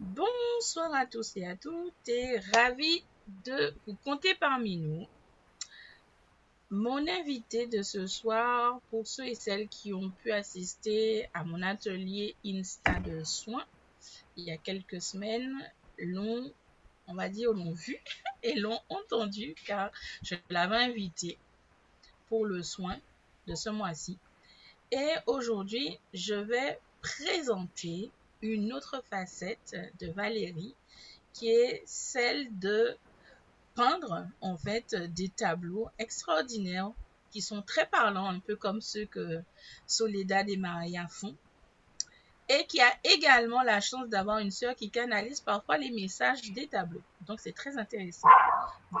Bonsoir à tous et à toutes et ravi de vous compter parmi nous. Mon invité de ce soir, pour ceux et celles qui ont pu assister à mon atelier Insta de soins il y a quelques semaines, l'ont, on va dire, l'ont vu et l'ont entendu car je l'avais invité pour le soin de ce mois-ci. Et aujourd'hui, je vais présenter une autre facette de Valérie qui est celle de peindre en fait des tableaux extraordinaires qui sont très parlants, un peu comme ceux que Soledad et Maria font. Et qui a également la chance d'avoir une sœur qui canalise parfois les messages des tableaux. Donc c'est très intéressant.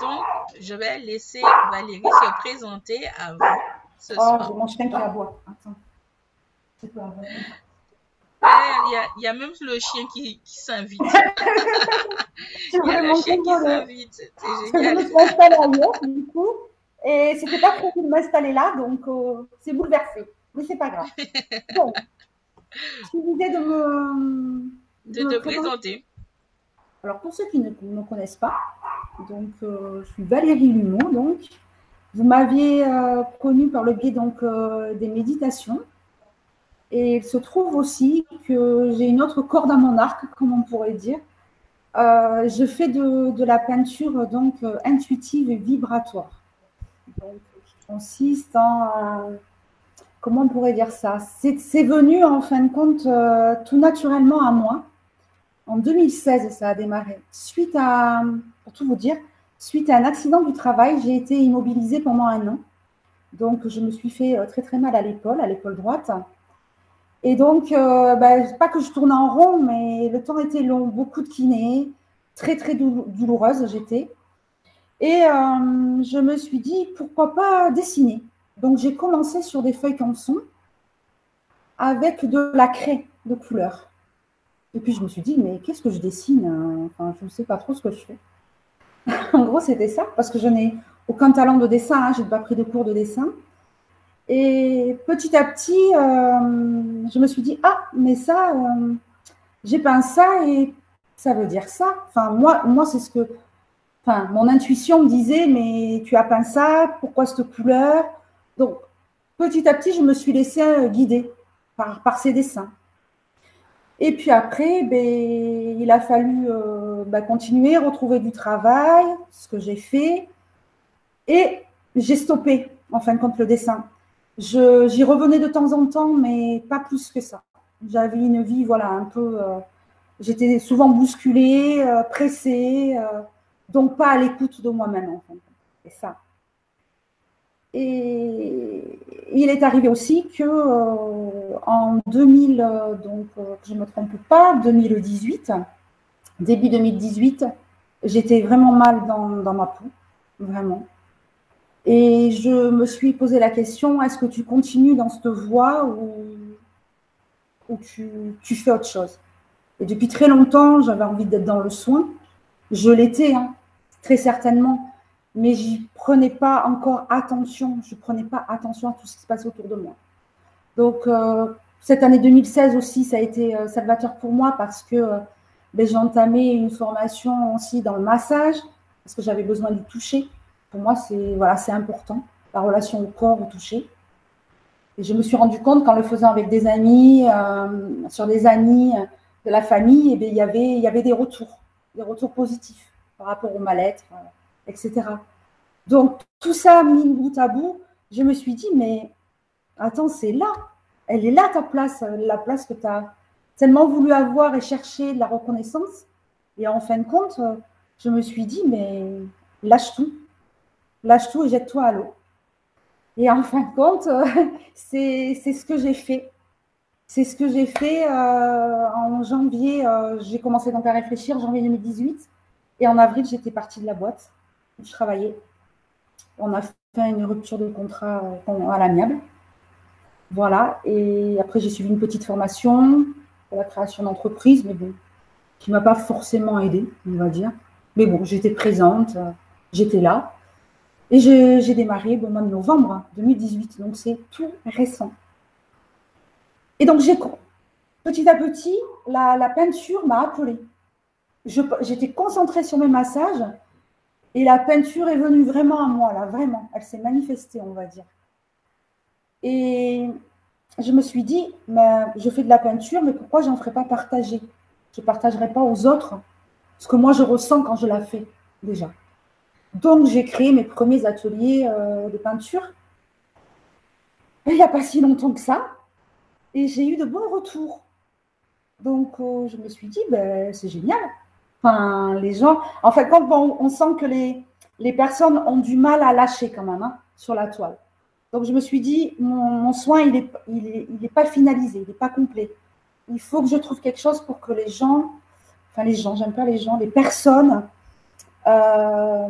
Donc je vais laisser Valérie se présenter à vous ce oh, soir. mon chien qui aboie. Attends. Il y, a, même le chien qui, s'invite. Il y a le chien qui s'invite. C'est génial. Je me suis installée ailleurs, du coup. Et c'était pas prévu de m'installer là, donc euh, c'est bouleversé. Mais c'est pas grave. Bon. Je disais de me. De, te présenter. Alors, pour ceux qui ne me connaissent pas, donc, euh, je suis Valérie Lumont. Donc, vous m'aviez euh, connue par le biais donc, des méditations. Et il se trouve aussi que j'ai une autre corde à mon arc, comme on pourrait dire. Euh, je fais de, la peinture donc euh, intuitive et vibratoire. Qui consiste en comment on pourrait dire ça? C'est venu en fin de compte euh, tout naturellement à moi. En 2016, ça a démarré. Suite à, pour tout vous dire, suite à un accident du travail, j'ai été immobilisée pendant un an. Donc, je me suis fait très très mal à l'épaule, à l'épaule droite. Et donc, euh, ben, pas que je tourne en rond, mais le temps était long, beaucoup de kiné, très très douloureuse j'étais. Et euh, je me suis dit, pourquoi pas dessiner Donc j'ai commencé sur des feuilles canson avec de la craie de couleur. Et puis je me suis dit, mais qu'est-ce que je dessine Enfin, je ne sais pas trop ce que je fais. en gros, c'était ça, parce que je n'ai aucun talent de dessin, hein, je n'ai pas pris de cours de dessin. Et petit à petit, euh, je me suis dit, ah, mais ça, euh, j'ai peint ça et ça veut dire ça. Enfin, moi, moi c'est ce que. Enfin, mon intuition me disait, mais tu as peint ça, pourquoi cette couleur? Donc, petit à petit, je me suis laissée euh, guider par, par ces dessins. Et puis après, ben, il a fallu ben, continuer, retrouver du travail, ce que j'ai fait. Et j'ai stoppé, en fin de compte, le dessin. J'y revenais de temps en temps, mais pas plus que ça. J'avais une vie, voilà, un peu. Euh, j'étais souvent bousculée, euh, pressée, euh, donc pas à l'écoute de moi-même, en fait. C'est ça. Et il est arrivé aussi que en 2000, donc je ne me trompe pas, 2018, début 2018, j'étais vraiment mal dans, dans ma peau, vraiment. Et je me suis posé la question, est-ce que tu continues dans cette voie ou, tu, fais autre chose? Et depuis très longtemps, j'avais envie d'être dans le soin. Je l'étais, hein, très certainement, mais j'y prenais pas encore attention. Je prenais pas attention à tout ce qui se passait autour de moi. Donc, euh, cette année 2016 aussi, ça a été euh, salvateur pour moi parce que euh, ben, j'ai entamé une formation aussi dans le massage, parce que j'avais besoin de toucher. Pour moi, c'est voilà, c'est important, la relation au corps, au toucher. Et je me suis rendu compte qu'en le faisant avec des amis, euh, sur des amis de la famille, eh il, y avait, il y avait des retours, des retours positifs par rapport au mal-être, euh, etc. Donc, tout ça mis bout à bout, je me suis dit, mais attends, c'est là. Elle est là ta place, la place que tu as tellement voulu avoir et chercher de la reconnaissance. Et en fin de compte, je me suis dit, mais lâche tout lâche tout et jette-toi à l'eau. Et en fin de compte, euh, c'est ce que j'ai fait. C'est ce que j'ai fait euh, en janvier. Euh, j'ai commencé donc à réfléchir janvier 2018. Et en avril, j'étais partie de la boîte où je travaillais. On a fait une rupture de contrat à l'amiable. Voilà. Et après, j'ai suivi une petite formation pour la création d'entreprise, mais bon, qui ne m'a pas forcément aidée, on va dire. Mais bon, j'étais présente, j'étais là. Et j'ai démarré au mois de novembre 2018, donc c'est tout récent. Et donc, j'ai petit à petit, la, peinture m'a appelée. j'étais concentrée sur mes massages et la peinture est venue vraiment à moi, là, vraiment. Elle s'est manifestée, on va dire. Et je me suis dit, mais je fais de la peinture, mais pourquoi je n'en ferais pas partager? Je ne partagerai pas aux autres ce que moi je ressens quand je la fais, déjà. Donc, j'ai créé mes premiers ateliers euh, de peinture. il n'y a pas si longtemps que ça. Et j'ai eu de bons retours. Donc, euh, je me suis dit, ben, c'est génial. Enfin, les gens, en fait, quand on, sent que les, les, personnes ont du mal à lâcher quand même hein, sur la toile. Donc, je me suis dit, mon, soin, il n'est il est, il est pas finalisé, il n'est pas complet. Il faut que je trouve quelque chose pour que les gens, enfin, les gens, j'aime pas les gens, les personnes euh,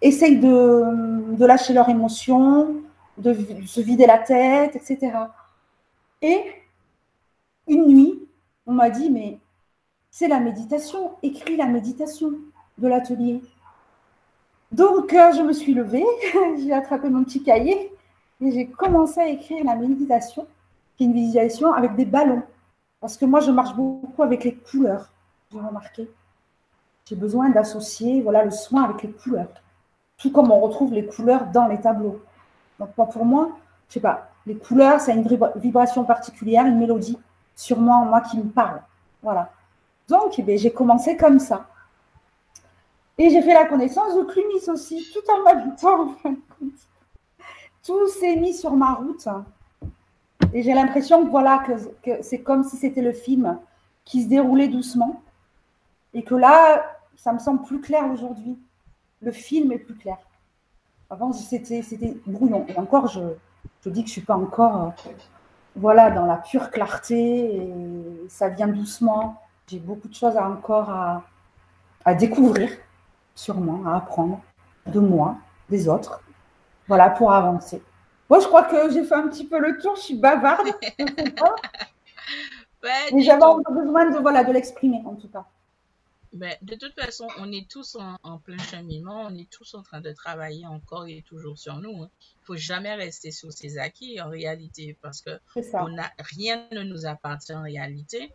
essayent de, lâcher leurs émotions, de se vider la tête, etc. Et une nuit, on m'a dit, mais c'est la méditation, écris la méditation de l'atelier. Donc, euh, je me suis levée, j'ai attrapé mon petit cahier et j'ai commencé à écrire la méditation, qui est une méditation avec des ballons. Parce que moi, je marche beaucoup avec les couleurs, j'ai remarqué. J'ai besoin d'associer voilà, le soin avec les couleurs. Tout comme on retrouve les couleurs dans les tableaux. Donc, pour moi, je sais pas, les couleurs, c'est une vibration particulière, une mélodie, sûrement moi qui me parle. Voilà. Donc, eh j'ai commencé comme ça. Et j'ai fait la connaissance de Clumis aussi, tout en même temps. Tout s'est mis sur ma route. Et j'ai l'impression que voilà, que, c'est comme si c'était le film qui se déroulait doucement. Et que là, ça me semble plus clair aujourd'hui. Le film est plus clair. Avant, c'était brouillon. Et encore, je, je dis que je ne suis pas encore voilà, dans la pure clarté. Et ça vient doucement. J'ai beaucoup de choses encore à, à découvrir moi, à apprendre de moi, des autres. Voilà, pour avancer. Moi, je crois que j'ai fait un petit peu le tour, je suis bavarde. Mais j'avais besoin de, voilà, de l'exprimer, en tout cas. Mais de toute façon, on est tous en, plein cheminement, on est tous en train de travailler encore et toujours sur nous. Il hein. ne faut jamais rester sur ses acquis en réalité, parce que on a, rien ne nous appartient en réalité.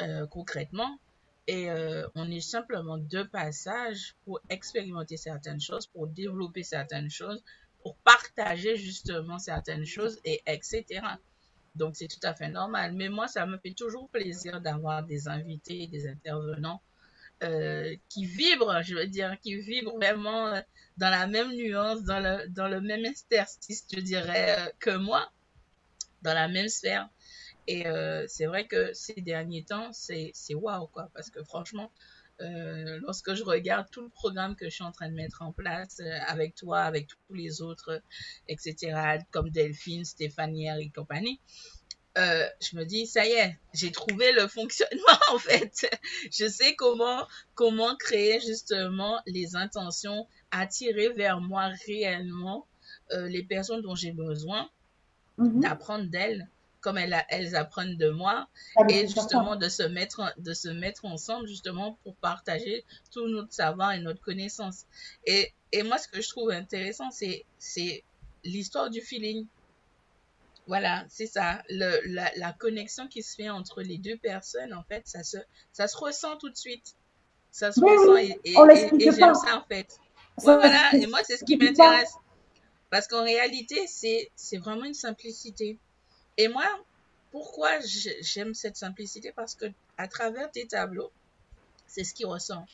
Euh, concrètement. Et euh, on est simplement de passage pour expérimenter certaines choses, pour développer certaines choses, pour partager justement certaines choses, et etc. Donc c'est tout à fait normal. Mais moi, ça me fait toujours plaisir d'avoir des invités, des intervenants euh, qui vibrent, je veux dire, qui vibrent vraiment dans la même nuance, dans le, même interstice, je dirais, que moi, dans la même sphère. Et euh, c'est vrai que ces derniers temps, c'est waouh, quoi. Parce que franchement, euh, lorsque je regarde tout le programme que je suis en train de mettre en place euh, avec toi, avec tous les autres, etc., comme Delphine, Stéphanie et compagnie, je me dis, ça y est, j'ai trouvé le fonctionnement en fait. Je sais comment, comment créer justement les intentions, attirer vers moi réellement les personnes dont j'ai besoin, mm-hmm. d'apprendre d'elles comme elles, apprennent de moi ah, et justement de se mettre de se mettre ensemble justement pour partager tout notre savoir et notre connaissance et, et moi ce que je trouve intéressant c'est c'est l'histoire du feeling voilà c'est ça. Le, la, connexion qui se fait entre les deux personnes en fait ça se ça se ressent tout de suite. Ça se ressent et, et, j'aime ça en fait. Voilà et moi c'est ce qui m'intéresse. Parce qu'en réalité c'est c'est vraiment une simplicité. Et moi, pourquoi j'aime cette simplicité? Parce que à travers tes tableaux, c'est ce qui ressent.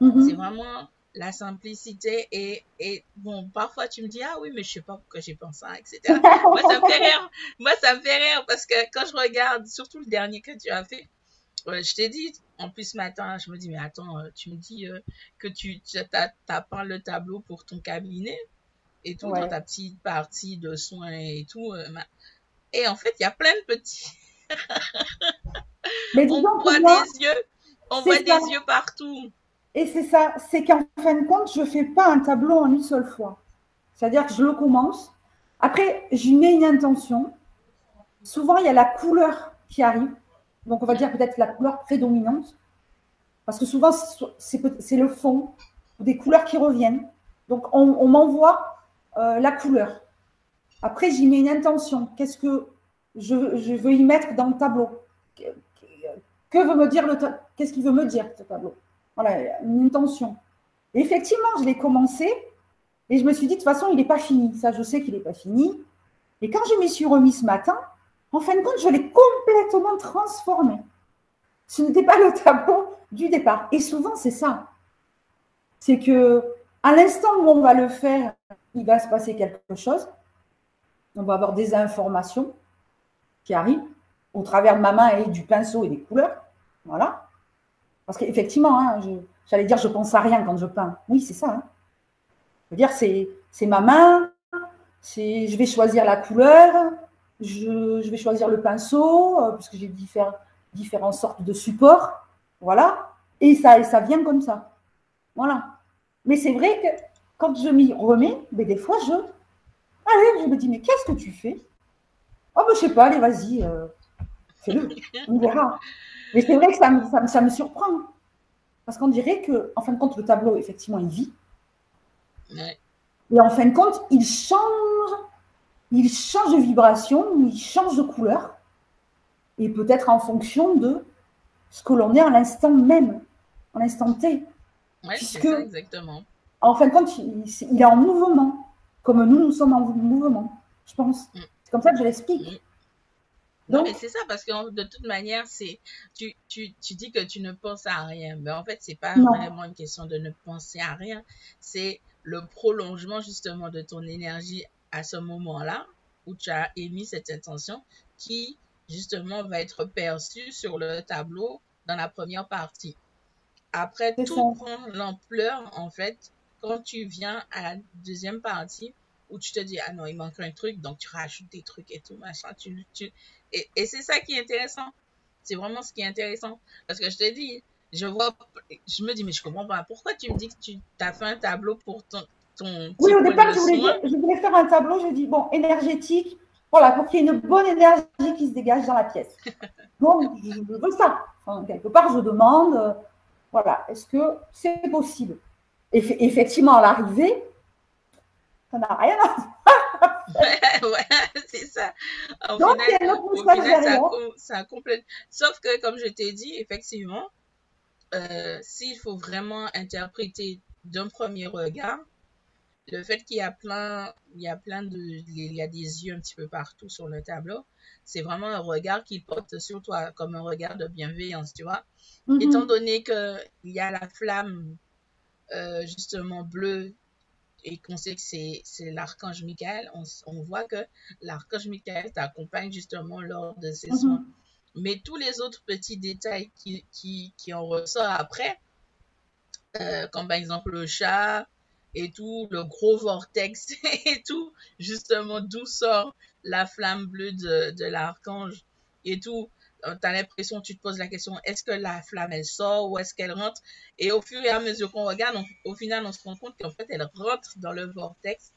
Mm-hmm. C'est vraiment la simplicité et, et, bon, parfois tu me dis, ah oui, mais je sais pas pourquoi j'ai pensé etc. Moi, ça me fait rire. Moi, ça me fait rire parce que quand je regarde, surtout le dernier que tu as fait, je t'ai dit, en plus ce matin, je me dis, mais attends, euh, tu me dis euh, que tu, tu as, peint le tableau pour ton cabinet et tout, dans ta petite partie de soins et tout. Euh, et en fait, il y a plein de petits. Mais on voit des yeux, on voit des yeux partout. Et c'est ça, c'est qu'en fin de compte, je ne fais pas un tableau en une seule fois. C'est-à-dire que je le commence. Après, j'y mets une intention. Souvent, il y a la couleur qui arrive. Donc, on va dire peut-être la couleur prédominante. Parce que souvent, c'est le fond, des couleurs qui reviennent. Donc, on, m'envoie euh, la couleur. Après, j'y mets une intention. Qu'est-ce que je, veux y mettre dans le tableau? Que veut me qu'est-ce qu'il veut me dire ce tableau? Voilà, une intention. effectivement, je l'ai commencé et je me suis dit de toute façon, il n'est pas fini. Ça, je sais qu'il n'est pas fini. Et quand je m'y suis remis ce matin, en fin de compte, je l'ai complètement transformé. Ce n'était pas le tableau du départ. Et souvent, c'est ça. C'est que à l'instant où on va le faire, il va se passer quelque chose. On va avoir des informations qui arrivent au travers de ma main et du pinceau et des couleurs. Voilà. Parce qu'effectivement, hein, j'allais dire je pense à rien quand je peins. Oui, c'est ça. Hein. Je veux dire, c'est ma main, je vais choisir la couleur, je, vais choisir le pinceau, euh, puisque j'ai différents, différentes sortes de supports. Voilà. Et ça, ça vient comme ça. Voilà. Mais c'est vrai que quand je m'y remets, des fois, je. Allez, je me dis, mais qu'est-ce que tu fais? Oh, ben, je sais pas, allez, vas-y, euh, fais-le. On verra. Mais c'est vrai que ça me, ça, me, surprend. Parce qu'on dirait que, en fin de compte, le tableau, effectivement, il vit. Et en fin de compte, il change, il change de vibration, il change de couleur. Et peut-être en fonction de ce que l'on est à l'instant même, à l'instant T. Oui, c'est ça, exactement. En fin de compte, il, est en mouvement, comme nous, nous sommes en mouvement, je pense. Mm. C'est comme ça que je l'explique. Non, mais c'est ça, parce que de toute manière, c'est tu, tu, tu, dis que tu ne penses à rien. Mais en fait, c'est pas vraiment une question de ne penser à rien. C'est le prolongement justement de ton énergie à ce moment-là où tu as émis cette intention qui justement va être perçue sur le tableau dans la première partie. Après, tout prend l'ampleur en fait quand tu viens à la deuxième partie où tu te dis ah non il manque un truc donc tu rajoutes des trucs et tout machin tu, tu... et, et c'est ça qui est intéressant. C'est vraiment ce qui est intéressant. Parce que je te dis je vois je me dis mais je comprends pas. Pourquoi tu me dis que tu as fait un tableau pour ton ton oui au départ je voulais, je voulais faire un tableau je dis bon énergétique voilà pour qu'il y ait une bonne énergie qui se dégage dans la pièce. Donc je veux ça. Quelque part je demande euh, voilà est-ce que c'est possible? Et effectivement à l'arrivée ça n'a rien à voir. ouais, c'est ça. Donc, il y a au final, ça, complète. Sauf que, comme je t'ai dit, effectivement, euh, s'il faut vraiment interpréter d'un premier regard, le fait qu'il y a plein, il y a plein de, il y a des yeux un petit peu partout sur le tableau, c'est vraiment un regard qui porte sur toi comme un regard de bienveillance, tu vois. Mm-hmm. Étant donné que il y a la flamme, euh, justement bleue et qu'on sait que c'est l'archange Michael, on, voit que l'archange Michael t'accompagne justement lors de ces mhm. soins. Mais tous les autres petits détails qui, qui, qui en ressortent après, euh, comme par exemple le chat et tout, le gros vortex et tout, justement d'où sort la flamme bleue de, de l'archange et tout, tu as l'impression, tu te poses la question, est-ce que la flamme, elle sort ou est-ce qu'elle rentre? Et au fur et à mesure qu'on regarde, au final, on se rend compte qu'en fait, elle rentre dans le vortex.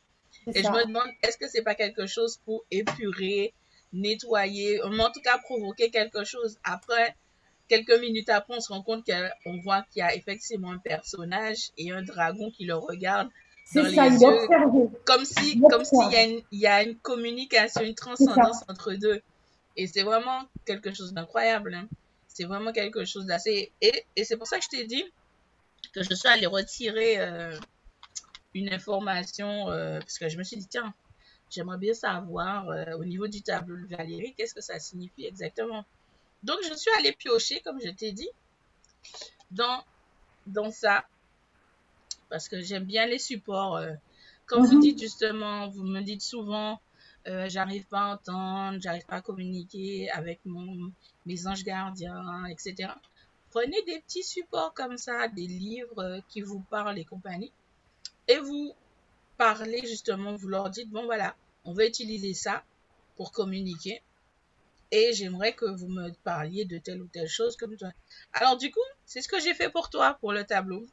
Et je me demande, est-ce que c'est pas quelque chose pour épurer, nettoyer, en tout cas provoquer quelque chose? Après, quelques minutes après, on se rend compte qu'on voit qu'il y a effectivement un personnage et un dragon qui le regarde dans les yeux, comme si, comme s'il y, y a une communication, une transcendance entre deux. Et c'est vraiment quelque chose d'incroyable. Hein. C'est vraiment quelque chose d'assez. Et, et c'est pour ça que je t'ai dit que je suis allée retirer euh, une information, euh, parce que je me suis dit, tiens, j'aimerais bien savoir euh, au niveau du tableau de Valérie, qu'est-ce que ça signifie exactement. Donc, je suis allée piocher, comme je t'ai dit, dans, dans ça, parce que j'aime bien les supports. comme vous mhm. dites justement, vous me dites souvent, euh, j'arrive pas à entendre, j'arrive pas à communiquer avec mon, mes anges gardiens, etc. Prenez des petits supports comme ça, des livres qui vous parlent et compagnie, et vous parlez justement, vous leur dites, bon voilà, on va utiliser ça pour communiquer, et j'aimerais que vous me parliez de telle ou telle chose comme toi. Alors du coup, c'est ce que j'ai fait pour toi, pour le tableau.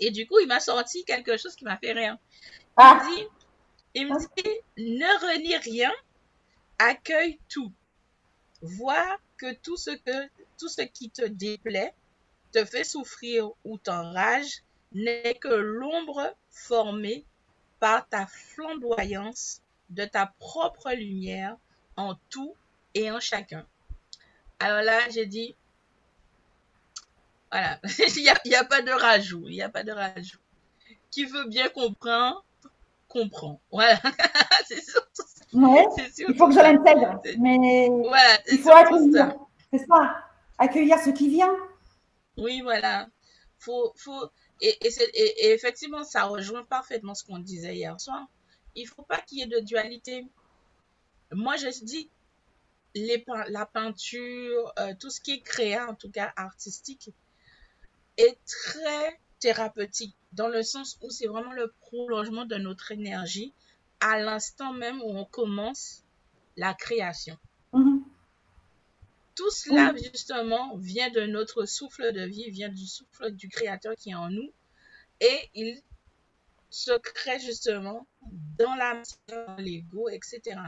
Et du coup, il m'a sorti quelque chose qui m'a fait rire. Il ah. dit, il me dit, ne renie rien, accueille tout. Vois que tout ce que, tout ce qui te déplaît, te fait souffrir ou t'enrage, n'est que l'ombre formée par ta flamboyance de ta propre lumière en tout et en chacun. Alors là, j'ai dit, Voilà, il n'y a, y a pas de rajout, il n'y a pas de rajout. Qui veut bien comprendre, comprend. Voilà, c'est surtout ça. Ouais, il faut que je l'intègre, mais Voilà, il faut accueillir. C'est ça, accueillir ce qui vient. Oui, voilà. Faut, faut, et, et, c'est- et- et effectivement, ça rejoint parfaitement ce qu'on disait hier soir. Il faut pas qu'il y ait de dualité. Moi, je dis, les, la peinture, euh, tout ce qui est créé, en tout cas artistique, est très thérapeutique, dans le sens où c'est vraiment le prolongement de notre énergie à l'instant même où on commence la création. Mhm. Tout cela, justement, vient de notre souffle de vie, vient du souffle du Créateur qui est en nous. Et il se crée justement dans la matière, dans l'ego, etc.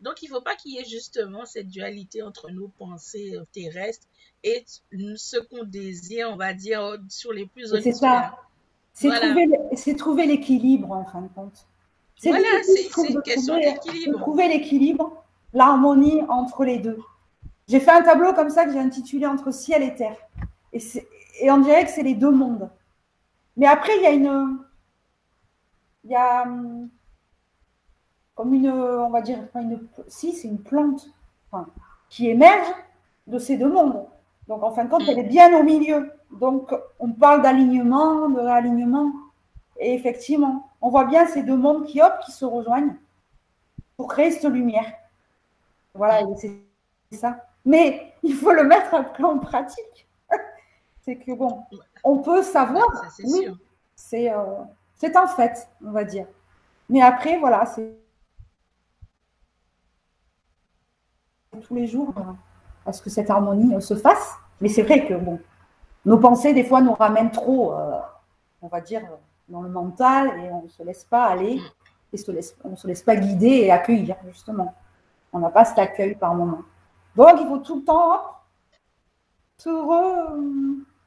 Donc, il ne faut pas qu'il y ait justement cette dualité entre nos pensées terrestres et ce qu'on désire, on va dire, sur les plus hautes c'est ça. C'est Voilà. trouver, l'équilibre en fin de compte. C'est Voilà, une question trouver- de d'équilibre. trouver l'équilibre, l'harmonie entre les deux. J'ai fait un tableau comme ça que j'ai intitulé Entre ciel et terre. Et, on dirait que c'est les deux mondes. Mais après, il y a une. Il y a. Comme une. On va dire. une, si, c'est une plante enfin, qui émerge de ces deux mondes. Donc, en fin de compte, Mm. elle est bien au milieu. Donc, on parle d'alignement, de réalignement. Et effectivement, on voit bien ces deux mondes qui, hop, qui se rejoignent pour créer cette lumière. Voilà, c'est ça. Mais il faut le mettre après en pratique. c'est que bon, on peut savoir, Ça, c'est oui, sûr. c'est euh, c'est un fait, on va dire. Mais après, voilà, c'est tous les jours euh, à ce que cette harmonie euh, se fasse. Mais c'est vrai que bon, nos pensées, des fois, nous ramènent trop, euh, on va dire, dans le mental et on ne se laisse pas aller et on ne se laisse pas guider et accueillir, justement. On n'a pas cet accueil par moment. Donc, il faut tout le temps hop, se,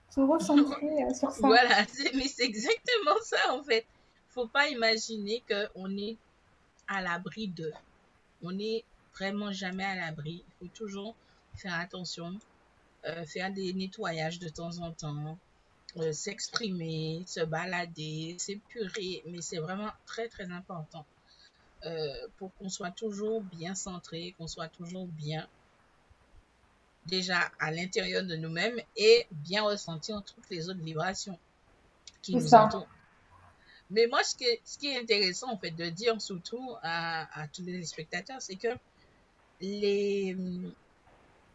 se recentrer euh, sur ça. Voilà, mais c'est exactement ça en fait. Faut pas imaginer qu'on est à l'abri de. On n'est vraiment jamais à l'abri. Il faut toujours faire attention, faire des nettoyages de temps en temps, euh, s'exprimer, se balader, s'épurer, mais c'est vraiment très très important euh, pour qu'on soit toujours bien centré, qu'on soit toujours bien déjà à l'intérieur de nous-mêmes et bien ressentir toutes les autres vibrations qui nous ça. entourent. Mais moi, ce qui, est, ce qui est intéressant, en fait, de dire surtout à, à tous les spectateurs, c'est que les,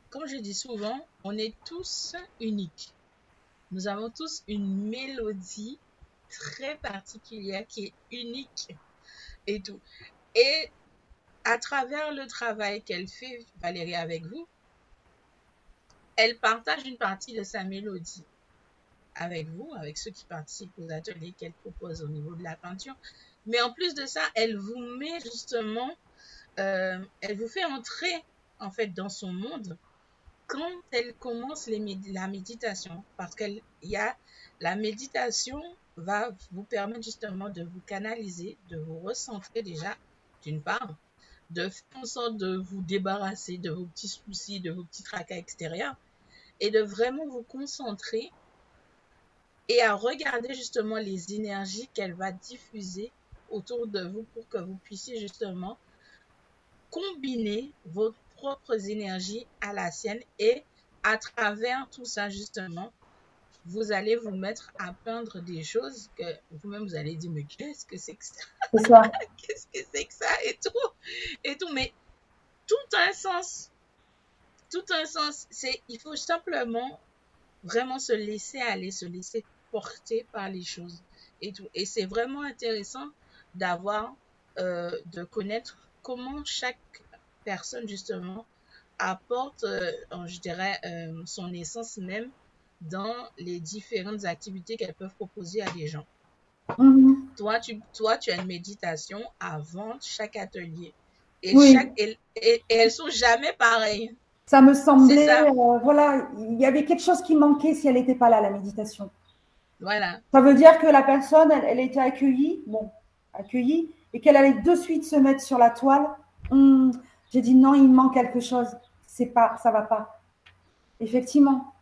comme je dis souvent, on est tous uniques. Nous avons tous une mélodie très particulière qui est unique et tout. Et à travers le travail qu'elle fait, Valérie, avec vous, elle partage une partie de sa mélodie avec vous, avec ceux qui participent aux ateliers qu'elle propose au niveau de la peinture. Mais en plus de ça, elle vous met justement, euh, elle vous fait entrer en fait dans son monde quand elle commence la méditation. Parce qu'il y a la méditation va vous permettre justement de vous canaliser, de vous recentrer déjà, d'une part, de faire en sorte de vous débarrasser de vos petits soucis, de vos petits tracas extérieurs, et de vraiment vous concentrer et à regarder justement les énergies qu'elle va diffuser autour de vous pour que vous puissiez justement combiner vos propres énergies à la sienne et à travers tout ça justement vous allez vous mettre à peindre des choses que vous-même vous allez dire mais qu'est-ce que c'est que ça? Qu'est-ce que c'est que ça? Et tout. Et tout. Mais tout un sens. Tout un sens. C'est il faut simplement vraiment se laisser aller se laisser porter par les choses et tout. Et c'est vraiment intéressant d'avoir euh, de connaître comment chaque personne justement apporte euh, je dirais euh, son essence même dans les différentes activités qu'elles peuvent proposer à des gens Mhm. toi, tu, toi, tu as une méditation avant chaque atelier. Et, Oui. chaque, et, et- et elles sont jamais pareilles. Ça me semblait, ça. euh, voilà, il y avait quelque chose qui manquait si elle n'était pas là, la méditation. Voilà. Ça veut dire que la personne, elle, elle était accueillie, bon, accueillie, et qu'elle allait de suite se mettre sur la toile. Hum, J'ai dit non, il manque quelque chose. C'est pas, ça va pas. Effectivement.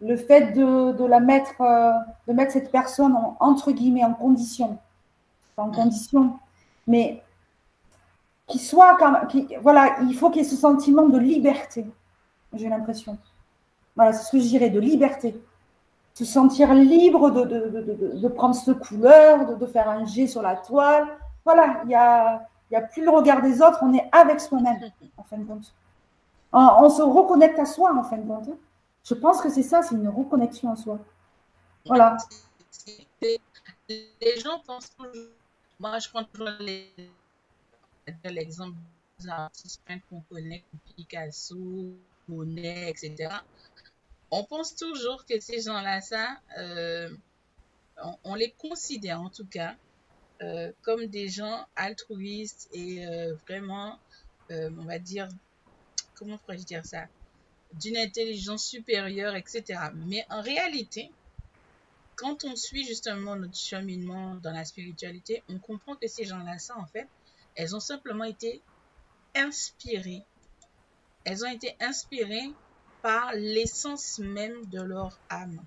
le fait de, la mettre, euh, de mettre cette personne entre guillemets en condition, en condition, mais qu'il soit quand voilà, il faut qu'il y ait ce sentiment de liberté, j'ai l'impression. Voilà, c'est ce que je dirais, de liberté. Se sentir libre de, de, prendre cette couleur, de, faire un jet sur la toile. Voilà, il n'y a, y a plus le regard des autres, on est avec soi-même, en fin de compte. On, se reconnecte à soi, en fin de compte. Je pense que c'est ça, c'est une reconnexion à soi. Voilà. Les gens pensent toujours. Moi, je prends toujours l'exemple des artistes qu'on connaît, Picasso, Monet, etc. On pense toujours que ces gens-là, ça, euh, on, les considère en tout cas euh, comme des gens altruistes et euh, vraiment, on va dire, comment pourrais-je dire ça? D'une intelligence supérieure, etc. Mais en réalité, quand on suit justement notre cheminement dans la spiritualité, on comprend que ces gens-là, ça, en fait, elles ont simplement été inspirées. Elles ont été inspirées par l'essence même de leur âme.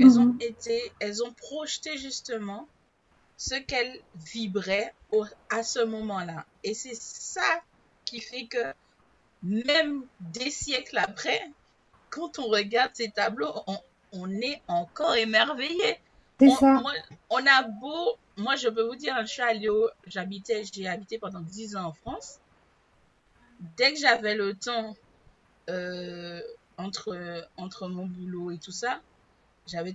Elles ont mhm. été, elles ont projeté justement ce qu'elles vibraient à ce moment-là. Et c'est ça qui fait que même des siècles après, quand on regarde ces tableaux, on, est encore émerveillé. C'est ça. on a beau, moi je peux vous dire, je suis allée j'habitais, j'ai habité pendant 10 ans en France. Dès que j'avais le temps euh, entre, entre mon boulot et tout ça, j'avais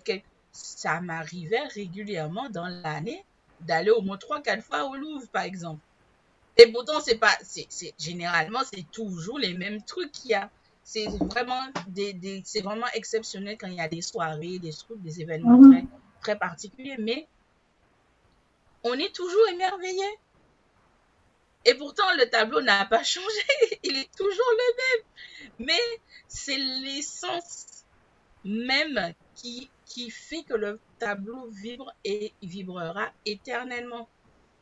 ça m'arrivait régulièrement dans l'année d'aller au moins 3-4 fois au Louvre, par exemple. Et pourtant, c'est pas, c'est, généralement, c'est toujours les mêmes trucs qu'il y a. C'est vraiment des, c'est vraiment exceptionnel quand il y a des soirées, des trucs, des événements mhm. très, très particuliers. Mais on est toujours émerveillé. Et pourtant, le tableau n'a pas changé. Il est toujours le même. Mais c'est l'essence même qui, qui fait que le tableau vibre et vibrera éternellement.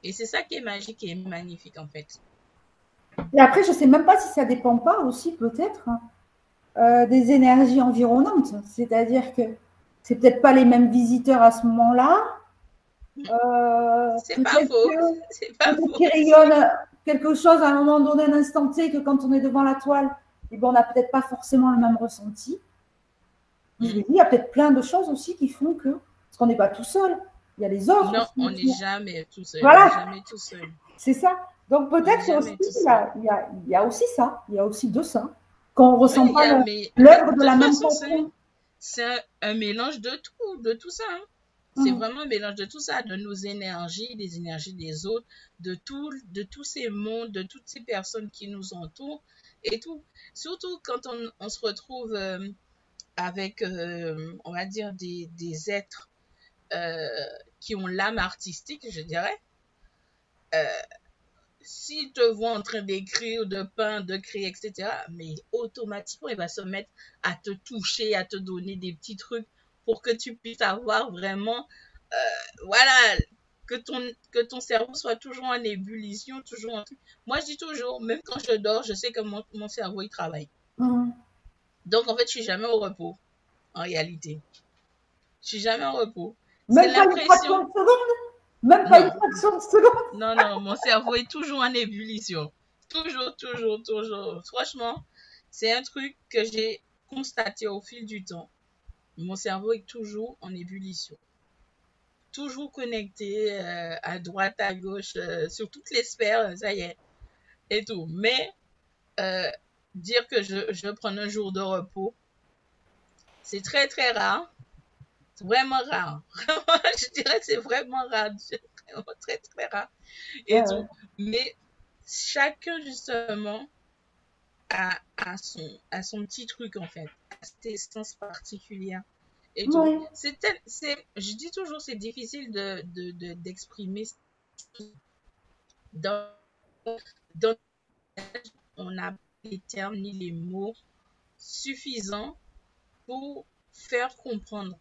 Et c'est ça qui est magique et magnifique en fait. Et après, je ne sais même pas si ça ne dépend pas aussi peut-être hein, euh, des énergies environnantes. C'est-à-dire que c'est peut-être pas les mêmes visiteurs à ce moment-là. Euh, c'est pas faux. C'est pas faux. Qui rayonne quelque chose à un moment donné, un instant T, que quand on est devant la toile, et eh ben, on n'a peut-être pas forcément le même ressenti. Je il y a peut-être plein de choses aussi qui font que, parce qu'on n'est pas tout seul, il y a les autres. Non, on n'est jamais tout seul. Voilà. Jamais tout seul. C'est ça. Donc peut-être qu'il y, a, il y a aussi ça. Il y a aussi de ça. Qu'on ne ressent pas l'œuvre de, la même façon. C'est un, mélange de tout, de tout ça. Hein. C'est mm. vraiment un mélange de tout ça, de nos énergies, des énergies des autres, de, tout, de tous ces mondes, de toutes ces personnes qui nous entourent et tout. Surtout quand on, on se retrouve euh, avec, euh, on va dire, des, des êtres qui ont l'âme artistique, je dirais, euh, s'il te voit en train d'écrire, de peindre, de créer, etc., mais automatiquement, il va se mettre à te toucher, à te donner des petits trucs pour que tu puisses avoir vraiment, euh, voilà, que ton, que ton cerveau soit toujours en ébullition, toujours en Moi, je dis toujours, même quand je dors, je sais que mon, mon cerveau, il travaille. Mm. Donc, en fait, je suis jamais au repos, en réalité. Je suis jamais au repos. Même pas une fraction de seconde Même pas une fraction de seconde Non, non, mon cerveau est toujours en ébullition. Toujours, toujours, toujours. Franchement, c'est un truc que j'ai constaté au fil du temps. Mon cerveau est toujours en ébullition. Toujours connecté euh, à droite, à gauche, euh, sur toutes les sphères, ça y est. Et tout. Mais euh, dire que je, je prends un jour de repos, c'est très, très rare. C'est vraiment rare. je dirais que c'est vraiment rare. Vraiment très, très rare. Et Mais chacun, justement, a, a, son, a son petit truc, en fait. A cette essence particulière. Et tout. C'est, je dis toujours, c'est difficile de, de, d'exprimer dans, dans on n'a pas les termes ni les mots suffisants pour faire comprendre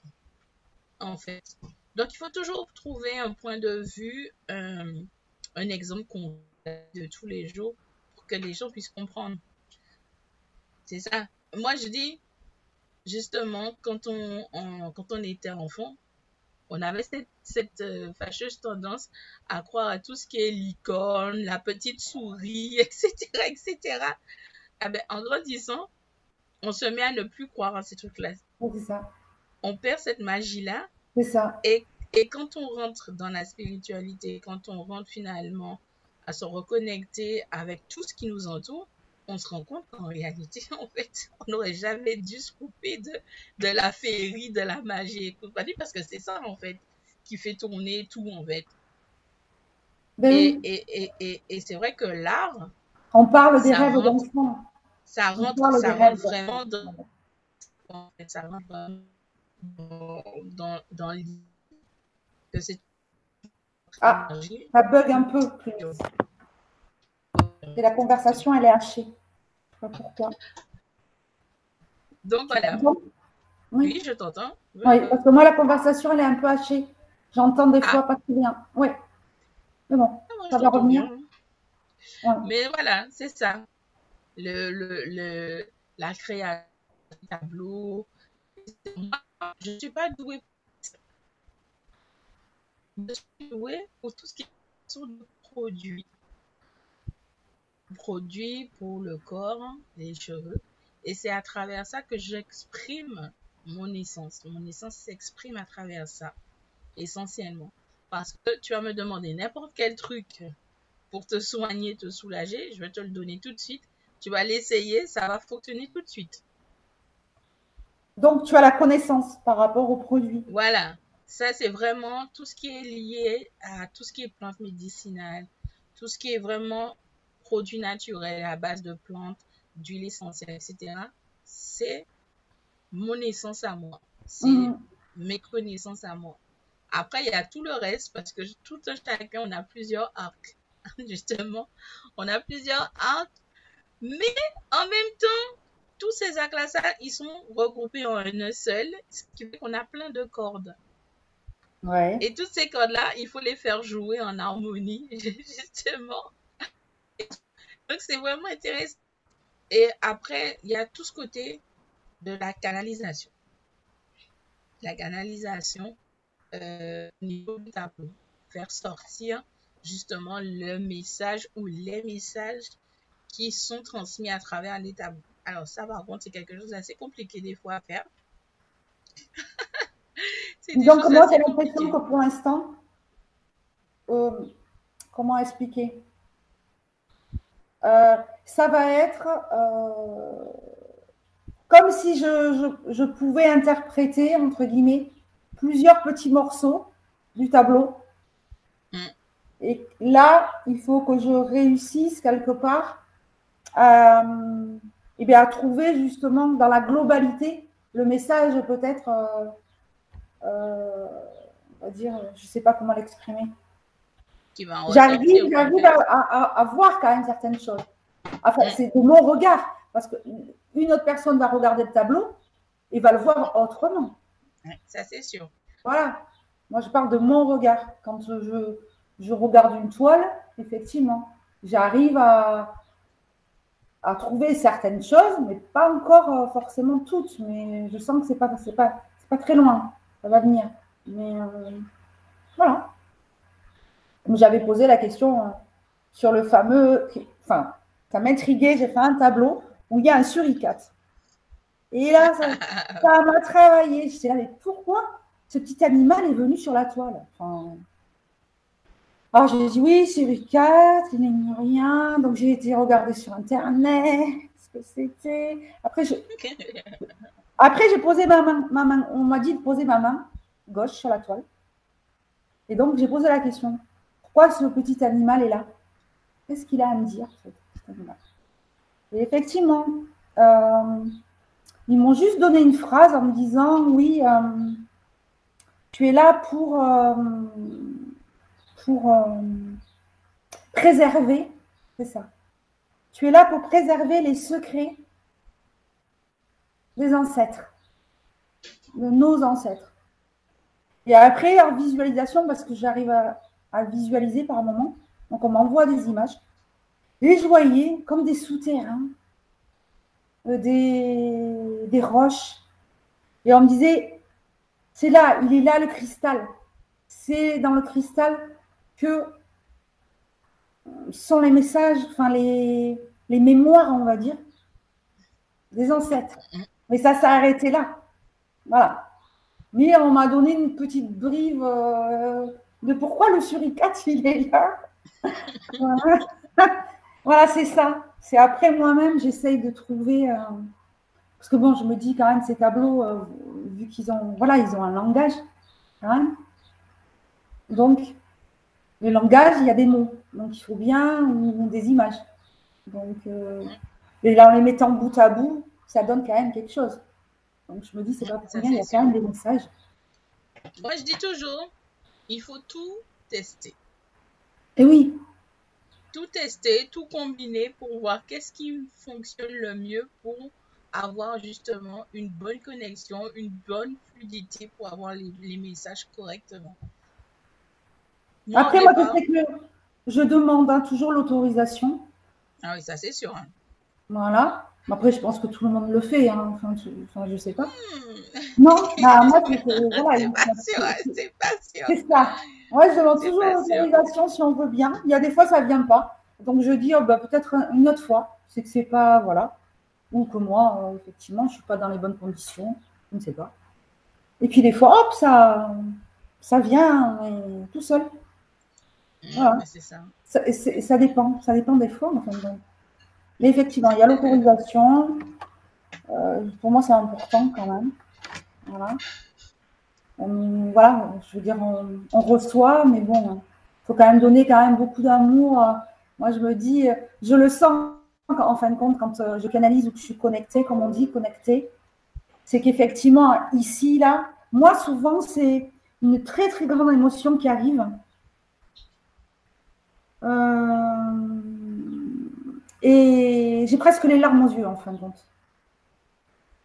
en fait. Donc, il faut toujours trouver un point de vue, un, exemple de tous les jours pour que les gens puissent comprendre. C'est ça. Moi, je dis, justement, quand on, quand on était enfant, on avait cette, euh, fâcheuse tendance à croire à tout ce qui est licorne, la petite souris, etc., etc. Ah ben, en grandissant, on se met à ne plus croire à ces trucs-là. c'est ça. On perd cette magie-là. C'est ça. Et, et quand on rentre dans la spiritualité, quand on rentre finalement à se reconnecter avec tout ce qui nous entoure, on se rend compte qu'en réalité, en fait, on n'aurait jamais dû se couper de, de la féerie, de la magie et compagnie, parce que c'est ça, en fait, qui fait tourner tout, en fait. Ben et, et, et, et c'est vrai que l'art. On parle des rêves d'enfants. Ça rentre, ça rentre vraiment dans. Ça rentre dans, dans, dans l'idée que c'est. Ah, ça bug un peu. Plus. Et la conversation, elle est hachée. Je sais pas pourquoi. Donc voilà. oui. je t'entends. Oui, parce que moi, la conversation, elle est un peu hachée. J'entends des fois ah. pas très bien. Oui. Mais bon, ah, ça va revenir. Mais voilà, c'est ça. Le, le, le, la création du tableau. Je ne suis pas douée. Douée pour tout ce qui est sur le produit produit pour le corps, les cheveux. Et c'est à travers ça que j'exprime mon essence. Mon essence s'exprime à travers ça, essentiellement. Parce que tu vas me demander n'importe quel truc pour te soigner, te soulager, je vais te le donner tout de suite. Tu vas l'essayer, ça va fonctionner tout de suite. Donc, tu as la connaissance par rapport au produit. Voilà. Ça, c'est vraiment tout ce qui est lié à tout ce qui est plantes médicinales, tout ce qui est vraiment produits naturels à base de plantes, d'huile essentielle, etc., c'est mon essence à moi. C'est mhm. mes connaissances à moi. Après, il y a tout le reste parce que tout un chacun, on a plusieurs arcs. Justement, on a plusieurs arcs. Mais en même temps, tous ces arcs-là, ils sont regroupés en un seul, ce qui fait qu'on a plein de cordes. Ouais. Et toutes ces cordes-là, il faut les faire jouer en harmonie, justement. Donc, c'est vraiment intéressant. Et après, il y a tout ce côté de la canalisation. La canalisation euh, au niveau du tableau. Faire sortir justement le message ou les messages qui sont transmis à travers les tableaux. Alors ça, par contre, c'est quelque chose d'assez compliqué des fois à faire. Donc, moi, j'ai l'impression que pour l'instant, euh, comment expliquer? Euh, ça va être euh, comme si je, pouvais interpréter, entre guillemets, plusieurs petits morceaux du tableau. Mm. Et là, il faut que je réussisse quelque part à, eh bien, à trouver justement dans la globalité le message peut-être, euh, on va dire, je ne sais pas comment l'exprimer. J'arrive, à, voir quand même certaines choses. Enfin, c'est de mon regard. Parce qu'une autre personne va regarder le tableau et va le voir autrement. ça, c'est sûr. Voilà. Moi, je parle de mon regard. Quand je, je regarde une toile, effectivement, j'arrive à, à trouver certaines choses, mais pas encore euh, forcément toutes. Mais je sens que ce n'est pas, pas, pas très loin. Ça va venir. Mais euh, voilà j'avais posé la question euh, sur le fameux, enfin, ça m'intriguait, j'ai fait un tableau où il y a un suricate. Et là, ça m'a travaillé. Je là, mais pourquoi ce petit animal est venu sur la toile? Alors j'ai dit oui, suricate, il n'est rien. Donc j'ai été regarder sur Internet ce que c'était. Après, je... Après, j'ai posé ma main, ma main. On m'a dit de poser ma main gauche sur la toile. Et donc, j'ai posé la question pourquoi ce petit animal est là? Qu'est-ce qu'il a à me dire, ce petit animal? Et effectivement, euh, ils m'ont juste donné une phrase en me disant Oui, euh, tu es là pour, euh, pour préserver, c'est ça. Tu es là pour préserver les secrets des ancêtres, de nos ancêtres. Et après, en visualisation, parce que j'arrive à, visualiser par moment. Donc, on m'envoie des images. Et je voyais comme des souterrains, euh, des roches, Et on me disait, c'est là, il est là le cristal. C'est dans le cristal que sont les messages, enfin les, les mémoires, on va dire, des ancêtres. Mais ça s'est arrêté là. Voilà. Mais on m'a donné une petite brive euh, de pourquoi le suricate, il est là. voilà, c'est ça. C'est après moi-même, j'essaye de trouver. Euh, parce que bon, je me dis quand même, ces tableaux, euh, vu qu'ils ont, voilà, ils ont un langage, Donc, le langage, il y a des mots. Donc, il faut bien des images. Donc, et en les mettant bout à bout, ça donne quand même quelque chose. Donc je me dis, c'est pas pour rien, il y a quand même des messages. Moi, je dis toujours, il faut tout tester. Et oui. Tout tester, tout combiner pour voir qu'est-ce qui fonctionne le mieux pour avoir justement une bonne connexion, une bonne fluidité pour avoir les, messages correctement. Après, moi, je sais que je demande hein, toujours l'autorisation. Ah oui, ça c'est sûr. Hein. Voilà. Après, je pense que tout le monde le fait. Hein. Enfin, je, enfin, je sais pas. Hmm. Non, bah, moi, c'est voilà, pas sûr, c'est pas sûr. C'est ça. Ouais, je demande toujours l'autorisation si on veut bien. Il y a des fois, ça vient pas. Donc, je dis, oh, bah, peut-être une autre fois. C'est que c'est pas, voilà. Ou que moi, euh, effectivement, je suis pas dans les bonnes conditions. Je ne sais pas. Et puis, des fois, hop, ça, ça vient tout seul. Voilà. c'est ça. Ça, ça, dépend. Ça dépend des fois. Mais effectivement, il y a l'autorisation. Euh, pour moi, c'est important quand même. Voilà. voilà, je veux dire, on, reçoit, mais bon, il faut quand même donner quand même beaucoup d'amour. Moi, je me dis, je le sens en fin de compte quand euh, je canalise ou que je suis connectée, comme on dit, connectée. C'est qu'effectivement, ici, là, moi, souvent, c'est une très, très grande émotion qui arrive. Euh, et j'ai presque les larmes aux yeux, en fin de compte.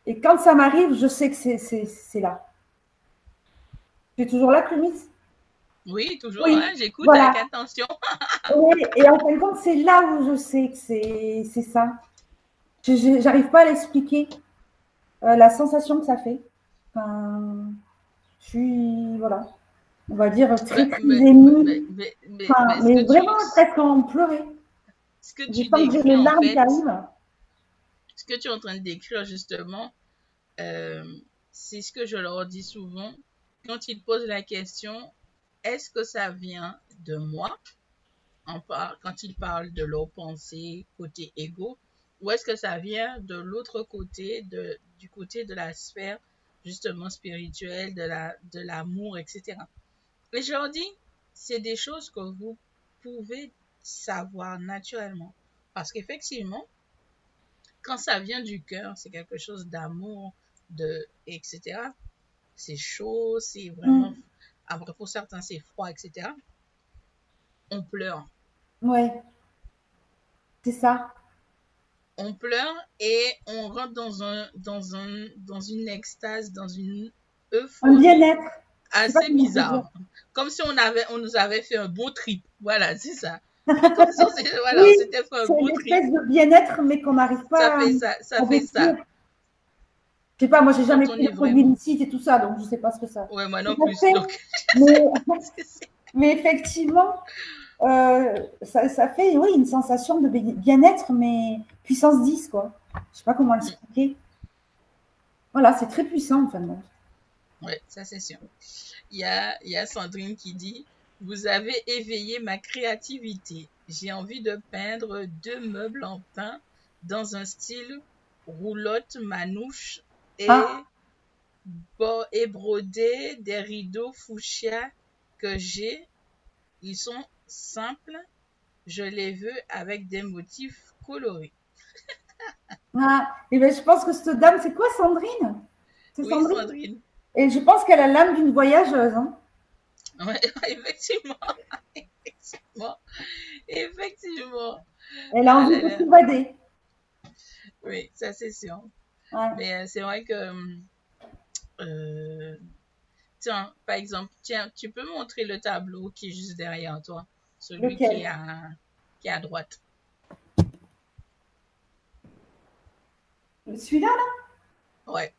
Et quand ça m'arrive, je sais que c'est là. Tu es toujours là, Clumis Oui, toujours, hein, j'écoute avec attention. oui, et en fin de compte, c'est là où je sais que c'est ça. Je n'arrive pas à l'expliquer, euh, la sensation que ça fait. Enfin, je suis, voilà, on va dire très, très émue. Mais, mais, vraiment presque en pleurer. ce que tu décris, en fait, ce que tu es en train de décrire justement, euh, c'est ce que je leur dis souvent. Quand ils posent la question est-ce que ça vient de moi? Quand ils parlent de leur pensée côté ego ou est-ce que ça vient de l'autre côté de, du côté de la sphère justement spirituelle de la de l'amour etc et je leur dis c'est des choses que vous pouvez savoir naturellement. Parce qu'effectivement, quand ça vient du cœur, c'est quelque chose d'amour, de etc. C'est chaud, c'est vraiment. Mm. Après, pour certains, c'est froid, etc. On pleure. Ouais. C'est ça. On pleure et on rentre dans un dans un dans une extase, dans une euphorie. Un bien-être. Assez bizarre. Comme si on avait on nous avait fait un beau trip. Voilà, c'est ça voilà, oui, c'était C'est une espèce de bien-être, mais qu'on n'arrive pas ça fait ça, ça fait ça. Je sais pas, moi j'ai jamais pris de produits et tout ça, donc je sais pas ce que ça. Ouais, moi non plus. Mais, effectivement, euh, ça, ça, fait oui, une sensation de bien-être, mais puissance 10, quoi. Je sais pas comment l'expliquer. Voilà, c'est très puissant en fin de compte. Oui, ça c'est sûr. Il y a, y a Sandrine qui dit vous avez éveillé ma créativité. J'ai envie de peindre deux meubles en pain dans un style roulotte manouche et, ah. et broder des rideaux fuchsia que j'ai. Ils sont simples. Je les veux avec des motifs colorés. ah, et ben, je pense que cette dame, c'est quoi Sandrine? C'est Sandrine. Et je pense qu'elle a l'âme d'une voyageuse. Hein. Ouais, effectivement. effectivement. Effectivement. Elle a envie de s'évader. Oui, ça c'est sûr. Mais euh, c'est vrai que. Euh, tiens, par exemple, tiens, tu peux montrer le tableau qui est juste derrière toi. Celui qui, est à, qui est à droite. Celui-là, là? Ouais.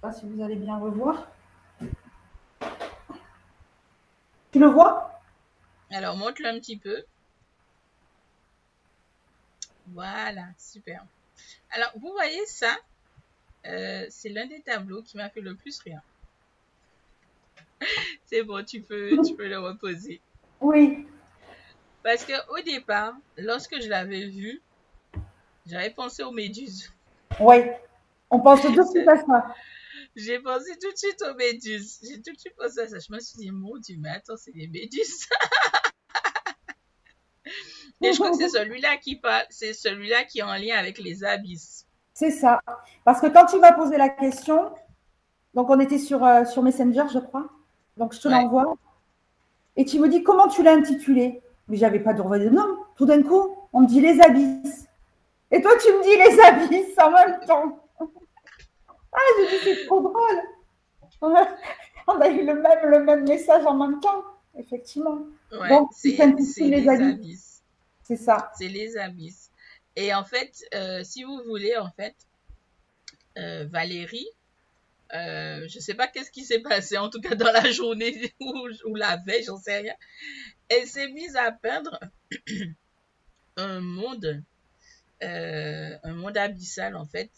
Pas si vous allez bien revoir. Tu le vois? Alors, montre-le un petit peu. Voilà, super. Alors, vous voyez ça? Euh, C'est l'un des tableaux qui m'a fait le plus rire. C'est bon, tu peux, tu peux le reposer. Oui. Parce que au départ, lorsque je l'avais vu, j'avais pensé aux méduses. Oui. On pense tout de suite à ça. J'ai pensé tout de suite aux méduses. J'ai tout de suite pensé à ça. Je me suis dit, mon Dieu, mais attends, c'est des méduses. Et je crois que c'est celui-là qui parle, c'est celui-là qui est en lien avec les abysses. C'est ça. Parce que quand tu m'as posé la question, donc on était sur, euh, sur Messenger, je crois. Donc je te l'envoie. Et tu me dis comment tu l'as intitulé? Mais j'avais pas de de nom. Tout d'un coup, on me dit les abysses. Et toi, tu me dis les abysses en même temps. Ah, je dis c'est trop drôle. On a eu le même, le même message en même temps, effectivement. Donc, c'est les, abysses. C'est ça. C'est les abysses. Et en fait, euh, si vous voulez, en fait, euh, Valérie, euh, je ne sais pas qu'est-ce qui s'est passé, en tout cas dans la journée ou, la veille, j'en sais rien. Elle s'est mise à peindre un monde, euh, un monde abyssal en fait.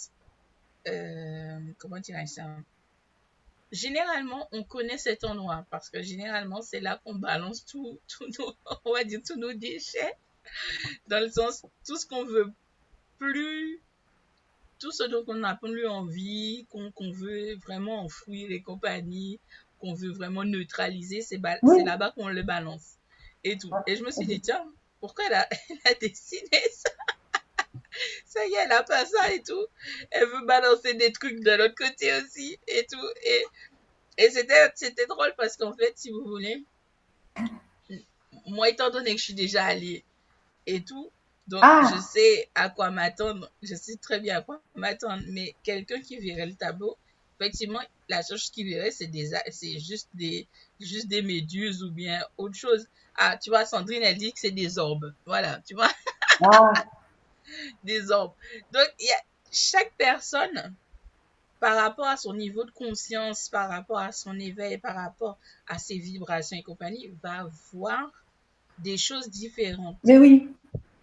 Euh, comment dirais ça? Généralement, on connaît cet endroit parce que généralement, c'est là qu'on balance tout, tout nos, on va dire tous nos déchets, dans le sens tout ce qu'on veut plus tout ce dont on n'a plus envie, qu'on veut vraiment enfouir les compagnies, qu'on veut vraiment neutraliser, c'est là-bas qu'on le balance. Et tout. Et je me suis dit, tiens, pourquoi elle a, dessiné ça? Ça y est, elle a pas ça et tout. Elle veut balancer des trucs de l'autre côté aussi et tout. Et, et c'était drôle parce qu'en fait, si vous voulez, moi, étant donné que je suis déjà allée et tout, donc, ah. je sais à quoi m'attendre. Je sais très bien à quoi m'attendre. Mais quelqu'un qui verrait le tableau, effectivement, la chose qu'il verrait, c'est des, c'est juste des, juste des méduses ou bien autre chose. Ah, tu vois, Sandrine, elle dit que c'est des orbes. Voilà, tu vois. Ah. des orbes. Donc, il y a chaque personne, par rapport à son niveau de conscience, par rapport à son éveil, par rapport à ses vibrations et compagnie, va voir des choses différentes. Mais oui.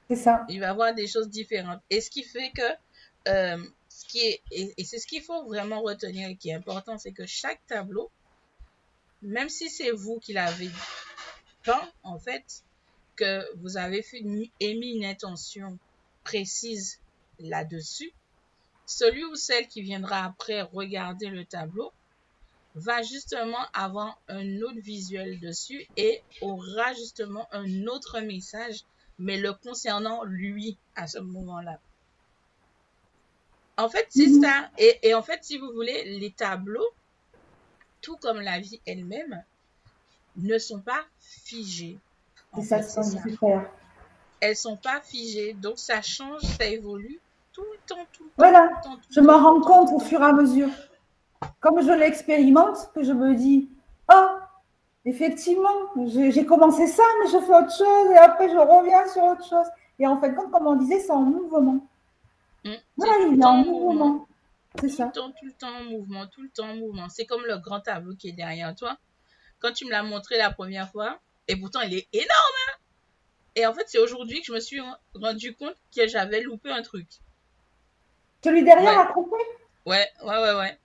C'est ça. Il va avoir des choses différentes. Et ce qui fait que, euh, ce qui est, et, c'est ce qu'il faut vraiment retenir et qui est important, c'est que chaque tableau, même si c'est vous qui l'avez peint, en fait, que vous avez fait, émis une intention précise là-dessus, celui ou celle qui viendra après regarder le tableau va justement avoir un autre visuel dessus et aura justement un autre message mais le concernant lui à ce moment-là. En fait, c'est mhm. ça. Et, en fait, si vous voulez, les tableaux, tout comme la vie elle-même, ne sont pas figés. En ça, c'est super. Elles sont pas figées, donc ça change, ça évolue tout le temps, tout le temps. Voilà, je me rends compte au fur et à mesure. Comme je l'expérimente, que je me dis, oh, Effectivement, j'ai commencé ça, mais je fais autre chose et après je reviens sur autre chose. Et en fait, comme on disait, c'est en mouvement. Mmh. Voilà, il est en mouvement. C'est ça. Tout le temps, tout le temps en mouvement, tout le temps en mouvement. C'est comme le grand tableau qui est derrière toi. Quand tu me l'as montré la première fois, et pourtant il est énorme. Hein. Et en fait, c'est aujourd'hui que je me suis rendu compte que j'avais loupé un truc. Celui derrière a trompé Ouais, ouais, ouais, ouais.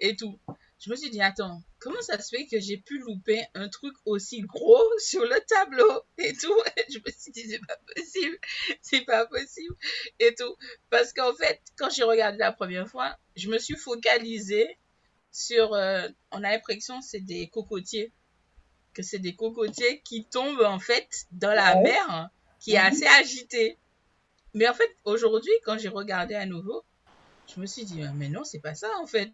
Et tout. Je me suis dit, attends, comment ça se fait que j'ai pu louper un truc aussi gros sur le tableau et tout? Je me suis dit, c'est pas possible, c'est pas possible et tout. Parce qu'en fait, quand j'ai regardé la première fois, je me suis focalisée sur, euh, on a l'impression c'est des cocotiers, que c'est des cocotiers qui tombent en fait dans la mer, qui est assez agitée. Mais en fait, aujourd'hui, quand j'ai regardé à nouveau, je me suis dit, mais non, c'est pas ça en fait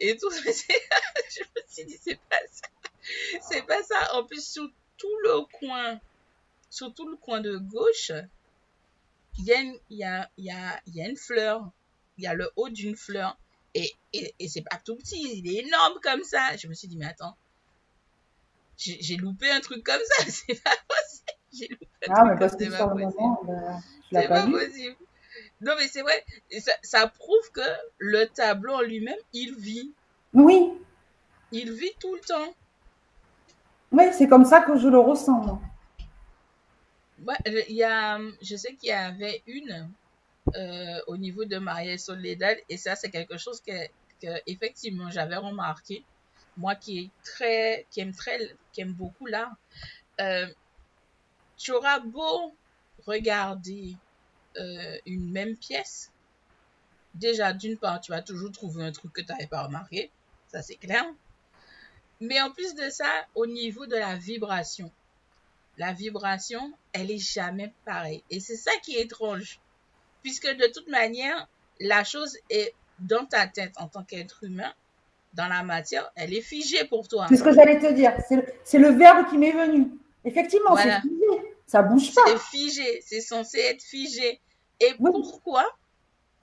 et tout. je me suis dit, c'est pas ça. C'est pas ça. En plus, sur tout le coin, sur tout le coin de gauche, il y, a une, il, y a, il, y a, il y a une fleur. Il y a le haut d'une fleur. Et, et, et c'est pas tout petit, il est énorme comme ça. Je me suis dit, mais attends, j'ai loupé un truc comme ça, c'est pas possible. J'ai loupé un ah, truc comme ça, c'est pas possible. c'est pas possible. Non, mais c'est vrai, ça, ça, prouve que le tableau en lui-même, il vit. Oui. Il vit tout le temps. Oui, c'est comme ça que je le ressens. il y a, je sais qu'il y avait une euh, au niveau de Maria Soledad et ça c'est quelque chose que, que effectivement j'avais remarqué moi qui aime beaucoup l'art euh, tu auras beau regarder euh, une même pièce déjà d'une part tu vas toujours trouver un truc que tu n'avais pas remarqué ça c'est clair. Mais en plus de ça au niveau de la vibration la vibration elle est jamais pareille. Et c'est ça qui est étrange puisque de toute manière, la chose est dans ta tête en tant qu'être humain, dans la matière, elle est figée pour toi. C'est ce que j'allais te dire. C'est le, verbe qui m'est venu. Effectivement, c'est figé. Ça bouge pas. C'est figé. C'est censé être figé. Et pourquoi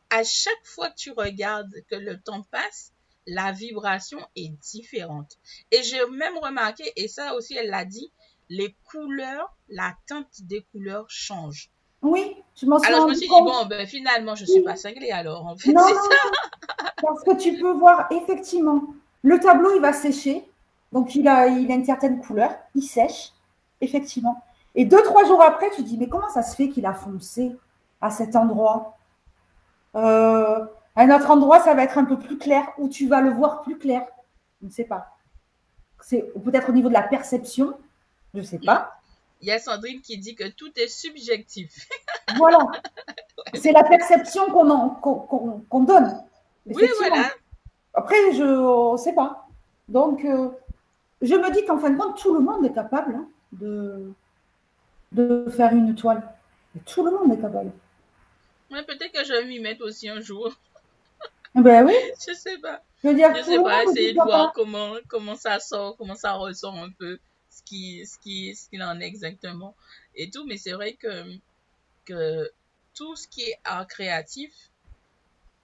à chaque fois que tu regardes que le temps passe, la vibration est différente? Et j'ai même remarqué, et ça aussi elle l'a dit, les couleurs, la teinte des couleurs change. Oui, je m'en suis Alors je me suis dit, bon, ben, finalement, je ne suis pas cinglée alors. En fait, non, ça. parce que tu peux voir, effectivement, le tableau, il va sécher. Donc, il a, il a une certaine couleur. Il sèche, effectivement. Et deux, trois jours après, tu te dis, mais comment ça se fait qu'il a foncé à cet endroit? Euh, À un autre endroit, ça va être un peu plus clair, ou tu vas le voir plus clair. Je ne sais pas. C'est peut-être au niveau de la perception, je ne sais pas. Il y a Sandrine qui dit que tout est subjectif. voilà. C'est la perception qu'on donne. Oui, voilà. Après, je ne sais pas. Donc, euh, je me dis qu'en fin de compte, tout le monde est capable hein, de, de faire une toile. tout le monde est capable. peut-être que je vais m'y mettre aussi un jour. Ben oui. je sais pas. Je veux dire, je sais pas, essayer de voir comment, comment ça sort, comment ça ressort un peu ce qui, ce qui, ce qu'il en est exactement et tout. Mais c'est vrai que, que tout ce qui est art créatif,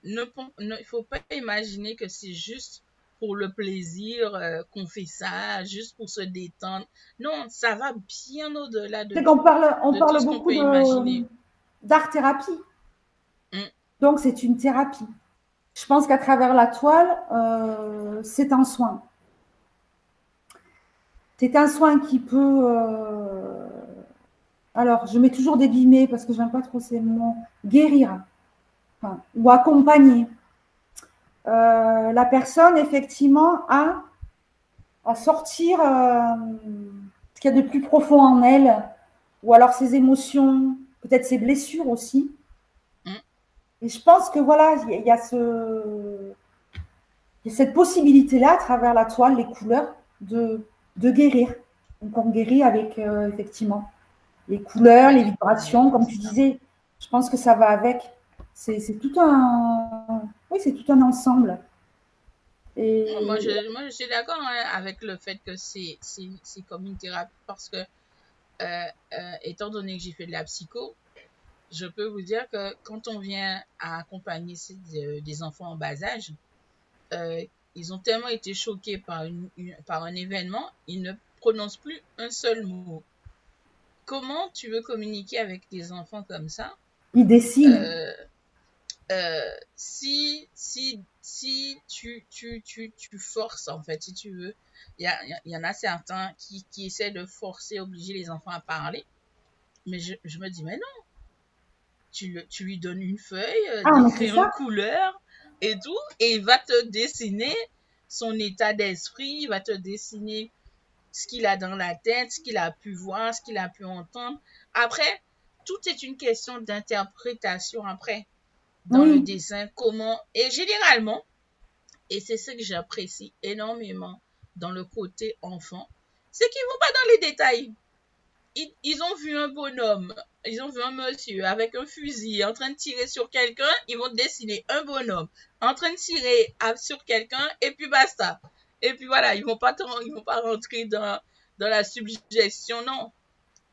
ne, ne il faut pas imaginer que c'est juste pour le plaisir euh, qu'on fait ça, juste pour se détendre. Non, ça va bien au-delà de. C'est qu'on parle, on parle beaucoup d'art-thérapie. Mm. Donc, c'est une thérapie. Je pense qu'à travers la toile, euh, c'est un soin. C'est un soin qui peut. Euh, alors, je mets toujours des guillemets parce que je n'aime pas trop ces mots. Guérir ou accompagner. Euh, la personne, effectivement, à, à sortir euh, ce qu'il y a de plus profond en elle, ou alors ses émotions, peut-être ses blessures aussi. Mm. Et je pense que voilà, il y, a ce, y a cette possibilité-là à travers la toile, les couleurs, de de guérir. Donc on guérit avec euh, effectivement les couleurs, les vibrations, comme tu disais. Je pense que ça va avec. C'est tout un, oui, c'est tout un ensemble. Et... Moi, je, moi, je suis d'accord hein, avec le fait que c'est comme une thérapie parce que, euh, euh, étant donné que j'ai fait de la psycho, je peux vous dire que quand on vient à accompagner des enfants en bas âge, ils ont tellement été choqués par, une, par un événement, ils ne prononcent plus un seul mot. Comment tu veux communiquer avec des enfants comme ça? Ils dessinent. Euh, euh, si si, si tu, tu, tu, tu, forces, en fait, si tu veux, il y, y, en a certains qui, qui essaient de forcer, obliger les enfants à parler. Mais je, je me dis, mais non, tu, le, tu lui donnes une feuille, euh, ah, de couleur, et tout, et il va te dessiner son état d'esprit, il va te dessiner ce qu'il a dans la tête, ce qu'il a pu voir, ce qu'il a pu entendre. Après, tout est une question d'interprétation après dans le dessin, comment et généralement, et c'est ce que j'apprécie énormément dans le côté enfant, c'est qu'ils vont pas dans les détails ils, ont vu un bonhomme, ils ont vu un monsieur avec un fusil en train de tirer sur quelqu'un, ils vont dessiner un bonhomme en train de tirer sur quelqu'un et puis basta. Et puis voilà, ils vont pas ils vont pas rentrer dans, dans la suggestion, non.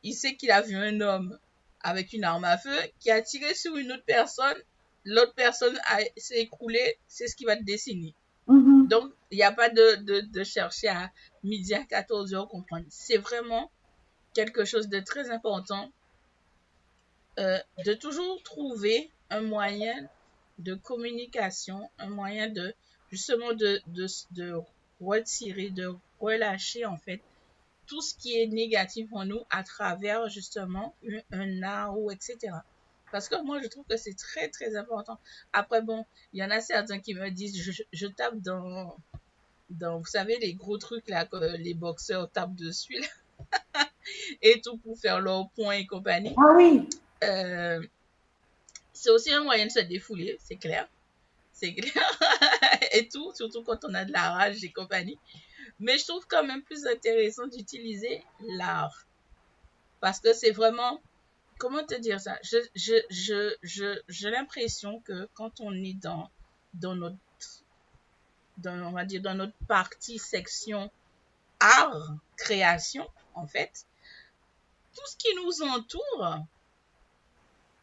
Il sait qu'il a vu un homme avec une arme à feu qui a tiré sur une autre personne, l'autre personne s'est écroulée, c'est ce qu'il va te dessiner. Mm-hmm. Donc, il n'y a pas de, de, de, chercher à midi à 14 heures comprendre. C'est vraiment quelque chose de très important, euh, de toujours trouver un moyen de communication, un moyen de justement de, de, de retirer, de relâcher en fait tout ce qui est négatif en nous à travers justement un, art ou etc. Parce que moi, je trouve que c'est très, très important. Après, bon, il y en a certains qui me disent, je, je tape dans, dans, vous savez, les gros trucs là que les boxeurs tapent dessus, là. et tout pour faire leur point et compagnie. Ah oui. Euh, c'est aussi un moyen de se défouler, c'est clair. C'est clair. et tout, surtout quand on a de la rage et compagnie. Mais je trouve quand même plus intéressant d'utiliser l'art. Parce que c'est vraiment, comment te dire ça? Je, je, je, je, j'ai l'impression que quand on est dans, dans notre, dans, on va dire, dans notre partie section art, création, en fait, tout ce qui nous entoure,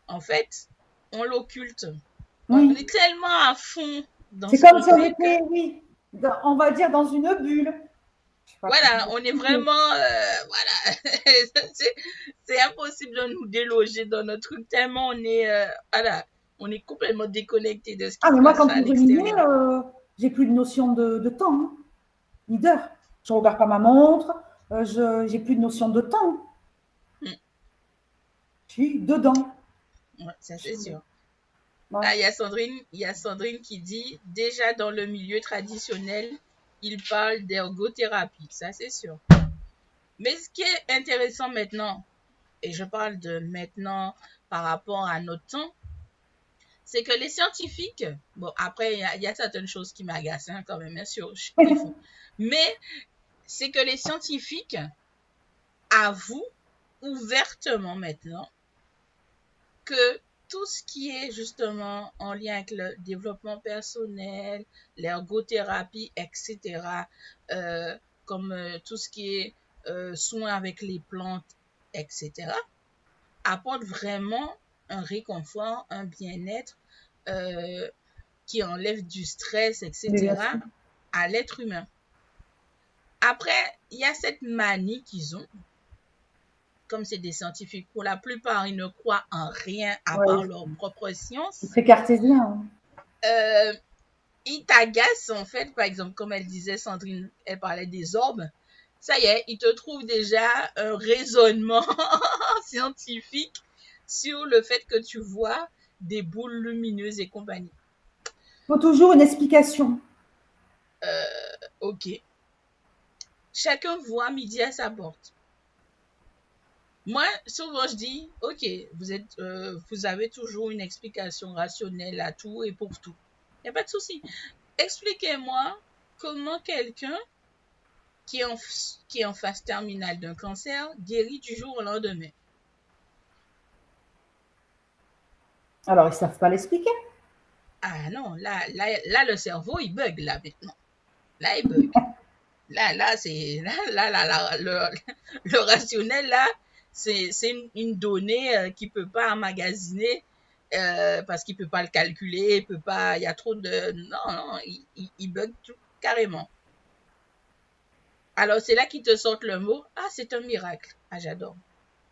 en fait, on l'occulte. On est tellement à fond dans C'est ce comme si on était, oui, dans- on va dire dans une bulle. Je Voilà, on est vraiment, euh, voilà, c'est impossible de nous déloger dans notre truc tellement on est, euh, voilà, on est complètement déconnecté de ce qui Ah, se mais moi, passe quand l'extérieur. euh, j'ai plus de notion de, de temps, hein, ni d'heure. Je regarde pas ma montre, euh, je j'ai plus de notion de temps. Suis dedans. Ouais, ça c'est sûr. Ouais. Ah, il y a Sandrine, y a Sandrine qui dit, déjà dans le milieu traditionnel, il parle d'ergothérapie, ça c'est sûr. Mais ce qui est intéressant maintenant, et je parle de maintenant par rapport à notre temps, c'est que les scientifiques, bon après il y a, il y a certaines choses qui m'agacent hein, quand même, bien sûr, je- mais c'est que les scientifiques avouent ouvertement maintenant que tout ce qui est justement en lien avec le développement personnel, l'ergothérapie, etc., euh, comme euh, tout ce qui est euh, soins avec les plantes, etc., apporte vraiment un réconfort, un bien-être euh, qui enlève du stress, etc., à l'être humain. Après, il y a cette manie qu'ils ont, comme c'est des scientifiques, pour la plupart, ils ne croient en rien à Ouais. part leur propre science. C'est cartésien. hein. Euh, ils t'agacent, en fait, par exemple, comme elle disait, Sandrine, elle parlait des orbes. Ça y est, ils te trouvent déjà un raisonnement scientifique sur le fait que tu vois des boules lumineuses et compagnie. Il faut toujours une explication. Ok. Chacun voit midi à sa porte. Moi, souvent, je dis, ok, vous, êtes, euh, vous avez toujours une explication rationnelle à tout et pour tout. Il n'y a pas de souci. Expliquez-moi comment quelqu'un qui, est en f- qui est en phase terminale d'un cancer guérit du jour au lendemain. Alors, ils ne savent pas l'expliquer? Ah non, là, là, là, le cerveau, il bug, là, maintenant. Là, il bug. Là, là, c'est, là, là, là, là, le, le rationnel, là, c'est, une, donnée euh, qu'il peut pas emmagasiner, euh, parce qu'il peut pas le calculer, il peut pas, il y a trop de, non, non, il, bug tout, carrément. Alors, c'est là qu'ils te sortent le mot, ah, c'est un miracle. Ah, j'adore.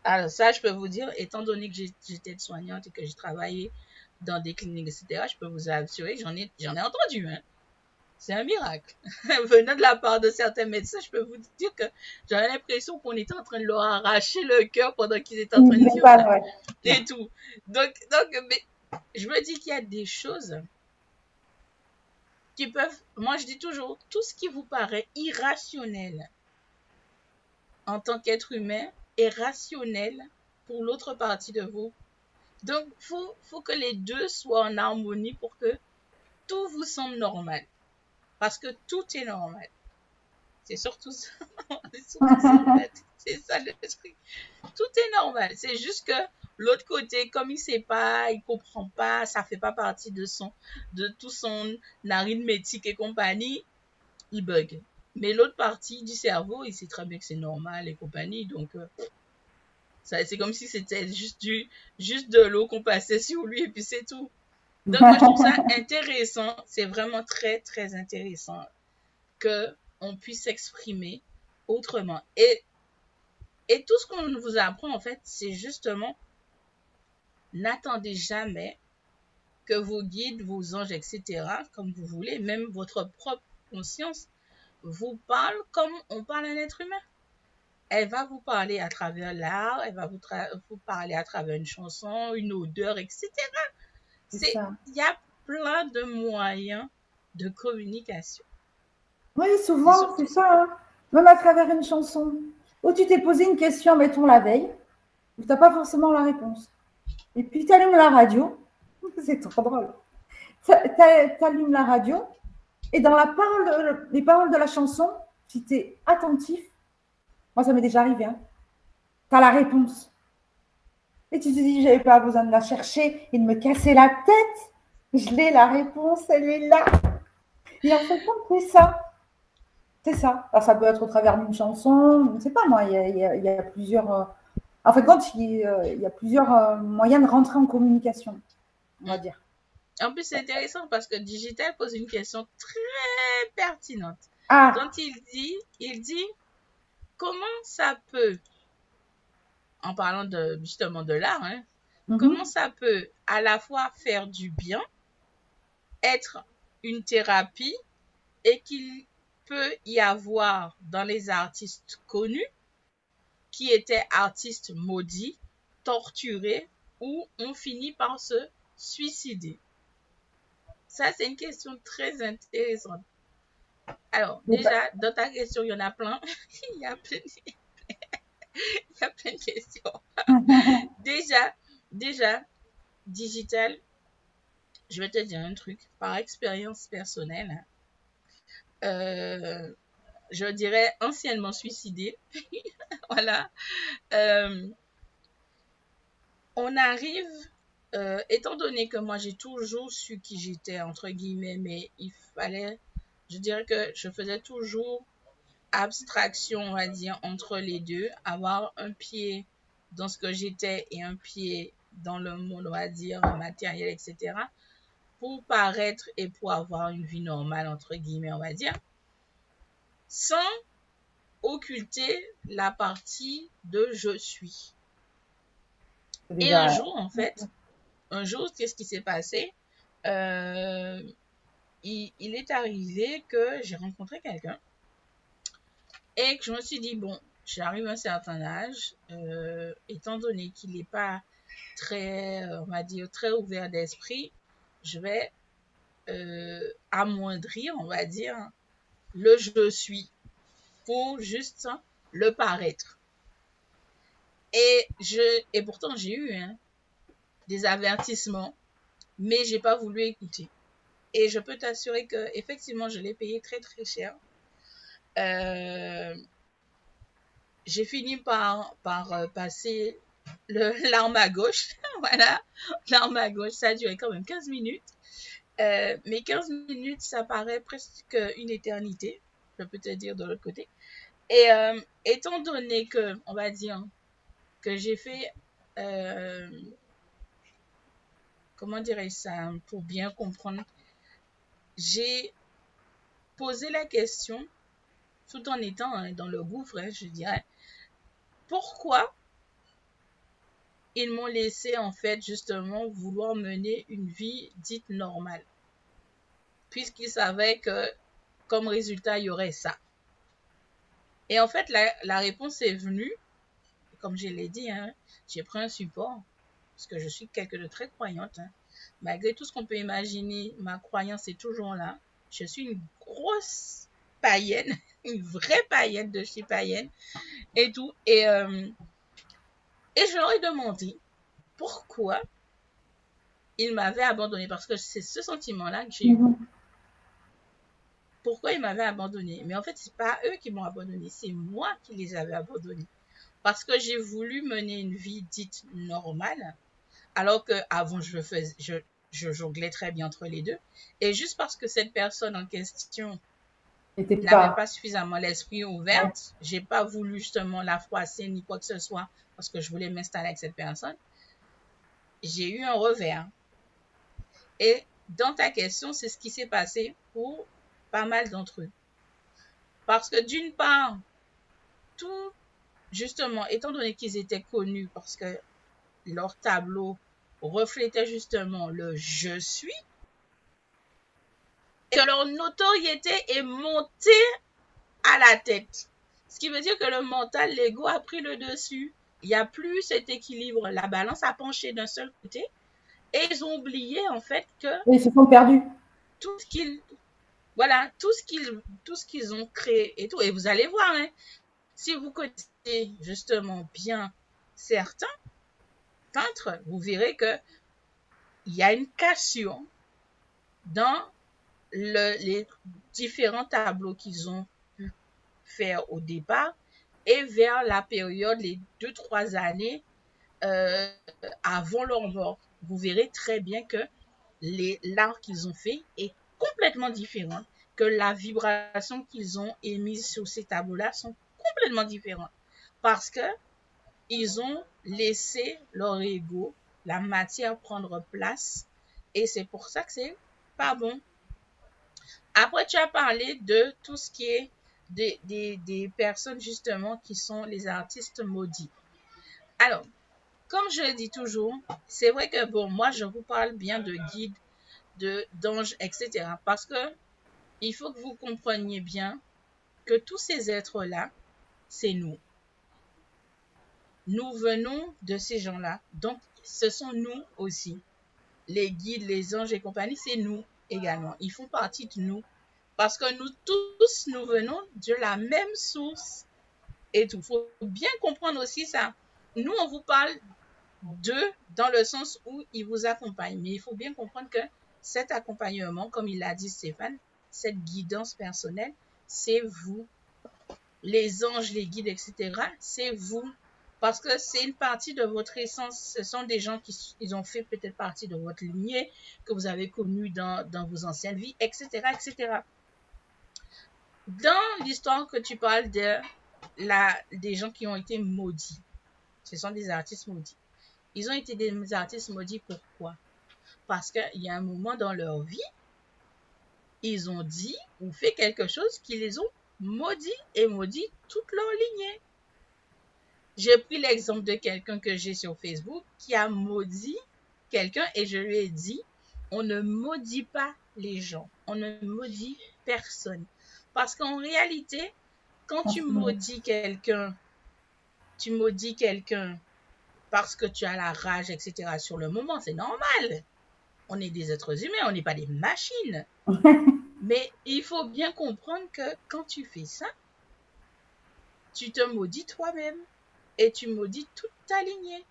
Alors, ça, je peux vous dire, étant donné que j'étais soignante et que j'ai travaillé dans des cliniques, etc., je peux vous assurer que j'en ai, ai entendu, hein. C'est un miracle. Venant de la part de certains médecins, je peux vous dire que j'avais l'impression qu'on était en train de leur arracher le cœur pendant qu'ils étaient en train de vrai. et tout. Donc, donc mais je me dis qu'il y a des choses qui peuvent, moi je dis toujours, tout ce qui vous paraît irrationnel en tant qu'être humain est rationnel pour l'autre partie de vous. Donc, il faut, faut que les deux soient en harmonie pour que tout vous semble normal. Parce que tout est normal. C'est surtout ça. C'est ça, le. Tout est normal. C'est juste que l'autre côté, comme il sait pas, il comprend pas, ça fait pas partie de son, de tout son arithmétique et compagnie, il bug. Mais l'autre partie du cerveau, il sait très bien que c'est normal et compagnie, donc euh, c'est comme si c'était juste juste de l'eau qu'on passait sur lui et puis c'est tout. Donc moi je trouve ça intéressant, c'est vraiment très très intéressant que on puisse s'exprimer autrement. Et et tout ce qu'on vous apprend en fait, c'est justement n'attendez jamais que vos guides, vos anges, etc., comme vous voulez, même votre propre conscience, vous parle comme on parle à un être humain. Elle va vous parler à travers l'art, elle va vous, vous, parler à travers une chanson, une odeur, etc. Il y a plein de moyens de communication. Oui, souvent, c'est ça. Hein. Même à travers une chanson. Où tu t'es posé une question, mettons la veille, où tu n'as pas forcément la réponse. Et puis tu allumes la radio. C'est trop drôle. Tu allumes la radio et dans la parole, les paroles de la chanson, si tu es attentif, moi ça m'est déjà arrivé, hein, tu as la réponse. Et tu te dis, j'avais pas besoin de la chercher et de me casser la tête. Je l'ai, la réponse, elle est là. Et en fait, c'est ça. C'est ça. ça peut être au travers d'une chanson, je ne sais pas moi, il y a, plusieurs. Euh, en fait, quand il y a plusieurs euh, moyens de rentrer en communication, on va dire. En plus, c'est intéressant parce que Digital pose une question très pertinente. Ah. Quand il dit, il dit comment ça peut, en parlant de, justement de l'art, hein, mhm. comment ça peut à la fois faire du bien, être une thérapie et qu'il peut y avoir dans les artistes connus qui étaient artistes maudits, torturés ou ont fini par se suicider? Ça, c'est une question très intéressante. Alors, déjà, dans ta question, il y en a plein. il, y a plein il y a plein de questions. déjà, déjà, digital, je vais te dire un truc. Par expérience personnelle, euh, je dirais anciennement suicidé. voilà. Euh, on arrive, euh, étant donné que moi j'ai toujours su qui j'étais, entre guillemets, mais il fallait, je dirais que je faisais toujours abstraction, on va dire, entre les deux, avoir un pied dans ce que j'étais et un pied dans le monde, on va dire, matériel, etc pour paraître et pour avoir une vie normale, entre guillemets, on va dire, sans occulter la partie de je suis. Et un jour, en fait, un jour, qu'est-ce qui s'est passé? Euh, il, est arrivé que j'ai rencontré quelqu'un et que je me suis dit, bon, j'arrive à un certain âge, euh, étant donné qu'il n'est pas très, on va dire, très ouvert d'esprit, je vais euh, amoindrir, on va dire, le je suis pour juste le paraître. Et, je, et pourtant, j'ai eu hein, des avertissements, mais j'ai pas voulu écouter. Et je peux t'assurer que effectivement, je l'ai payé très très cher. Euh, j'ai fini par, par euh, passer l'arme à gauche. voilà, l'arme à gauche, ça a duré quand même 15 minutes. Euh, mais 15 minutes, ça paraît presque une éternité, je peux te dire de l'autre côté. Et euh, étant donné que, on va dire, que j'ai fait, euh, comment dirais-je ça, pour bien comprendre, j'ai posé la question, tout en étant hein, dans le gouffre, hein, je dirais, pourquoi ils m'ont laissé en fait justement vouloir mener une vie dite normale? Puisqu'ils savaient que comme résultat, il y aurait ça. Et en fait, la, réponse est venue, comme je l'ai dit, hein, j'ai pris un support, parce que je suis quelqu'un de très croyante. Malgré tout ce qu'on peut imaginer, ma croyance est toujours là. Je suis une grosse païenne, une vraie païenne de chez païenne et tout. Et euh, et je leur ai demandé pourquoi ils m'avaient abandonné, parce que c'est ce sentiment-là que j'ai eu. Mhm. Pourquoi ils m'avaient abandonné? Mais en fait, c'est pas eux qui m'ont abandonné, c'est moi qui les avais abandonnés. Parce que j'ai voulu mener une vie dite normale, alors que avant je faisais, je, je jonglais très bien entre les deux. Et juste parce que cette personne en question n'avait pas... suffisamment l'esprit ouvert, j'ai pas voulu justement la froisser ni quoi que ce soit parce que je voulais m'installer avec cette personne, j'ai eu un revers. Et dans ta question, c'est ce qui s'est passé pour pas mal d'entre eux. Parce que d'une part, tout, justement, étant donné qu'ils étaient connus parce que leur tableau reflétaient justement le je suis, que leur notoriété est montée à la tête. Ce qui veut dire que le mental, l'ego a pris le dessus. Il n'y a plus cet équilibre. La balance a penché d'un seul côté. Et ils ont oublié, en fait, que. Ils se sont perdus. Tout ce qu'ils. Voilà, tout ce qu'ils, tout ce qu'ils ont créé et tout. Et vous allez voir, hein, si vous connaissez justement bien certains peintres, vous verrez que il y a une cassure dans le, les différents tableaux qu'ils ont pu faire au départ et vers la période, les deux, trois années euh, avant leur mort. Vous verrez très bien que l'art qu'ils ont fait est complètement différent, que la vibration qu'ils ont émise sur ces tableaux-là sont complètement différentes parce que ils ont laissé leur ego, la matière prendre place et c'est pour ça que c'est pas bon. Après, tu as parlé de tout ce qui est des, des, des personnes justement qui sont les artistes maudits. Alors, comme je le dis toujours, c'est vrai que bon, moi je vous parle bien de guides, de d'anges, etc. Parce que il faut que vous compreniez bien que tous ces êtres-là, c'est nous. Nous venons de ces gens-là. Donc, ce sont nous aussi. Les guides, les anges et compagnie, c'est nous également. Ils font partie de nous. Parce que nous tous, nous venons de la même source. Et. Il faut bien comprendre aussi ça. Nous, on vous parle d'eux dans le sens où ils vous accompagnent. Mais il faut bien comprendre que cet accompagnement, comme il l'a dit Stéphane, cette guidance personnelle, c'est vous. Les anges, les guides, etc., c'est vous. Parce que c'est une partie de votre essence. Ce sont des gens qui ont fait peut-être partie de votre lignée, que vous avez connu dans, vos anciennes vies, etc., etc. Dans l'histoire que tu parles de des gens qui ont été maudits, ce sont des artistes maudits. Ils ont été des artistes maudits pourquoi? Parce qu'il y a un moment dans leur vie, ils ont dit ou fait quelque chose qui les ont maudits et maudit toute leur lignée. J'ai pris l'exemple de quelqu'un que j'ai sur Facebook qui a maudit quelqu'un et je lui ai dit, on ne maudit pas les gens, on ne maudit personne. Parce qu'en réalité, quand tu maudis quelqu'un, tu maudis quelqu'un parce que tu as la rage, etc. sur le moment, c'est normal. On est des êtres humains, on n'est pas des machines. Mais il faut bien comprendre que quand tu fais ça, tu te maudis toi-même et tu maudis toute ta lignée.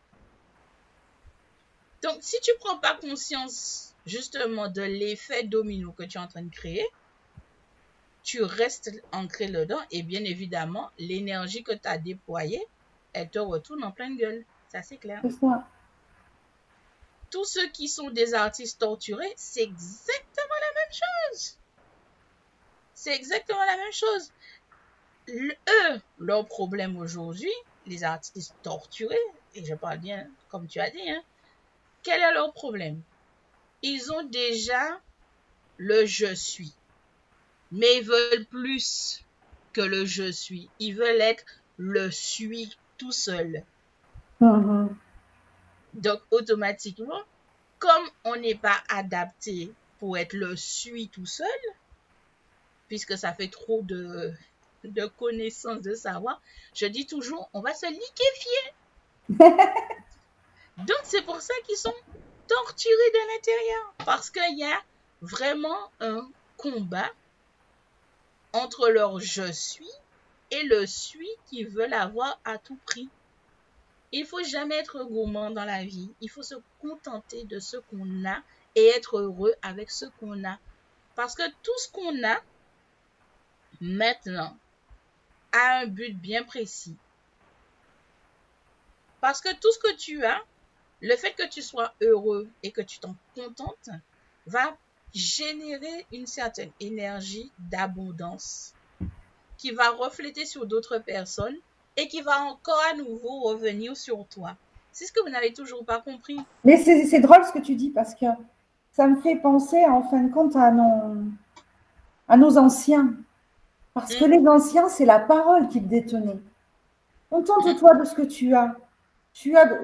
Donc, si tu prends pas conscience justement de l'effet domino que tu es en train de créer, tu restes ancré dedans et bien évidemment, l'énergie que tu as déployée, elle te retourne en pleine gueule. Ça, c'est clair. Tous ceux qui sont des artistes torturés, c'est exactement la même chose. C'est exactement la même chose. eux, leur problème aujourd'hui, les artistes torturés, et je parle bien comme tu as dit, hein, quel est leur problème? Ils ont déjà le je suis. Mais ils veulent plus que le je suis. Ils veulent être le suis tout seul. Mm-hmm. Donc, automatiquement, comme on n'est pas adapté pour être le suis tout seul, puisque ça fait trop de, de connaissances, de savoir, je dis toujours, on va se liquéfier. Donc, c'est pour ça qu'ils sont torturés de l'intérieur, parce qu'il y a vraiment un combat entre leur je suis et le suis qu'ils veulent avoir à tout prix. Il faut jamais être gourmand dans la vie. Il faut se contenter de ce qu'on a et être heureux avec ce qu'on a. Parce que tout ce qu'on a maintenant a un but bien précis. Parce que tout ce que tu as, le fait que tu sois heureux et que tu t'en contentes, va générer une certaine énergie d'abondance qui va refléter sur d'autres personnes et qui va encore à nouveau revenir sur toi. C'est ce que vous n'avez toujours pas compris. Mais c'est drôle ce que tu dis parce que ça me fait penser en fin de compte à à nos anciens. Parce que mm. les anciens, c'est la parole qui te détenait. Contente-toi de ce que tu as. tu as,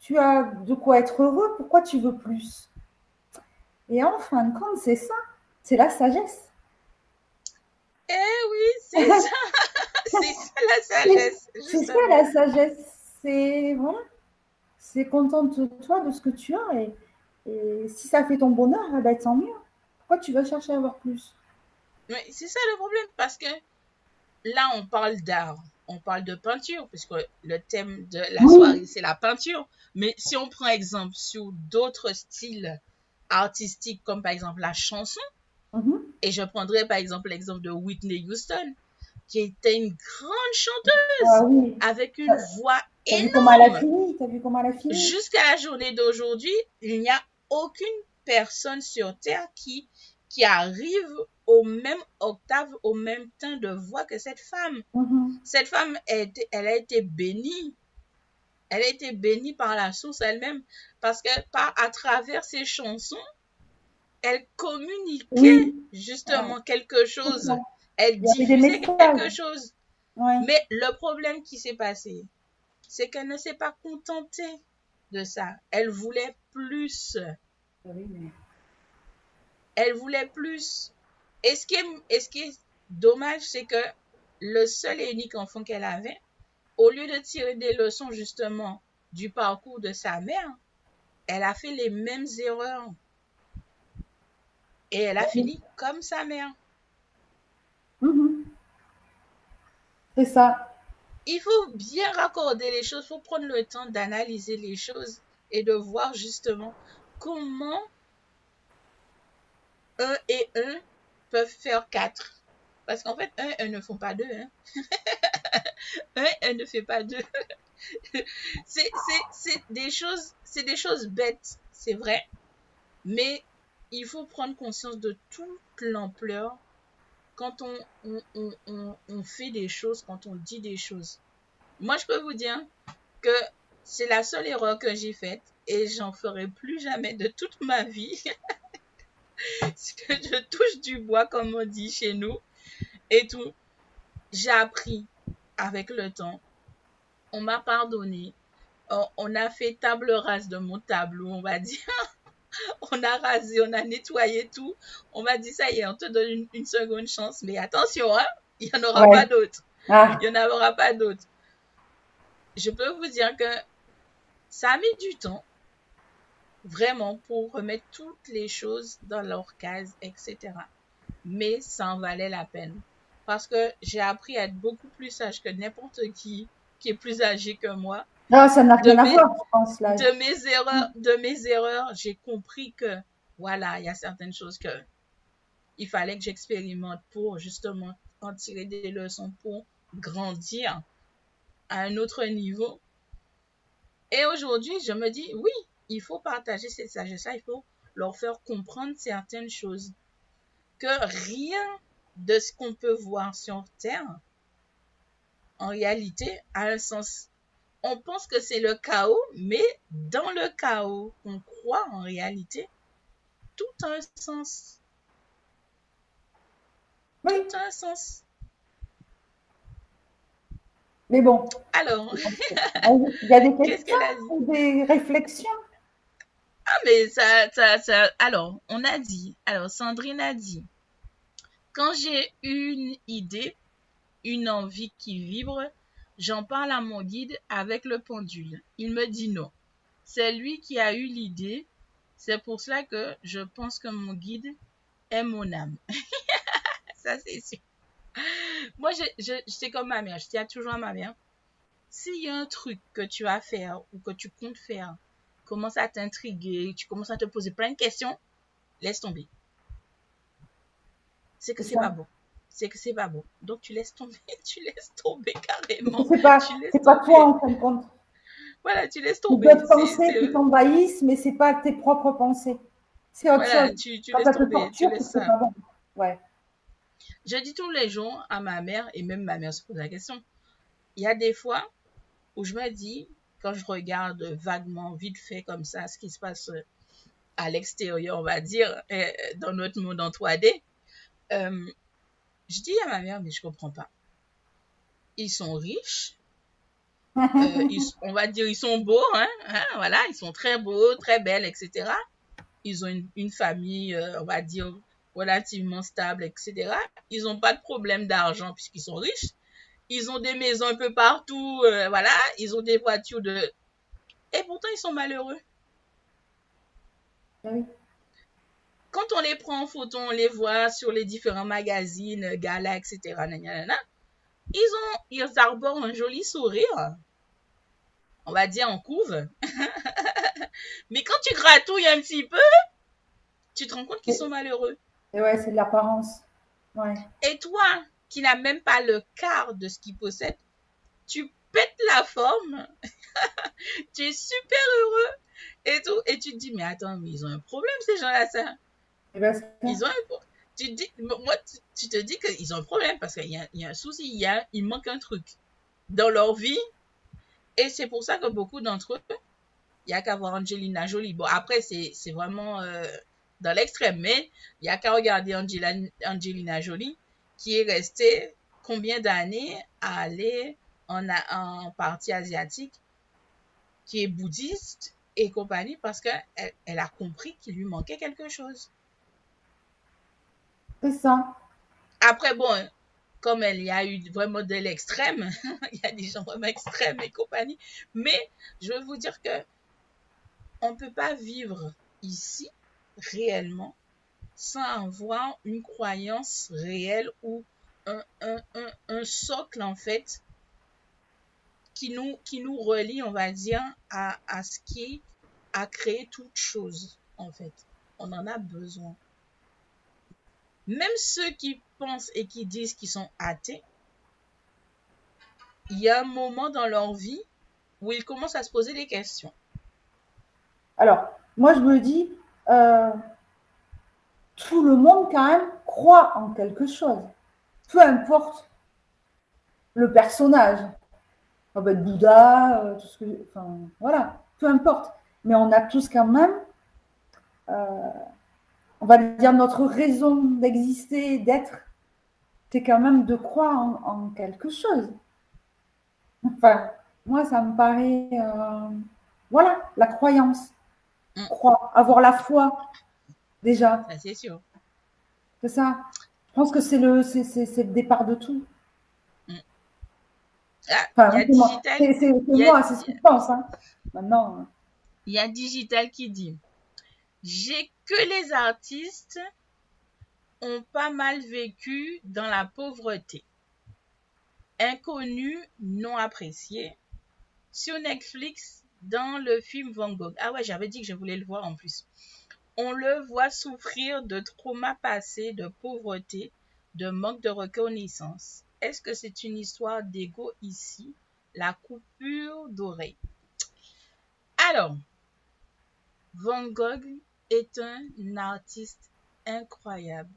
tu as de quoi être heureux, pourquoi tu veux plus? Et en fin de compte, c'est ça, c'est la sagesse. Eh oui, c'est ça, c'est ça la sagesse. C'est ça la sagesse, c'est voilà, c'est contente-toi de ce que tu as et, et si ça fait ton bonheur, eh ben, tant mieux. Pourquoi tu vas chercher à avoir plus? Mais c'est ça le problème, parce que là, on parle d'art, on parle de peinture, puisque le thème de la soirée, c'est la peinture. Mais si on prend exemple sur d'autres styles artistiques, comme par exemple la chanson, Mhm. et je prendrais par exemple l'exemple de Whitney Houston, qui était une grande chanteuse Ah oui. avec une voix énorme. fini T'as vu comment elle a fini? Jusqu'à la journée d'aujourd'hui, il n'y a aucune personne sur Terre qui, qui arrive au même octave, au même teint de voix que cette femme. Mhm. Cette femme, elle, a été- elle a été bénie. Elle a été bénie par la source elle-même parce que par, à travers ses chansons, elle communiquait Oui. justement quelque chose. Elle diffusait quelque chose. Ouais. Mais le problème qui s'est passé, c'est qu'elle ne s'est pas contentée de ça. Elle voulait plus. Oui, mais- Elle voulait plus. Et ce qui est, et ce qui est dommage, c'est que le seul et unique enfant qu'elle avait, au lieu de tirer des leçons justement du parcours de sa mère, elle a fait les mêmes erreurs. Et elle a fini comme sa mère. Mhm. C'est ça. Il faut bien raccorder les choses, il faut prendre le temps d'analyser les choses et de voir justement comment un et un peuvent faire quatre. Parce qu'en fait, un un ne font pas deux. Hein. un ne fait pas deux. c'est des choses, c'est des choses bêtes, c'est vrai. Mais il faut prendre conscience de toute l'ampleur quand on, on, on, on, on fait des choses, quand on dit des choses. Moi, je peux vous dire que c'est la seule erreur que j'ai faite et j'en ferai plus jamais de toute ma vie. je touche du bois, comme on dit chez nous, et tout. J'ai appris avec le temps. On m'a pardonné. On, on a fait table rase de mon tableau, on va dire. on a rasé, on a nettoyé tout. On m'a dit, ça y est, on te donne une, une seconde chance. Mais attention, hein, il n'y en aura Ouais. pas d'autres. Ah, Il n'y en aura pas d'autres. Je peux vous dire que ça a mis du temps, vraiment, pour remettre toutes les choses dans leur case, etc. Mais ça en valait la peine. Parce que j'ai appris à être beaucoup plus sage que n'importe qui qui est plus âgé que moi. non, ça n'a rien à voir, je pense, là. De mes erreurs, de mes erreurs, j'ai compris que, voilà, il y a certaines choses que il fallait que j'expérimente pour justement en tirer des leçons pour grandir à un autre niveau. Et aujourd'hui, je me dis, oui, il faut partager cette sagesse-là, il faut leur faire comprendre certaines choses. Que rien de ce qu'on peut voir sur Terre, en réalité, a un sens. On pense que c'est le chaos, mais dans le chaos qu'on croit en réalité, tout a un sens. Oui, Tout a un sens. mais bon, Alors, il y a des qu'est-ce questions, des réflexions? Ah, mais ça, ça, ça. Alors, on a dit. Alors, Sandrine a dit. Quand j'ai une idée, une envie qui vibre, j'en parle à mon guide avec le pendule. Il me dit non. C'est lui qui a eu l'idée. C'est pour cela que je pense que mon guide est mon âme. ça, c'est sûr. Moi, c'est comme ma mère. Je dis toujours à ma mère. S'il y a un truc que tu vas faire ou que tu comptes faire, commence à t'intriguer, tu commences à te poser plein de questions, laisse tomber. C'est que C'est pas bon. C'est que c'est pas bon. Donc tu laisses tomber, tu laisses tomber carrément. C'est pas, Tu laisses c'est pas toi, en fin de compte. Voilà, tu laisses tomber. d'autres pensées qui t'envahissent, mais c'est pas tes propres pensées. C'est autre Voilà, chose. tu, tu Quand laisses tomber. Tu torture, laisses ça. pas bon. Ouais. Je dis tous les jours à ma mère, et même ma mère se pose la question, il y a des fois où je me dis, quand je regarde vaguement, vite fait comme ça, ce qui se passe euh, à l'extérieur, on va dire, euh, dans notre monde en 3D, euh, je dis à ma mère, mais je comprends pas. Ils sont riches, on va dire, ils sont beaux, hein, hein, voilà, ils sont très beaux, très belles, etc. Ils ont une, famille, on va dire, relativement stable, etc. Ils n'ont pas de problème d'argent puisqu'ils sont riches. Ils ont des maisons un peu partout, voilà. Ils ont des voitures de... Et pourtant, ils sont malheureux. Ah Quand on les prend en photo, on les voit sur les différents magazines, galas, etc. Ils ont, ils arborent un joli sourire. On va dire en couve. Mais quand tu gratouilles un petit peu, tu te rends compte qu'ils sont malheureux. Et ouais, c'est de l'apparence. Ouais. Et toi, qui n'as même pas le quart de ce qu'ils possèdent, tu pètes la forme. tu es super heureux et tout. Et tu te dis, mais attends, mais ils ont un problème, ces gens-là, ça. Eh ben, ils ont un tu te dis, moi, tu, te dis qu'ils ont un problème parce qu'il y, y, a un souci, il, y a, il manque un truc dans leur vie. Et c'est pour ça que beaucoup d'entre eux, il n'y a qu'à voir Angelina Jolie. Bon, après, c'est vraiment euh, dans l'extrême, mais il n'y a qu'à regarder Angelina Jolie qui est restée combien d'années à aller en, en partie asiatique, qui est bouddhiste et compagnie parce qu'elle elle a compris qu'il lui manquait quelque chose. C'est ça. Après, bon, comme il y a eu vraiment de l'extrême, il y a des gens vraiment extrêmes et compagnie, mais je veux vous dire que on ne peut pas vivre ici réellement sans avoir une croyance réelle ou un, socle en fait qui nous, qui relie, on va dire, à, à ce qui a créé toute chose, en fait. On en a besoin. Même ceux qui pensent et qui disent qu'ils sont athées, il y a un moment dans leur vie où ils commencent à se poser des questions. Alors, moi, je me dis, euh, tout le monde, quand même, croit en quelque chose. Peu importe le personnage ça peut être Bouddha, euh, tout ce que, enfin, voilà, peu importe. Mais on a tous quand même, euh, on va dire, notre raison d'exister, d'être, c'est quand même de croire en, quelque chose. Enfin, moi, ça me paraît, euh, voilà, la croyance. Mm. Croire, avoir la foi, déjà. c'est sûr. C'est ça. Je pense que c'est le, c'est, le départ de tout. Ah, c'est moi, c'est ce que je pense. Hein. Maintenant. Hein. Il y a Digital qui dit J'ai que les artistes ont pas mal vécu dans la pauvreté. Inconnus, non appréciés. Sur Netflix, dans le film Van Gogh. Ah ouais, j'avais dit que je voulais le voir en plus. On le voit souffrir de traumas passés, de pauvreté, de manque de reconnaissance. Est-ce que c'est une histoire d'ego ici? La coupure d'oreille. Alors, Van Gogh est un artiste incroyable.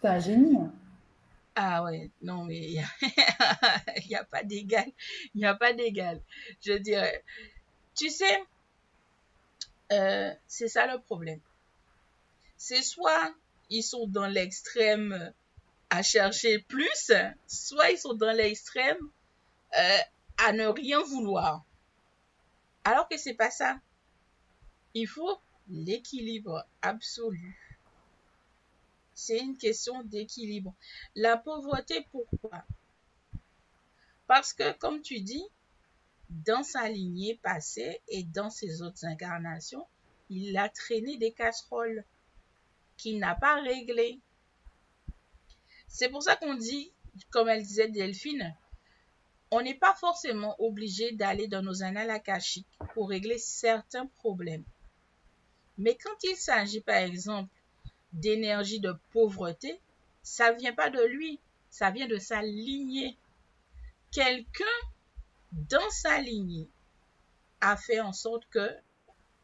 C'est un génie. Hein. Ah ouais, non, mais il n'y a, pas d'égal. Il n'y a pas d'égal. Je dirais. Tu sais, euh, c'est ça le problème. C'est soit ils sont dans l'extrême à chercher plus, soit ils sont dans l'extrême euh, à ne rien vouloir. Alors que c'est pas ça. Il faut l'équilibre absolu. C'est une question d'équilibre. La pauvreté, pourquoi? Parce que, comme tu dis, dans sa lignée passée et dans ses autres incarnations, il a traîné des casseroles qu'il n'a pas réglées. C'est pour ça qu'on dit, comme elle disait Delphine, on n'est pas forcément obligé d'aller dans nos annales akashiques pour régler certains problèmes. Mais quand il s'agit, par exemple, d'énergie de pauvreté, ça ne vient pas de lui, ça vient de sa lignée. Quelqu'un dans sa lignée a fait en sorte que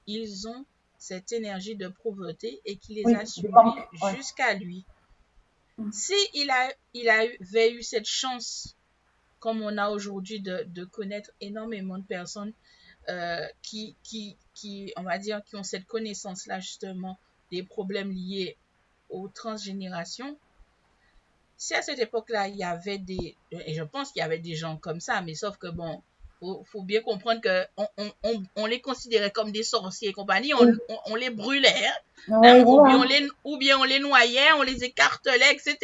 ils ont cette énergie de pauvreté et qui les a suivis jusqu'à lui. Si il, a, il avait eu cette chance, comme on a aujourd'hui, de, connaître énormément de personnes euh, qui, qui, qui, on va dire, qui ont cette connaissance-là, justement, des problèmes liés aux transgénérations, si à cette époque-là, il y avait des, et je pense qu'il y avait des gens comme ça, mais sauf que bon, faut, faut bien comprendre que on, on, on, on les considérait comme des sorciers et compagnie, on, les brûlait, hein, Ouais, hein, ou, bien on les, ou bien on les noyait, on les écartelait, etc.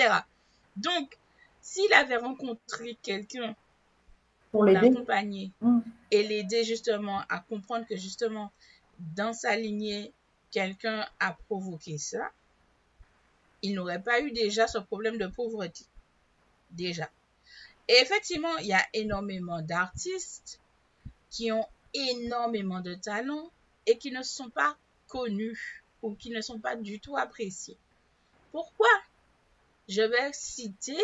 Donc, s'il avait rencontré quelqu'un Pour l'accompagner Mm. et l'aider justement à comprendre que justement dans sa lignée, quelqu'un a provoqué ça, il n'aurait pas eu déjà ce problème de pauvreté. Déjà. Et effectivement, il y a énormément d'artistes qui ont énormément de talent et qui ne sont pas connus ou qui ne sont pas du tout appréciés. Pourquoi? Je vais citer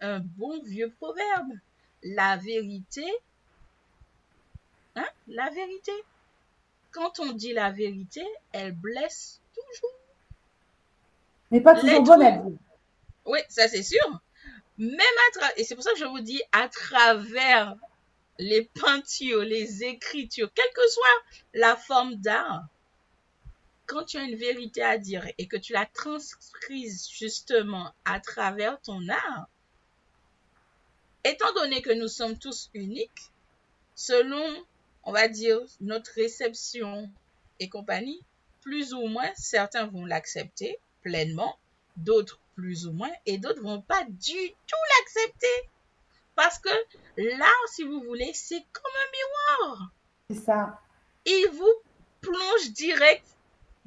un bon vieux proverbe. La vérité, hein, la vérité. Quand on dit la vérité, elle blesse toujours. Mais pas toujours bonne à dire. Oui, ça c'est sûr. Même à travers, et c'est pour ça que je vous dis, à travers les peintures, les écritures, quelle que soit la forme d'art, quand tu as une vérité à dire et que tu la transcrises justement à travers ton art, étant donné que nous sommes tous uniques, selon, on va dire, notre réception et compagnie, plus ou moins, certains vont l'accepter pleinement, d'autres plus ou moins, et d'autres vont pas du tout l'accepter. Parce que l'art, si vous voulez, c'est comme un miroir. C'est ça. Il vous plonge direct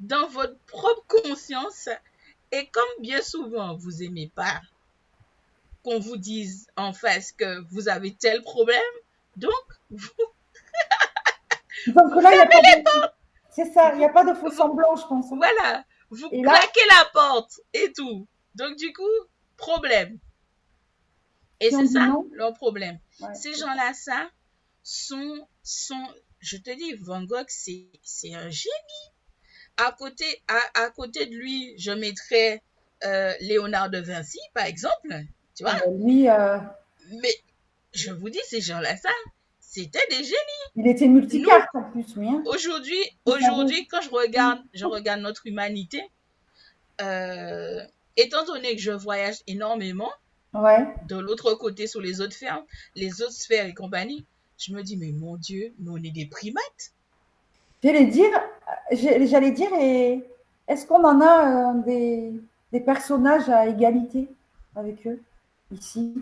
dans votre propre conscience. Et comme bien souvent, vous aimez pas qu'on vous dise en face que vous avez tel problème, donc vous Donc là, il n'y a pas de... C'est ça, il n'y a pas de faux semblant, je pense. Voilà, vous Et là- claquez la porte et tout. Donc du coup, problème. Et c'est ça non. leur problème. Ouais. Ces gens-là, ça, sont, sont, je te dis, Van Gogh, c'est, c'est un génie. À côté, à, à côté de lui, je mettrais euh, Léonard de Vinci, par exemple. Tu vois? Euh, Lui, euh, Mais je vous dis, ces gens-là, ça, c'était des génies. il était multicarte en plus, lui. Hein. Aujourd'hui, quand je regarde, je regarde notre humanité, euh, étant donné que je voyage énormément Ouais. de l'autre côté sur les autres fermes, les autres sphères et compagnie, je me dis, mais mon Dieu, mais on est des primates. J'allais dire, j'allais dire, est-ce qu'on en a euh, des, des personnages à égalité avec eux ici,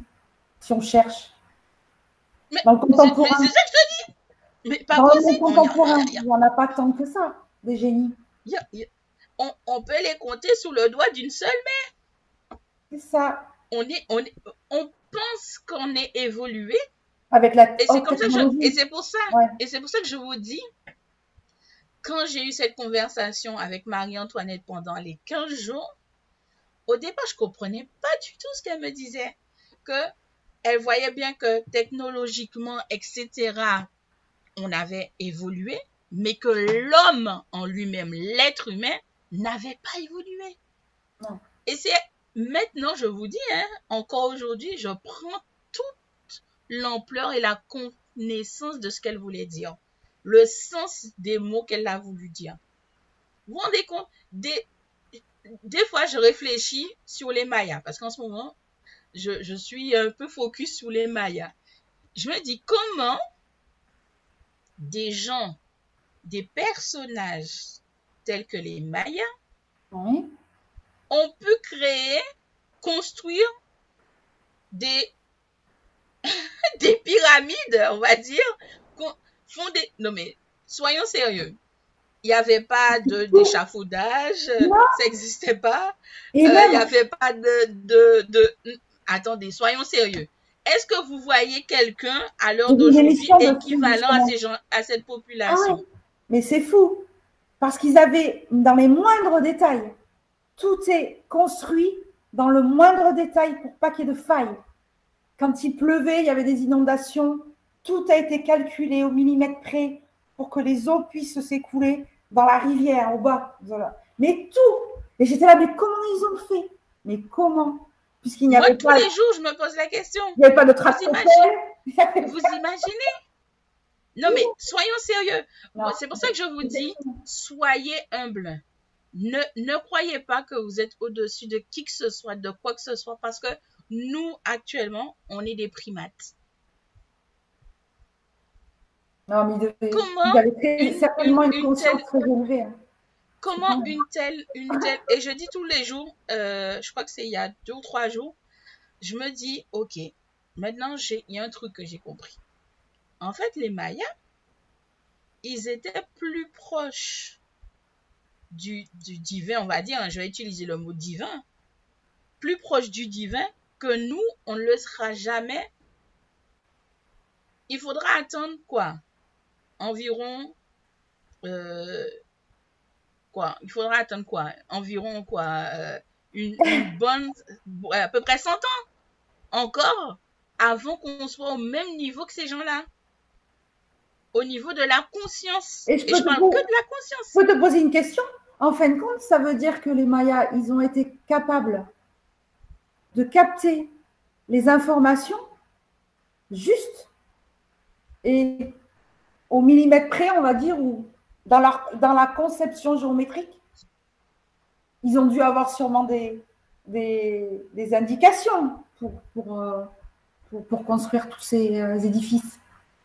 si on cherche? Mais Dans le C'est- contemporain, ça que je te dis. Mais pas dans le possible. contemporain, On, y a- il n'y en a pas tant que ça, des génies. y a- y a- on- on peut les compter sous le doigt d'une seule main. C'est ça, On, est, on, est- on pense qu'on est évolué avec la Et c'est comme ça je, et c'est pour ça, Ouais. et c'est pour ça que je vous dis, quand j'ai eu cette conversation avec Marie-Antoinette pendant les 15 jours, au départ, je comprenais pas du tout ce qu'elle me disait. Que elle voyait bien que technologiquement, etc., on avait évolué, mais que l'homme en lui-même, l'être humain, n'avait pas évolué. Non. Et c'est maintenant, je vous dis, hein, encore aujourd'hui, je prends toute l'ampleur et la connaissance de ce qu'elle voulait dire, le sens des mots qu'elle a voulu dire. Vous vous rendez compte des, des fois, je réfléchis sur les Mayas, parce qu'en ce moment, je, je suis un peu focus sur les Mayas. Je me dis comment des gens, des personnages tels que les Mayas Oui. ont pu créer, construire des, des pyramides, on va dire, fondées. Non mais, soyons sérieux. Il n'y avait pas de- d'échafaudage, Non. ça n'existait pas. Euh, Il n'y avait pas de, de, de... Attendez, soyons sérieux. Est-ce que vous voyez quelqu'un à l'heure d'aujourd'hui équivalent à, ces gens, à cette ah population? ouais, mais c'est fou, parce qu'ils avaient, dans les moindres détails, tout est construit dans le moindre détail pour pas qu'il y ait de faille. Quand il pleuvait, il y avait des inondations, tout a été calculé au millimètre près pour que les eaux puissent s'écouler dans la rivière au bas. Voilà. Mais tout. Et j'étais là, mais comment ils ont fait? Mais comment Puisqu'il n'y Moi, avait tous pas, les jours, je me pose la question. il n'y avait pas de Vous imaginez avait Vous imaginez? Non, mais soyons sérieux. C'est pour ça que je vous dis, soyez humbles. Ne, ne croyez pas que vous êtes au-dessus de qui que ce soit, de quoi que ce soit, parce que nous, actuellement, on est des primates. Non, mais il, devait, comment il avait certainement une, conscience très élevée. Hein. Comment une telle, une telle, et je dis tous les jours, euh, je crois que c'est il y a deux ou trois jours, je me dis, ok, maintenant il y a un truc que j'ai compris. En fait, les Mayas, ils étaient plus proches du, du divin, on va dire, hein, je vais utiliser le mot divin, plus proches du divin que nous, on ne le sera jamais. Il faudra attendre quoi? Environ euh, quoi Il faudra attendre quoi? Environ quoi euh, une, bonne à peu près 100 ans encore avant qu'on soit au même niveau que ces gens-là. Au niveau de la conscience. Et je, ne parle que de la conscience. Je peux te poser une question? En fin de compte, ça veut dire que les Mayas, ils ont été capables de capter les informations justes et au millimètre près, on va dire, ou dans, la conception géométrique. Ils ont dû avoir sûrement des, indications pour, euh, pour, construire tous ces euh, édifices.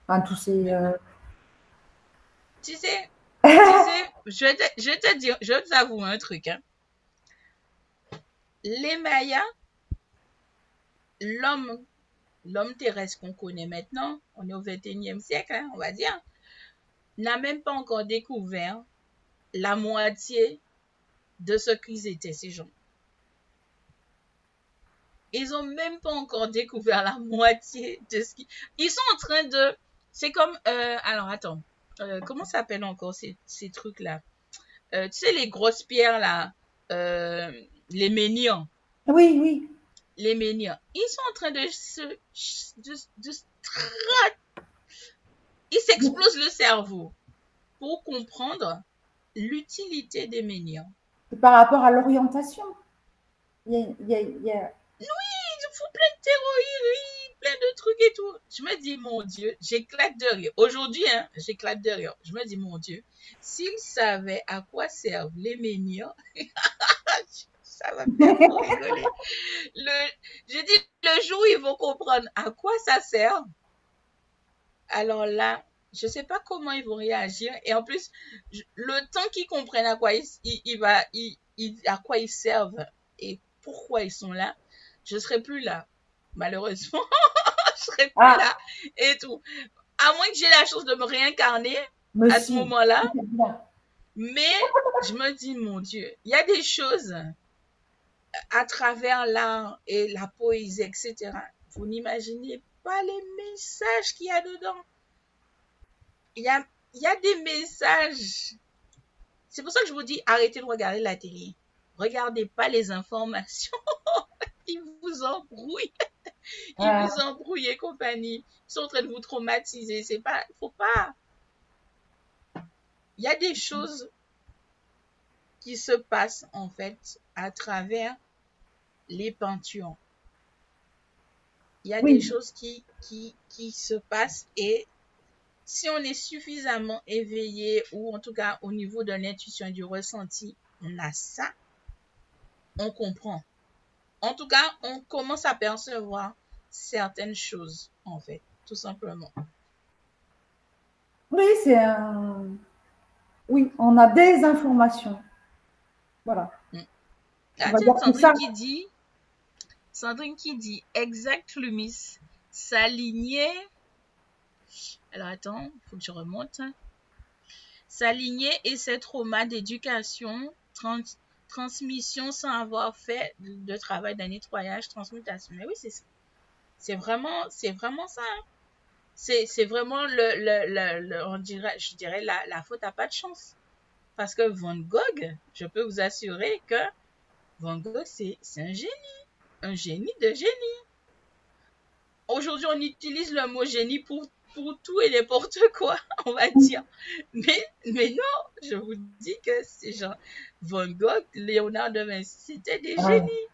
Enfin, tous ces. Euh, tu sais, je, vais te, je te dire, je vais un truc. Hein. Les Mayas, l'homme, l'homme terrestre qu'on connaît maintenant, on est au 21e siècle, hein, on va dire, n'a même pas encore découvert la moitié de ce qu'ils étaient, ces gens. Ils ont même pas encore découvert la moitié de ce qu'ils... Ils sont en train de... C'est comme... Euh, alors, attends. Euh, comment ça s'appelle encore ces, ces trucs-là? Euh, Tu sais, les grosses pierres, là. les menhirs. Oui, oui. Les menhirs. Ils sont en train de se... De, de, ils s'explosent le cerveau pour comprendre l'utilité des menhirs. Par rapport à l'orientation. Il y a, il y a, il y a... Oui, ils font plein de théories, plein de trucs et tout. Je me dis, mon Dieu, j'éclate de rire. Aujourd'hui, hein, j'éclate de rire. Je me dis, mon Dieu, s'ils savaient à quoi servent les menhirs, ça va me faire rigoler. Le, je dis, le jour où ils vont comprendre à quoi ça sert, alors là, je ne sais pas comment ils vont réagir. Et en plus, le temps qu'ils comprennent à quoi ils, va, à quoi ils servent et pourquoi ils sont là, je ne serai plus là. Malheureusement, je serai plus ah. là et tout. À moins que j'ai la chance de me réincarner à ce moment-là. Mais je me dis, mon Dieu, il y a des choses à travers l'art et la poésie, etc. Vous n'imaginez pas les messages qu'il y a dedans. Il y a, il y a des messages. C'est pour ça que je vous dis, arrêtez de regarder la télé. Regardez pas les informations. Ils vous embrouillent. Ils vous embrouillent et compagnie. Ils sont en train de vous traumatiser. C'est pas, faut pas. Il y a des choses qui se passent en fait à travers les peintures il y a des choses qui, qui, qui se passent et si on est suffisamment éveillé ou en tout cas au niveau de l'intuition et du ressenti, on a ça, on comprend. En tout cas, on commence à percevoir certaines choses, en fait, tout simplement. Oui, c'est un... Oui, on a des informations. Voilà. Hmm. On qui dit Sandrine qui dit exact Lumis, s'aligner. Alors attends, il faut que je remonte. S'aligner et ses traumas d'éducation, transmission sans avoir fait de, travail de nettoyage, transmutation. Mais oui, c'est C'est vraiment, c'est vraiment ça. C'est vraiment le, je dirais la, la faute à pas de chance. Parce que Van Gogh, je peux vous assurer que Van Gogh, c'est un génie un génie de génie. Aujourd'hui, on utilise le mot génie pour, pour tout et n'importe quoi, on va dire. Mais, mais non, je vous dis que c'est genre Van Gogh, Léonard de Vinci, c'était des génies.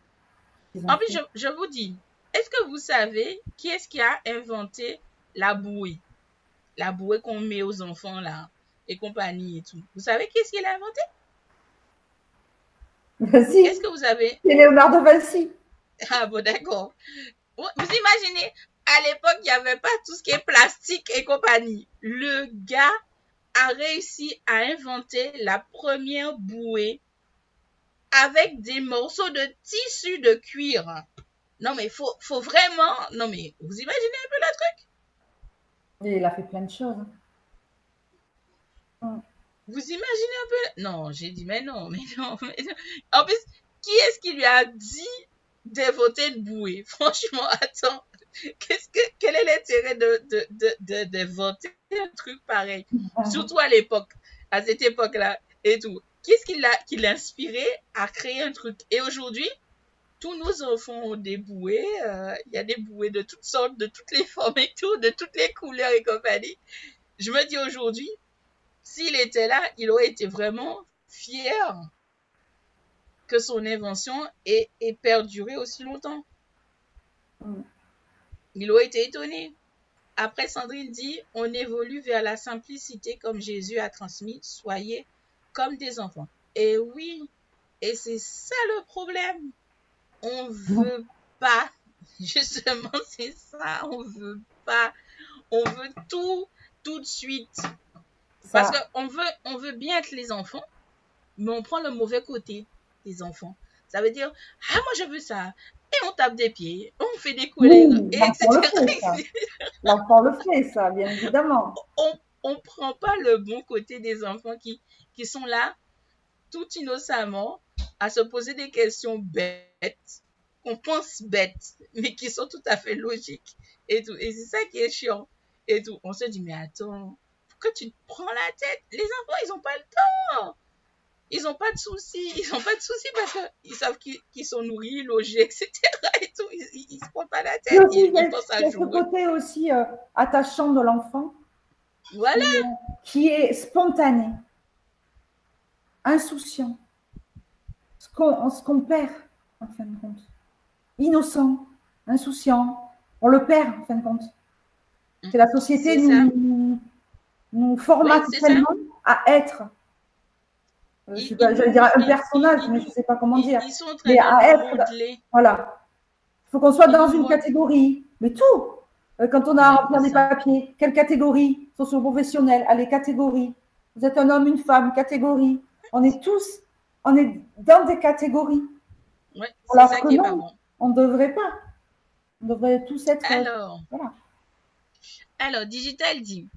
En plus, je, je vous dis, est-ce que vous savez qui est-ce qui a inventé la bouée? La bouée qu'on met aux enfants là et compagnie et tout. Vous savez qui est-ce qui l'a inventé? Qu'est-ce que vous avez C'est Léonard de Vinci. Ah bon, d'accord. Vous imaginez, à l'époque, il n'y avait pas tout ce qui est plastique et compagnie. Le gars a réussi à inventer la première bouée avec des morceaux de tissu de cuir. Non, mais faut, faut vraiment. Non, mais vous imaginez un peu le truc? Il a fait plein de choses. Vous imaginez un peu? Non, j'ai dit, mais non, mais non, mais non. En plus, qui est-ce qui lui a dit d'inventer de bouée Franchement, attends. Qu'est-ce que, quel est l'intérêt de, de, de, d'inventer un truc pareil? Surtout à l'époque, à cette époque-là et tout. Qu'est-ce qui l'a, qui l'a inspiré à créer un truc? Et aujourd'hui, tous nos enfants ont des bouées. Euh, il y a des bouées de toutes sortes, de toutes les formes et tout, de toutes les couleurs et compagnie. Je me dis aujourd'hui, s'il était là, il aurait été vraiment fier que son invention ait, ait perduré aussi longtemps. Mm. Il aurait été étonné. Après, Sandrine dit, on évolue vers la simplicité comme Jésus a transmis, soyez comme des enfants. Et oui, et c'est ça le problème. On veut pas, justement, c'est ça, on veut pas. On veut tout, tout de suite. Parce qu'on veut, on veut bien être les enfants, mais on prend le mauvais côté des enfants. Ça veut dire, ah, moi je veux ça. Et on tape des pieds, on fait des couleurs, et L'enfant le fait, ça, bien évidemment. On ne prend pas le bon côté des enfants qui, qui sont là, tout innocemment, à se poser des questions bêtes, qu'on pense bêtes, mais qui sont tout à fait logiques. Et tout. Et c'est ça qui est chiant. Et tout. On se dit, mais attends, pourquoi tu te prends la tête? Les enfants, ils n'ont pas le temps ils n'ont pas de soucis, ils n'ont pas de soucis parce qu'ils savent qu'ils sont nourris, logés, etc. Et tout. Ils ne se prennent pas la tête, ils, pensent à jouer. ce côté aussi euh, attachant de l'enfant. Voilà. Qui, est spontané, insouciant, ce qu'on perd en fin de compte. Innocent, insouciant, on le perd en fin de compte. Mm. C'est la société nous, nous, formate tellement à être euh, je vais dire un personnage, mais je ne sais pas comment dire. Ils sont très mais à être, voilà. Il faut qu'on soit dans une catégorie, mais tout. Euh, quand on a à remplir des papiers, quelle catégorie? Socio-professionnelle, allez, catégorie. Vous êtes un homme, une femme, catégorie. On est tous, on est dans des catégories. Ouais, Alors ça qui est pas bon. on ne devrait pas. On devrait tous être. Alors, voilà. Alors, Digital dit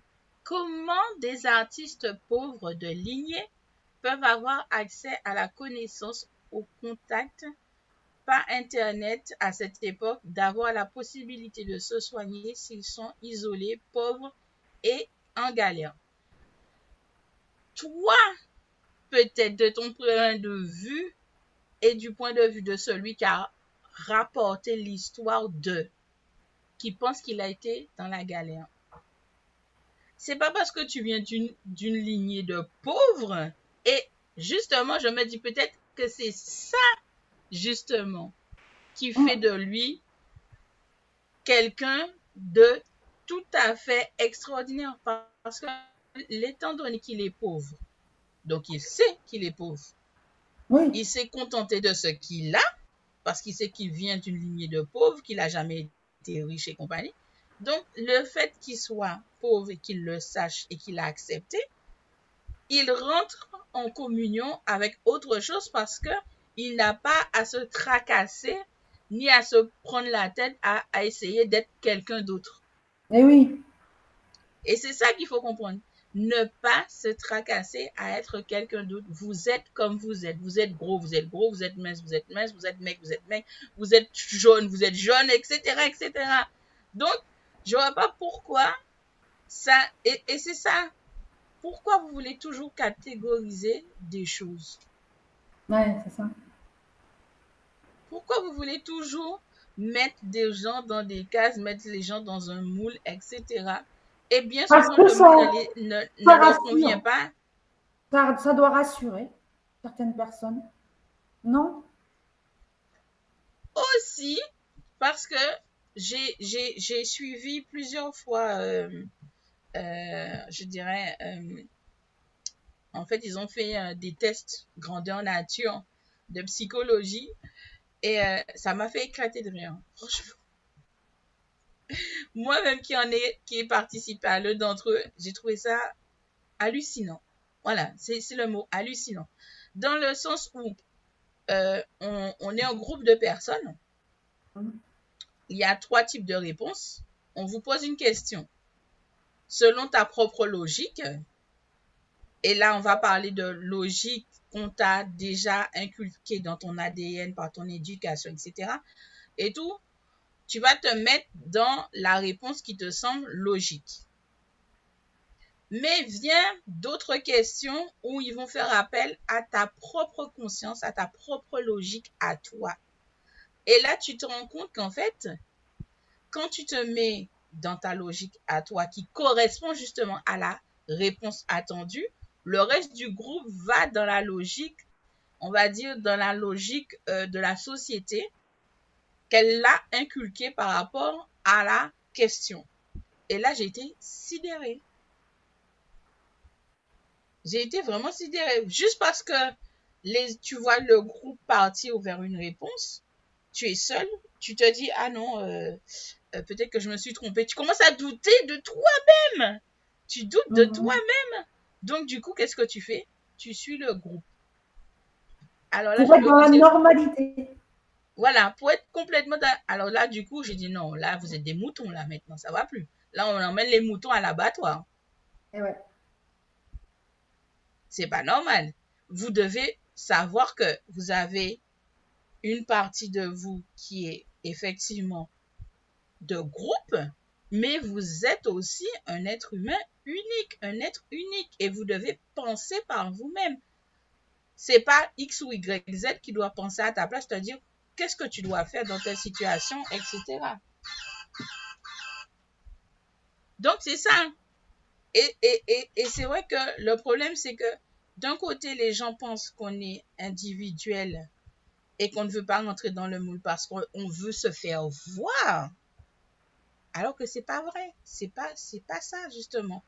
comment des artistes pauvres de lignée peuvent avoir accès à la connaissance, au contact, par Internet à cette époque, d'avoir la possibilité de se soigner s'ils sont isolés, pauvres et en galère. Toi, peut-être de ton point de vue et du point de vue de celui qui a rapporté l'histoire de, qui pense qu'il a été dans la galère. C'est pas parce que tu viens d'une lignée de pauvres et justement, je me dis peut-être que c'est ça, justement, qui mm. fait de lui quelqu'un de tout à fait extraordinaire. Parce que, l'étant donné qu'il est pauvre, donc il sait qu'il est pauvre. Il s'est contenté de ce qu'il a, parce qu'il sait qu'il vient d'une lignée de pauvres, qu'il n'a jamais été riche et compagnie. Donc, le fait qu'il soit pauvre et qu'il le sache et qu'il a accepté, il rentre en communion avec autre chose parce que il n'a pas à se tracasser ni à se prendre la tête à, essayer d'être quelqu'un d'autre. Eh oui. Et c'est ça qu'il faut comprendre. Ne pas se tracasser à être quelqu'un d'autre. Vous êtes comme vous êtes. Vous êtes gros, vous êtes gros, vous êtes mince, vous êtes mince, vous êtes mec, vous êtes mec, vous êtes jaune, vous êtes jaune, etc., etc. Donc, je vois pas pourquoi ça, et, et c'est ça, pourquoi vous voulez toujours catégoriser des choses? Ouais, c'est ça. Pourquoi vous voulez toujours mettre des gens dans des cases, mettre les gens dans un moule, etc. Et bien souvent, le moule ne, leur convient pas. Ça, ça doit rassurer certaines personnes. Non? Aussi, parce que j'ai suivi plusieurs fois euh, je dirais, euh, en fait, ils ont fait euh, des tests grandeur nature de psychologie et ça m'a fait éclater de rire, franchement. Moi-même qui en ai, qui ai participé à l'un d'entre eux, j'ai trouvé ça hallucinant. Voilà, c'est le mot hallucinant. Dans le sens où euh, on, est un groupe de personnes. Il y a trois types de réponses. On vous pose une question selon ta propre logique. Et là, on va parler de logique qu'on t'a déjà inculqué dans ton ADN par ton éducation, etc. Et tout, tu vas te mettre dans la réponse qui te semble logique. Mais vient d'autres questions où ils vont faire appel à ta propre conscience, à ta propre logique, à toi. Et là, tu te rends compte qu'en fait, quand tu te mets dans ta logique à toi qui correspond justement à la réponse attendue, le reste du groupe va dans la logique, on va dire dans la logique euh, de la société qu'elle l'a inculquée par rapport à la question. Et là, j'ai été sidérée. J'ai été vraiment sidérée. Juste parce que les, tu vois le groupe partir vers une réponse, tu es seul, tu te dis, ah non, euh, euh, peut-être que je me suis trompée. Tu commences à douter de toi-même. Tu doutes de mhm. toi-même. Donc, du coup, qu'est-ce que tu fais? Tu suis le groupe. Alors là, pour être dans la normalité. Voilà, pour être complètement. Alors là, du coup, j'ai dit non, là, vous êtes des moutons, là, maintenant, ça va plus. Là, on emmène les moutons à l'abattoir. Et ouais c'est pas normal. Vous devez savoir que vous avez une partie de vous qui est effectivement de groupe, mais vous êtes aussi un être humain unique, un être unique, et vous devez penser par vous-même. C'est pas X ou Y, Z qui doit penser à ta place, c'est-à-dire qu'est-ce que tu dois faire dans telle situation, etc. Donc c'est ça. Et, et, et c'est vrai que le problème, c'est que d'un côté, les gens pensent qu'on est individuel et qu'on ne veut pas rentrer dans le moule parce qu'on veut se faire voir. Alors que c'est pas vrai. C'est pas, c'est pas ça, justement.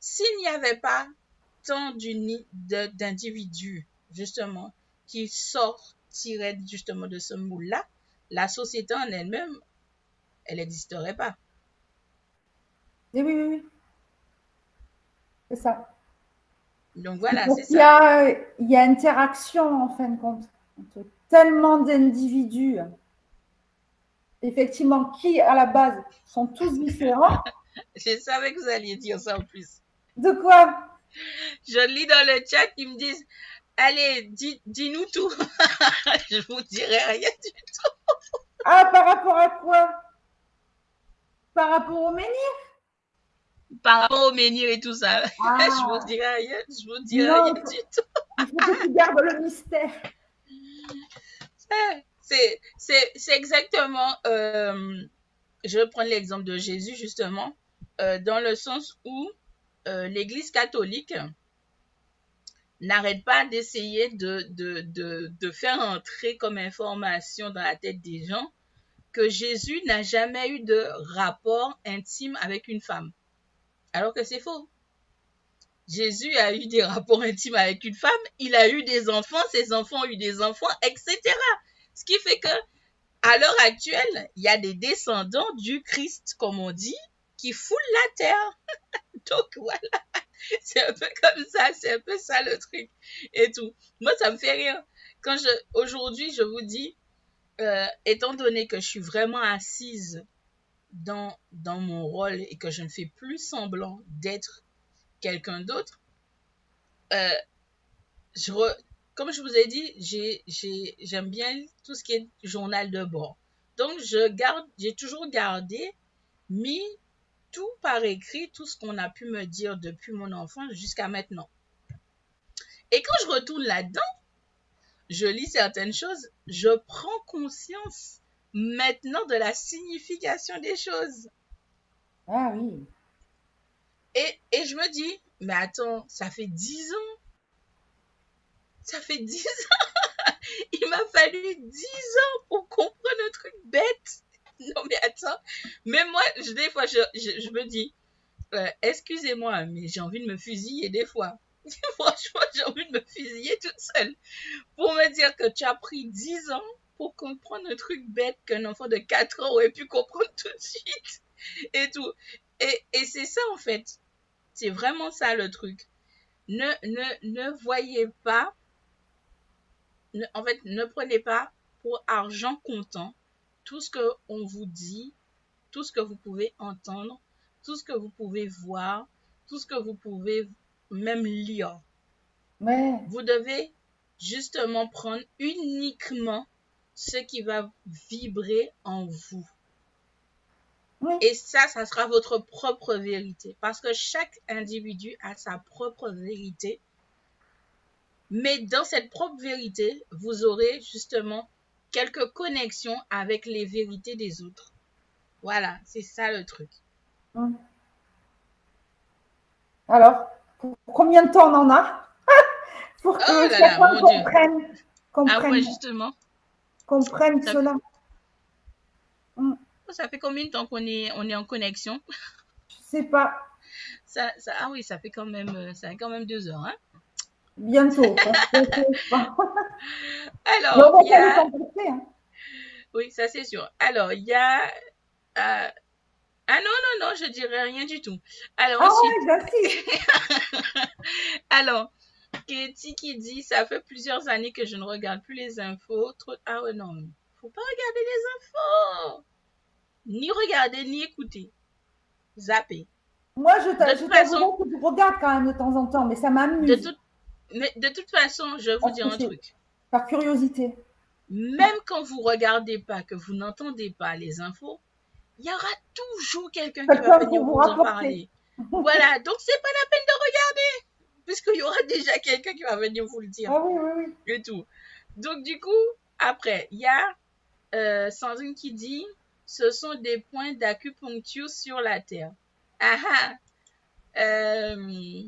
S'il n'y avait pas tant d'individus, justement, qui sortiraient justement de ce moule-là, la société en elle-même, elle n'existerait pas. Oui, oui, oui. C'est ça. Donc voilà, c'est ça. Il y a interaction en fin de compte entre tellement d'individus, effectivement, qui à la base sont tous différents. Je savais que vous alliez dire ça en plus. De quoi? Je lis dans le chat, ils me disent Allez, dis-nous tout. Je vous dirai rien du tout. ah, par rapport à quoi? Par rapport au menhir par rapport au menhir et tout ça. Ah. je vous dirai rien, je vous dirai rien du tout. Il faut que tu gardes le mystère. C'est exactement, euh, je vais prendre l'exemple de Jésus justement, euh, dans le sens où euh, l'Église catholique n'arrête pas d'essayer de, faire entrer comme information dans la tête des gens que Jésus n'a jamais eu de rapport intime avec une femme. Alors que c'est faux. Jésus a eu des rapports intimes avec une femme, il a eu des enfants, ses enfants ont eu des enfants, etc. Ce qui fait que, à l'heure actuelle, il y a des descendants du Christ, comme on dit, qui foulent la terre. Donc voilà, c'est un peu comme ça, c'est un peu ça le truc et tout. Moi, ça me fait rire. Quand je, aujourd'hui, je vous dis, euh, étant donné que je suis vraiment assise dans, dans mon rôle et que je ne fais plus semblant d'être quelqu'un d'autre, euh, comme je vous ai dit, j'aime bien tout ce qui est journal de bord. Donc, j'ai toujours gardé, mis tout par écrit, tout ce qu'on a pu me dire depuis mon enfance jusqu'à maintenant. Et quand je retourne là-dedans, je lis certaines choses, je prends conscience maintenant de la signification des choses. Ah oui. Et, je me dis, mais attends, ça fait dix ans. Ça fait dix ans. Il m'a fallu dix ans pour comprendre un truc bête. Non, mais attends. Mais moi, je, des fois, je, me dis, euh, excusez-moi, mais j'ai envie de me fusiller des fois. Franchement, j'ai envie de me fusiller toute seule. Pour me dire que tu as pris dix ans pour comprendre un truc bête qu'un enfant de 4 ans aurait pu comprendre tout de suite. et tout. Et c'est ça, en fait. C'est vraiment ça le truc. Ne, ne, ne voyez pas, ne- en fait, ne prenez pas pour argent comptant tout ce que on vous dit, tout ce que vous pouvez entendre, tout ce que vous pouvez voir, tout ce que vous pouvez même lire. Ouais. Vous devez justement prendre uniquement ce qui va vibrer en vous. Oui. Et ça, ça sera votre propre vérité. Parce que chaque individu a sa propre vérité. Mais dans cette propre vérité, vous aurez justement quelques connexions avec les vérités des autres. Voilà, c'est ça le truc. Hum. Alors, pour combien de temps on en a? Pour que Oh là chacun comprenne, Ah comprenne, ouais, justement. comprenne Ça- cela. Ça fait combien de temps qu'on est, on est en connexion? Je sais pas, ça, ça, Ah oui, ça fait quand même, euh, ça fait quand même deux heures. Hein? Bientôt. Alors, il y a... hein. Oui, ça c'est sûr. Alors, il y a... euh, Ah non, non, non, je dirais rien du tout. Alors, Ah ensuite, ouais, j'insiste. alors, Katie qui dit, ça fait plusieurs années que je ne regarde plus les infos. Trop... Ah ouais, non, faut pas regarder les infos. Ni regarder, ni écouter. Zapper. Moi, je De je façon- que je regarde quand même de temps en temps, mais ça De, m'amuse toute- mais de toute façon, je vais vous dire un truc. par curiosité. Même quand vous regardez pas, que vous n'entendez pas les infos, il y aura toujours quelqu'un qui va venir vous vous en parler. Voilà, donc c'est pas la peine de regarder, puisqu'il y aura déjà quelqu'un qui va venir vous le dire Ah oui, oui, oui. et tout. Donc du coup, après, il y a euh, Sandrine qui dit, ce sont des points d'acupuncture sur la Terre. Ah ah. Euh,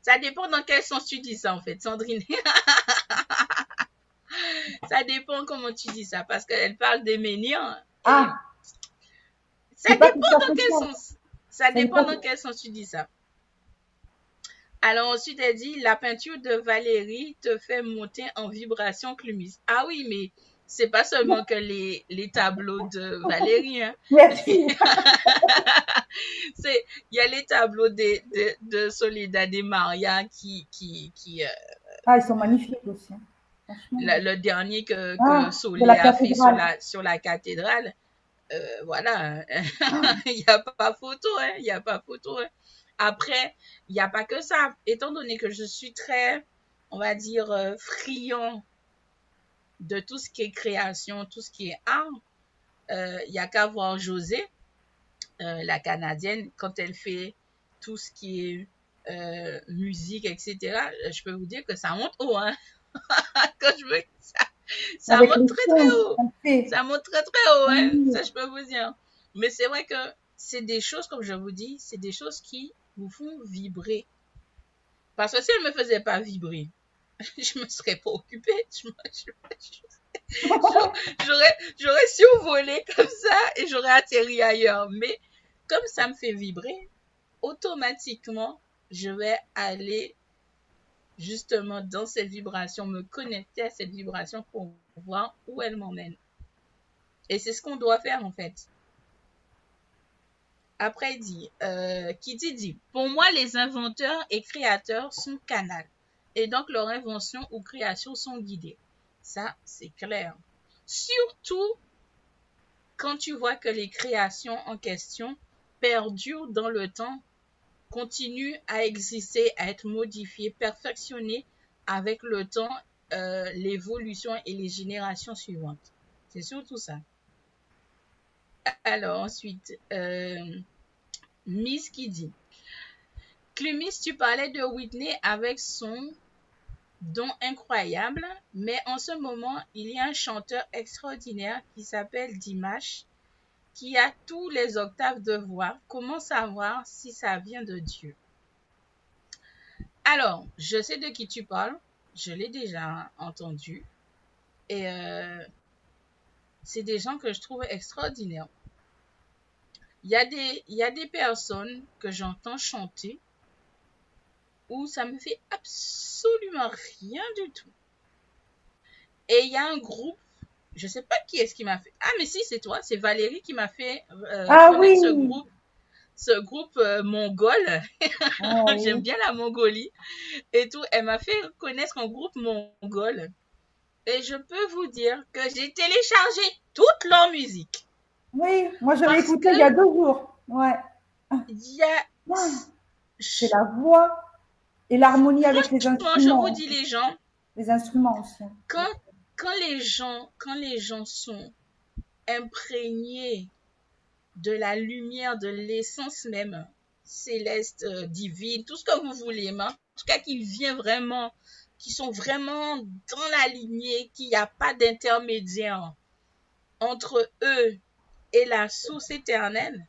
Ça dépend dans quel sens tu dis ça, en fait, Sandrine. ça dépend comment tu dis ça, parce qu'elle parle des menhirs. Ah, Ça dépend dans quel ça. sens. Ça dépend dans quel sens tu dis ça. Alors ensuite, elle dit, la peinture de Valérie te fait monter en vibration clumis. Ah oui, mais c'est pas seulement que les, les tableaux de Valérie. Hein. merci. C'est, il y a les tableaux de, de, de Soledad et Maria qui, qui, qui euh, Ah, ils sont magnifiques aussi. hein. La- le dernier que, que Ah, Solé a fait sur la, sur la cathédrale. Euh, voilà, il n'y a pas photo, hein, il n'y a pas photo. hein. Après, il n'y a pas que ça. Étant donné que je suis très, on va dire, euh, friand de tout ce qui est création, tout ce qui est art, euh, il n'y a qu'à voir José, euh, la Canadienne, quand elle fait tout ce qui est euh, musique, etc. Je peux vous dire que ça monte haut. Hein. quand je veux ça, monte très très haut. ça monte très très haut, hein. Ça je peux vous dire. Mais c'est vrai que c'est des choses, comme je vous dis, c'est des choses qui vous font vibrer. Parce que si elles ne me faisaient pas vibrer, je me serais pas occupée. J'aurais, survolé comme ça et j'aurais atterri ailleurs. Mais comme ça me fait vibrer, automatiquement, je vais aller justement dans cette vibration, me connecter à cette vibration pour voir où elle m'emmène. Et c'est ce qu'on doit faire en fait. Après, il dit, euh, dit, dit, pour moi, les inventeurs et créateurs sont canals. Et donc, leurs inventions ou créations sont guidées. Ça, c'est clair. Surtout quand tu vois que les créations en question perdurent dans le temps, continuent à exister, à être modifiées, perfectionnées avec le temps, euh, l'évolution et les générations suivantes. C'est surtout ça. Alors ensuite, euh, Miss qui dit, Clumis, tu parlais de Whitney avec son don incroyable, mais en ce moment, il y a un chanteur extraordinaire qui s'appelle Dimash, qui a tous les octaves de voix. Comment savoir si ça vient de Dieu? Alors, je sais de qui tu parles, je l'ai déjà entendu, et euh, c'est des gens que je trouve extraordinaires. Il y a des personnes que j'entends chanter où ça me fait absolument rien du tout. Et il y a un groupe je sais pas qui est-ce qui m'a fait. Ah, mais si, c'est toi, c'est Valérie qui m'a fait euh, Ah connaître ce oui. groupe, ce groupe euh, mongol. Ah J'aime oui. bien la Mongolie et tout. Elle m'a fait connaître un groupe mongol. Et je peux vous dire que j'ai téléchargé toute leur musique. Oui, moi je l'ai écouté il y a deux jours. Ouais. Il y a. Ouais. C'est la voix et l'harmonie avec les Franchement, je instruments. vous dis, les gens, Les instruments aussi. quand, quand les gens, quand les gens sont imprégnés de la lumière, de l'essence même céleste, euh, divine, tout ce que vous voulez, mais en tout cas qui vient vraiment, qui sont vraiment dans la lignée, qu'il n'y a pas d'intermédiaire entre eux et la source éternelle,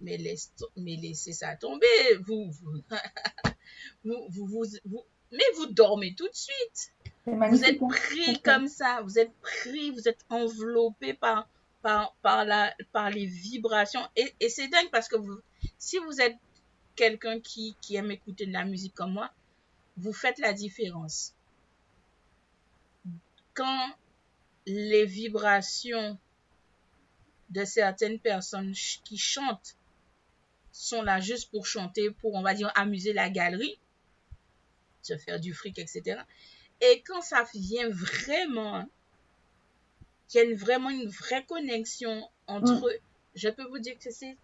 mais, laisse, mais laissez ça tomber, vous, vous, vous, vous, vous- vous- mais vous dormez tout de suite. Vous êtes hein. pris comme ça, vous êtes pris, vous êtes enveloppé par, par, par, la, par les vibrations. Et, et c'est dingue parce que vous, si vous êtes quelqu'un qui, qui aime écouter de la musique comme moi, vous faites la différence. Quand les vibrations de certaines personnes qui chantent sont là juste pour chanter, pour, on va dire, amuser la galerie, se faire du fric, etc. Et quand ça vient vraiment, hein, qu'il y a une- vraiment une vraie connexion entre eux, je peux vous dire que c'est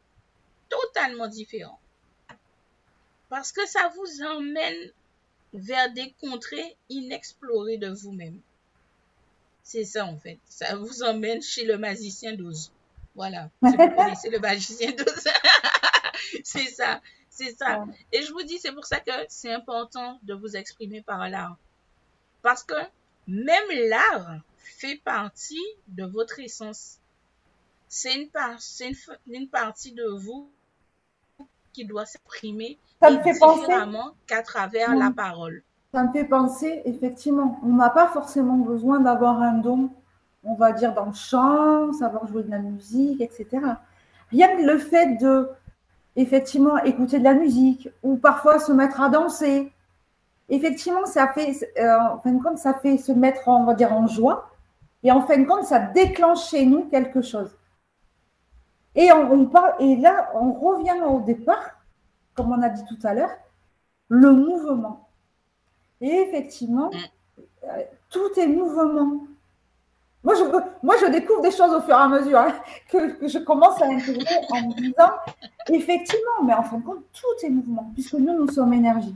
totalement différent. Parce que ça vous emmène vers des contrées inexplorées de vous-même. C'est ça en fait. Ça vous emmène chez le magicien d'Oz. Voilà. Si vous connaissez le magicien d'Oz. c'est ça. C'est ça. Ouais. Et je vous dis, c'est pour ça que c'est important de vous exprimer par l'art. Parce que même l'art fait partie de votre essence. C'est une, une, partie de vous qui doit s'exprimer différemment qu'à travers la parole. ça me fait penser, effectivement, on n'a pas forcément besoin d'avoir un don, on va dire, dans le chant, savoir jouer de la musique, etc. Rien que le fait de, effectivement, écouter de la musique ou parfois se mettre à danser, effectivement, ça fait, euh, en fin de compte, ça fait se mettre, on va dire, en joie. Et en fin de compte, ça déclenche chez nous quelque chose. Et, on, on parle, et là, on revient au départ, comme on a dit tout à l'heure, le mouvement. Et effectivement, euh, tout est mouvement. Moi je, moi, je découvre des choses au fur et à mesure hein, que, que je commence à intégrer en me disant, effectivement, mais en fin de compte, tout est mouvement, puisque nous, nous sommes énergie,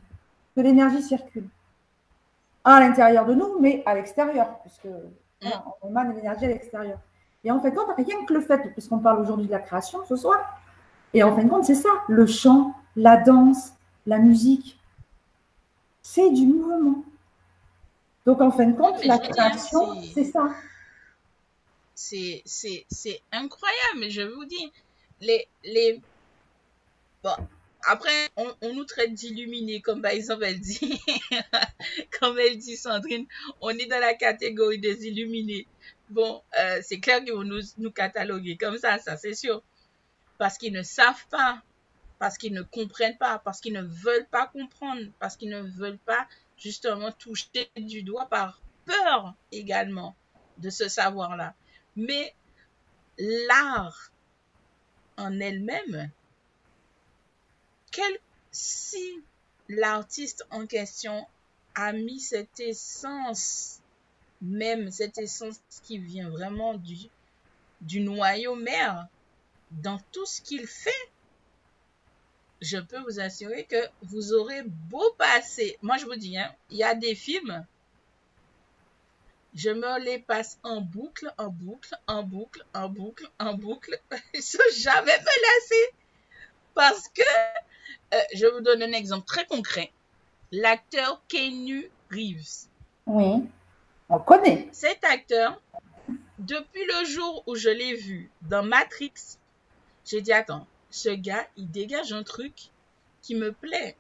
que l'énergie circule. À l'intérieur de nous, mais à l'extérieur, puisque voilà, on émane l'énergie à l'extérieur. Et en fin de compte, rien que le fait, puisqu'on parle aujourd'hui de la création ce soir, et en fin de compte, c'est ça, le chant, la danse, la musique, c'est du mouvement. Donc en fin de compte, la création, c'est ça. C'est, incroyable, je vous dis, les, les, bon, après, on, on nous traite d'illuminés, comme par exemple, elle dit, comme elle dit Sandrine, on est dans la catégorie des illuminés. Bon, euh, c'est clair qu'ils vont nous, nous cataloguer comme ça, ça c'est sûr. Parce qu'ils ne savent pas, parce qu'ils ne comprennent pas, parce qu'ils ne veulent pas comprendre, parce qu'ils ne veulent pas justement toucher du doigt par peur également de ce savoir-là. Mais l'art en elle-même, si l'artiste en question a mis cette essence, même cette essence qui vient vraiment du, du noyau mère, dans tout ce qu'il fait, je peux vous assurer que vous aurez beau passer. Moi, je vous dis, hein, il y a des films, je me les passe en boucle, en boucle, en boucle, en boucle, en boucle, sans jamais me lasser. Parce que, euh, je vous donne un exemple très concret. L'acteur Keanu Reeves. Oui, on connaît. Cet acteur, depuis le jour où je l'ai vu dans Matrix, j'ai dit, attends, ce gars, il dégage un truc qui me plaît.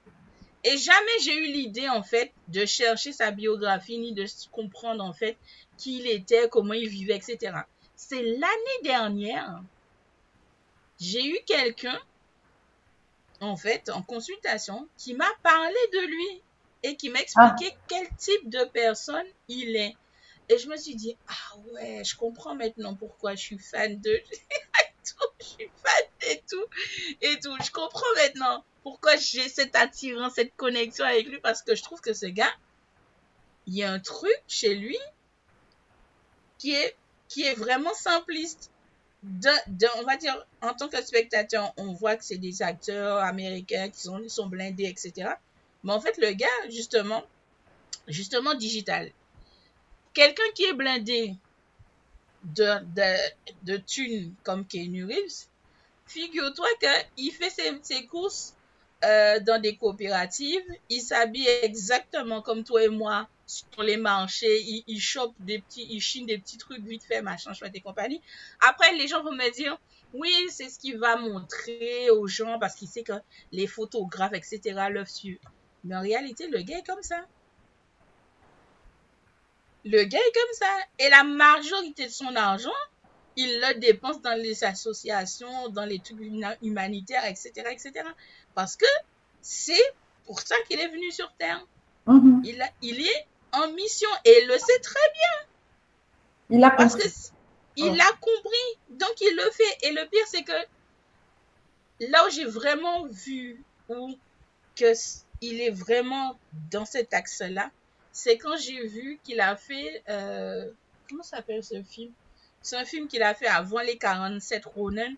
Et jamais j'ai eu l'idée, en fait, de chercher sa biographie, ni de comprendre, en fait, qui il était, comment il vivait, etc. C'est l'année dernière, j'ai eu quelqu'un, en fait, en consultation, qui m'a parlé de lui et qui m'a expliqué quel type de personne il est. Et je me suis dit, ah ouais, je comprends maintenant pourquoi je suis fan de je suis fan et tout, et tout. Je comprends maintenant pourquoi j'ai cette attirance, cette connexion avec lui, parce que je trouve que ce gars, il y a un truc chez lui qui est, qui est vraiment simpliste. On va dire, en tant que spectateur, on voit que c'est des acteurs américains qui sont, sont blindés, etc. Mais en fait, le gars, justement, justement digital, quelqu'un qui est blindé de, de, de thunes comme Keanu Reeves, figure-toi qu'il fait ses, ses courses euh, dans des coopératives, il s'habille exactement comme toi et moi sur les marchés, il, il chope des petits, il chine des petits trucs vite fait, machin, chouette et compagnie. Après, les gens vont me dire, oui, c'est ce qu'il va montrer aux gens parce qu'il sait que les photographes, etc., le suivent. Mais en réalité, le gars est comme ça. Le gars est comme ça. Et la majorité de son argent, il le dépense dans les associations, dans les trucs humanitaires, etc., etc. Parce que c'est pour ça qu'il est venu sur Terre. Mhm. Il, a, il est en mission et il le sait très bien. Il a Parce compris. que il a compris, donc il le fait. Et le pire, c'est que là où j'ai vraiment vu où que il est vraiment dans cet axe-là, c'est quand j'ai vu qu'il a fait euh, comment s'appelle ce film? C'est un film qu'il a fait avant les 47 Ronin.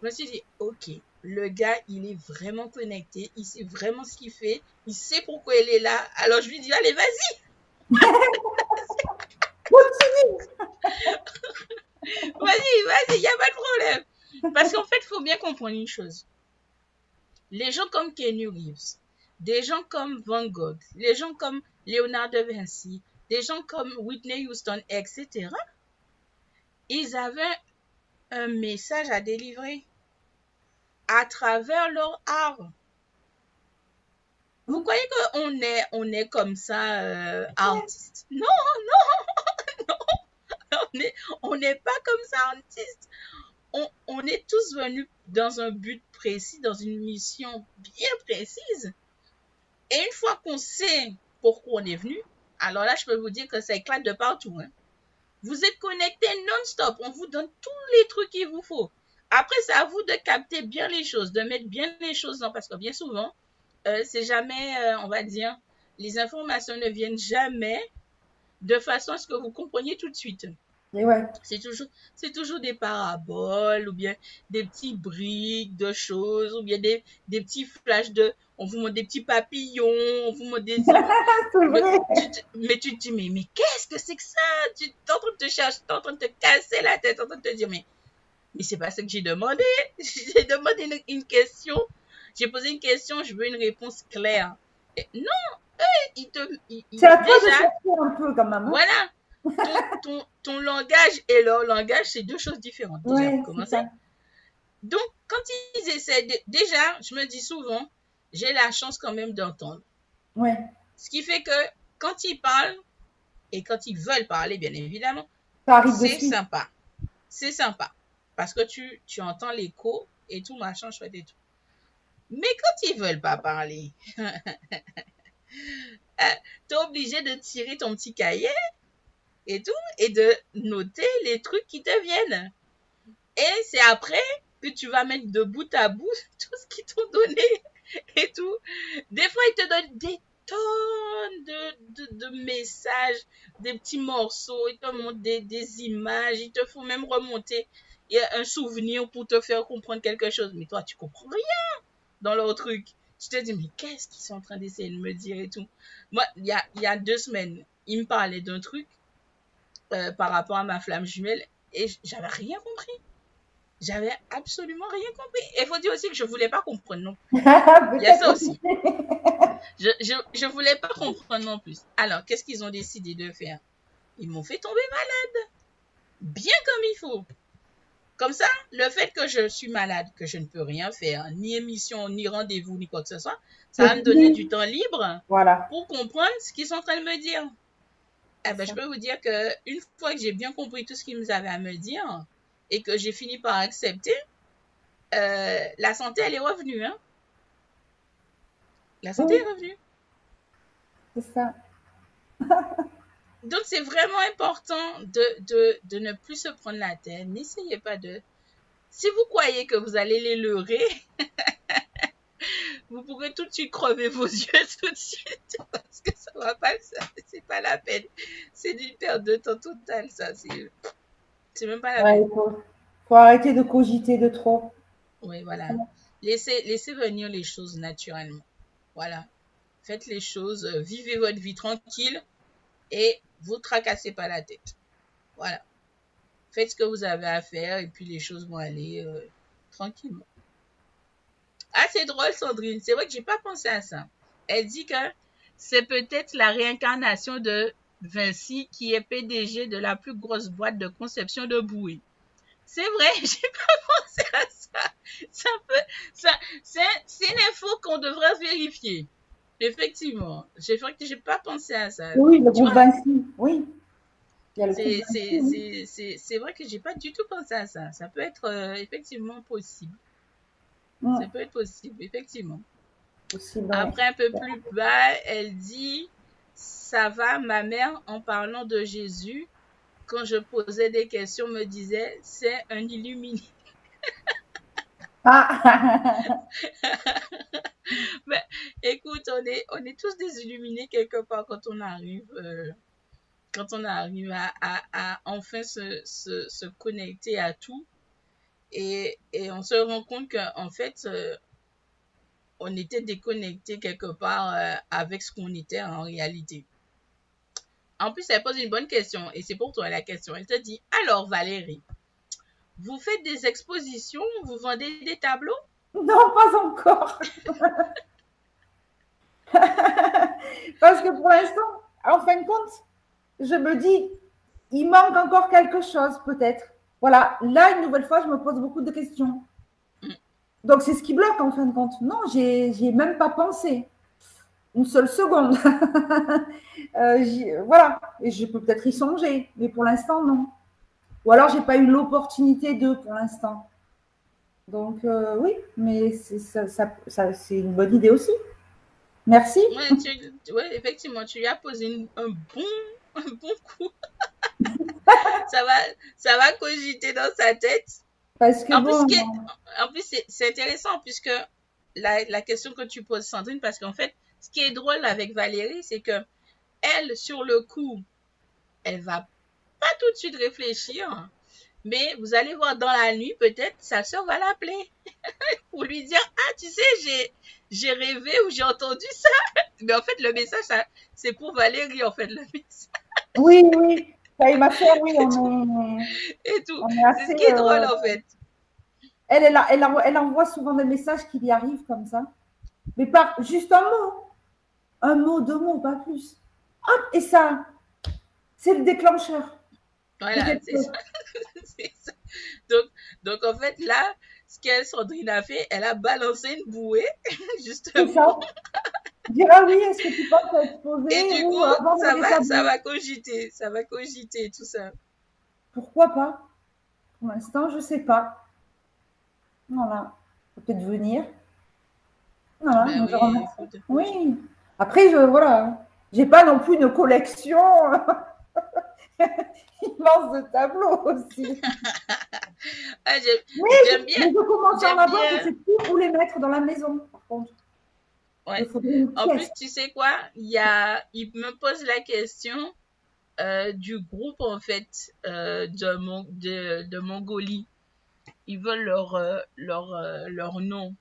Je me suis dit, ok, le gars, il est vraiment connecté, il sait vraiment ce qu'il fait, il sait pourquoi il est là. Alors je lui dis, allez, vas-y, Vas-y, vas-y, il n'y a pas de problème. Parce qu'en fait, il faut bien comprendre une chose. Les gens comme Kenny Reeves, des gens comme Van Gogh, les gens comme Leonardo da Vinci, des gens comme Whitney Houston, etc., ils avaient un message à délivrer à travers leur art. Vous croyez qu'on est, on est comme ça, euh, artiste? Non, non, non. On n'est on n'est pas comme ça, artiste. On, on est tous venus dans un but précis, dans une mission bien précise. Et une fois qu'on sait pourquoi on est venu, alors là, je peux vous dire que ça éclate de partout. hein. Vous êtes connectés non-stop. On vous donne tous les trucs qu'il vous faut. Après, c'est à vous de capter bien les choses, de mettre bien les choses dans, parce que bien souvent, euh, c'est jamais, euh, on va dire, les informations ne viennent jamais de façon à ce que vous compreniez tout de suite. Ouais. C'est toujours, c'est toujours des paraboles ou bien des petits briques de choses ou bien des, des petits flashs de, on vous montre des petits papillons, on vous montre des, mais tu, te- mais tu te dis, mais, mais qu'est-ce que c'est que ça? Tu es en train de te chercher, tu es en train de te casser la tête, en train de te dire, mais, mais c'est pas ça que j'ai demandé. J'ai demandé une, une question, j'ai posé une question, je veux une réponse claire. Et non, eux, ils te, C'est à toi de chercher un peu quand même. hein. voilà. Ton, ton, ton langage et leur langage, c'est deux choses différentes. Déjà, Ouais, commencer. ça. Donc, quand ils essaient de... Déjà, je me dis souvent, j'ai la chance quand même d'entendre. Ouais. Ce qui fait que quand ils parlent, et quand ils veulent parler, bien évidemment, c'est sympa. C'est sympa. Parce que tu, tu entends l'écho et tout, machin, chouette et tout. Mais quand ils veulent pas parler, tu es obligé de tirer ton petit cahier et tout, et de noter les trucs qui te viennent. Et c'est après que tu vas mettre de bout à bout tout ce qu'ils t'ont donné et tout. Des fois, ils te donnent des tonnes de, de, de messages, des petits morceaux, ils te montrent des, des images, ils te font même remonter et un souvenir pour te faire comprendre quelque chose. Mais toi, tu comprends rien dans leur truc. Tu te dis, mais qu'est-ce qu'ils sont en train d'essayer de me dire et tout. Moi, il y a, y a deux semaines, ils me parlaient d'un truc euh, par rapport à ma flamme jumelle et j'avais rien compris. J'avais absolument rien compris. Et il faut dire aussi que je voulais pas comprendre non Il il y a ça aussi. Je, je, je voulais pas comprendre non plus. Alors, qu'est-ce qu'ils ont décidé de faire? Ils m'ont fait tomber malade. Bien comme il faut. Comme ça, le fait que je suis malade, que je ne peux rien faire, ni émission, ni rendez-vous, ni quoi que ce soit, ça va me donner du temps libre Voilà. pour comprendre ce qu'ils sont en train de me dire. Eh ben, je peux vous dire que une fois que j'ai bien compris tout ce qu'ils avaient à me dire et que j'ai fini par accepter, euh, la santé, elle est revenue. Hein? La santé Oui. est revenue. C'est ça. donc c'est vraiment important de, de, de ne plus se prendre la tête. N'essayez pas de... Si vous croyez que vous allez les leurrer, vous pourrez tout de suite crever vos yeux tout de suite parce que ça va pas c'est pas la peine. C'est une perte de temps totale ça c'est même pas la peine. Il faut, faut, arrêter de cogiter de trop. Oui voilà. Laissez laissez venir les choses naturellement. Voilà. Faites les choses vivez votre vie tranquille et vous tracassez pas la tête voilà faites ce que vous avez à faire et puis les choses vont aller euh, tranquillement ah, c'est drôle, Sandrine. C'est vrai que j'ai pas pensé à ça. Elle dit que c'est peut-être la réincarnation de Vinci qui est PDG de la plus grosse boîte de conception de bouée. C'est vrai, j'ai pas pensé à ça. Ça ça, c'est une info qu'on devrait vérifier. Effectivement, j'ai j'ai pas pensé à ça. Oui, le groupe Vinci, oui. C'est vrai que j'ai pas du tout pensé à ça. Ça peut être euh, effectivement possible. Ça peut être possible, effectivement. Après, un peu plus bas, elle dit Ça va, ma mère, en parlant de Jésus, quand je posais des questions, me disait C'est un illuminé. Ah. Écoute, on est, tous des illuminés quelque part quand on arrive, euh, quand on arrive à, enfin se, connecter à tout. Et, on se rend compte qu'en fait, euh, on était déconnecté quelque part euh, avec ce qu'on était en réalité. En plus, elle pose une bonne question et c'est pour toi la question. Elle te dit, alors Valérie, vous faites des expositions, vous vendez des tableaux? Non, pas encore. Parce que pour l'instant, en fin de compte, je me dis, il manque encore quelque chose peut-être. Voilà, là, une nouvelle fois, je me pose beaucoup de questions. Donc, c'est ce qui bloque en fin de compte. Non, j'ai même pas pensé. Une seule seconde. Euh, voilà, et je peux peut-être y songer, mais pour l'instant, non. Ou alors, j'ai pas eu l'opportunité de pour l'instant. Donc, euh, oui, mais c'est une bonne idée aussi. Merci. Oui, effectivement, tu lui as posé un, bon, un bon coup. ça, va, ça va cogiter dans sa tête. Parce que en, plus, en plus, c'est intéressant puisque la, la, question que tu poses, Sandrine, parce qu'en fait, ce qui est drôle avec Valérie, c'est que elle, sur le coup, elle va pas tout de suite réfléchir, mais vous allez voir dans la nuit, peut-être sa soeur va l'appeler pour lui dire Ah, tu sais, j'ai, j'ai rêvé ou j'ai entendu ça. Mais en fait, le message, c'est pour Valérie, en fait, le message. Oui, oui. Ça y ma soeur, oui, on est. Et tout. C'est ce qui est drôle, euh, en fait. Elle, elle, elle, elle, envoie souvent des messages qui lui arrivent comme ça. Mais par juste un mot. Un mot, deux mots, pas plus. Hop, et ça, c'est le déclencheur. Voilà, c'est ça. ça. Donc, donc, en fait, là, ce qu'elle, Sandrine, a fait, elle a balancé une bouée, justement. Dire ah oui, est-ce que tu penses à exposer Et du coup, ça va, ça va cogiter, ça va cogiter, tout ça. Pourquoi pas? Pour l'instant, je ne sais pas. Voilà, peut-être venir. Voilà, ben oui, oui. Après, je voilà, j'ai pas non plus une collection immense de tableaux aussi. ah, j'aime bien. Mais je commence à en avoir, sais plus où les mettre dans la maison, par contre. Ouais. En plus, tu sais quoi? Il, y a, il me pose la question euh, du groupe, en fait, euh, de, de, de, Mongolie. Ils veulent leur, euh, leur, leur nom.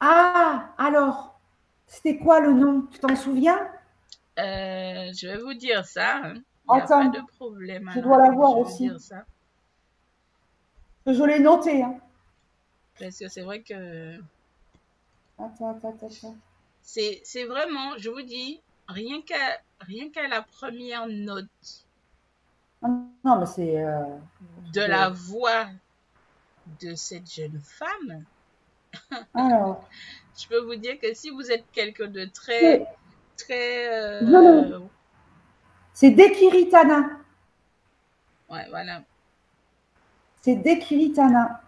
Ah, alors, c'était quoi le nom? Tu t'en souviens? Je vais vous dire ça. Hein. Il n'y a pas de problème. Je dois l'avoir aussi. Ça. Je l'ai noté. Hein. Parce que c'est vrai que Attends, C'est vraiment, je vous dis, rien qu'à rien qu'à la première note. Ah, non, mais c'est. Euh, de la voix de cette jeune femme. Alors. je peux vous dire que si vous êtes quelqu'un de très. Très. Euh, c'est Dekiritana. Ouais, voilà. C'est Dekiritana.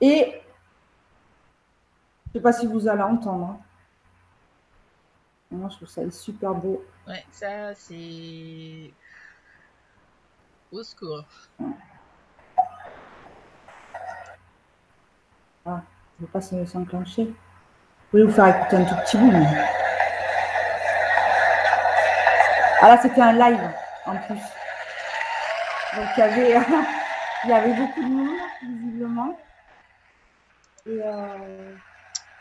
Et je ne sais pas si vous allez entendre. Moi, je trouve ça super beau. Ouais, ça, c'est. Au secours. Ah, je ne veux pas s'enclencher. Vous voulez vous faire écouter un tout petit bout. Ah là, c'était un live en plus. Donc il y avait, il y avait beaucoup de monde, visiblement. Et euh...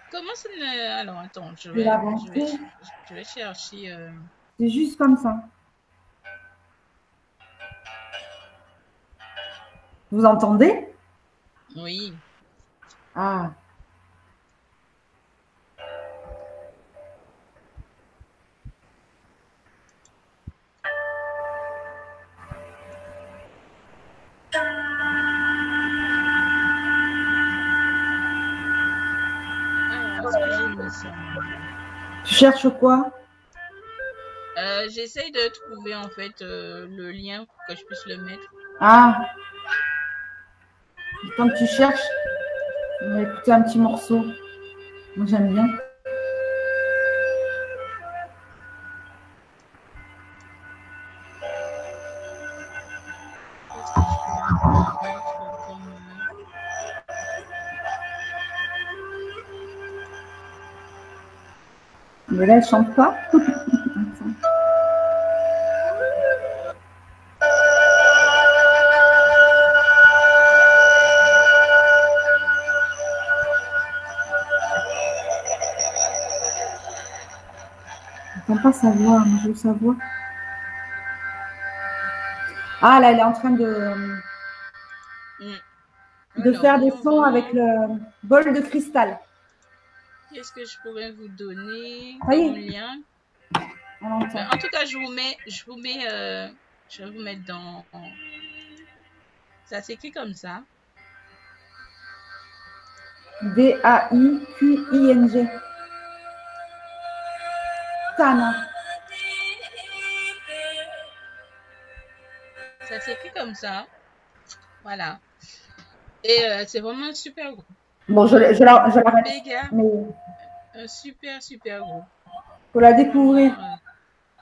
Comment ça ne. Alors attends, je vais, je vais, je vais chercher. Euh... C'est juste comme ça. Vous entendez? Oui. Ah. Tu cherches quoi? Euh, J'essaye de trouver en fait euh, le lien pour que je puisse le mettre. Ah Tant que tu cherches, on va écouter un petit morceau. Moi j'aime bien. Mais là, elle chante pas. pas sa voix, je veux sa voix. Ah là, elle est en train de, mm. de faire des sons avec le bol de cristal. Qu'est-ce que je pourrais vous donner comme lien? En tout cas, je vous mets, je vous mets, euh, je vais vous mettre dans. Ça s'écrit comme ça. D-A-I-Q-I-N-G. Ça s'écrit comme ça. Voilà. Et euh, c'est vraiment un super groupe. Bon, je, je, la, je Mais... Un super, super groupe. Faut la découvrir.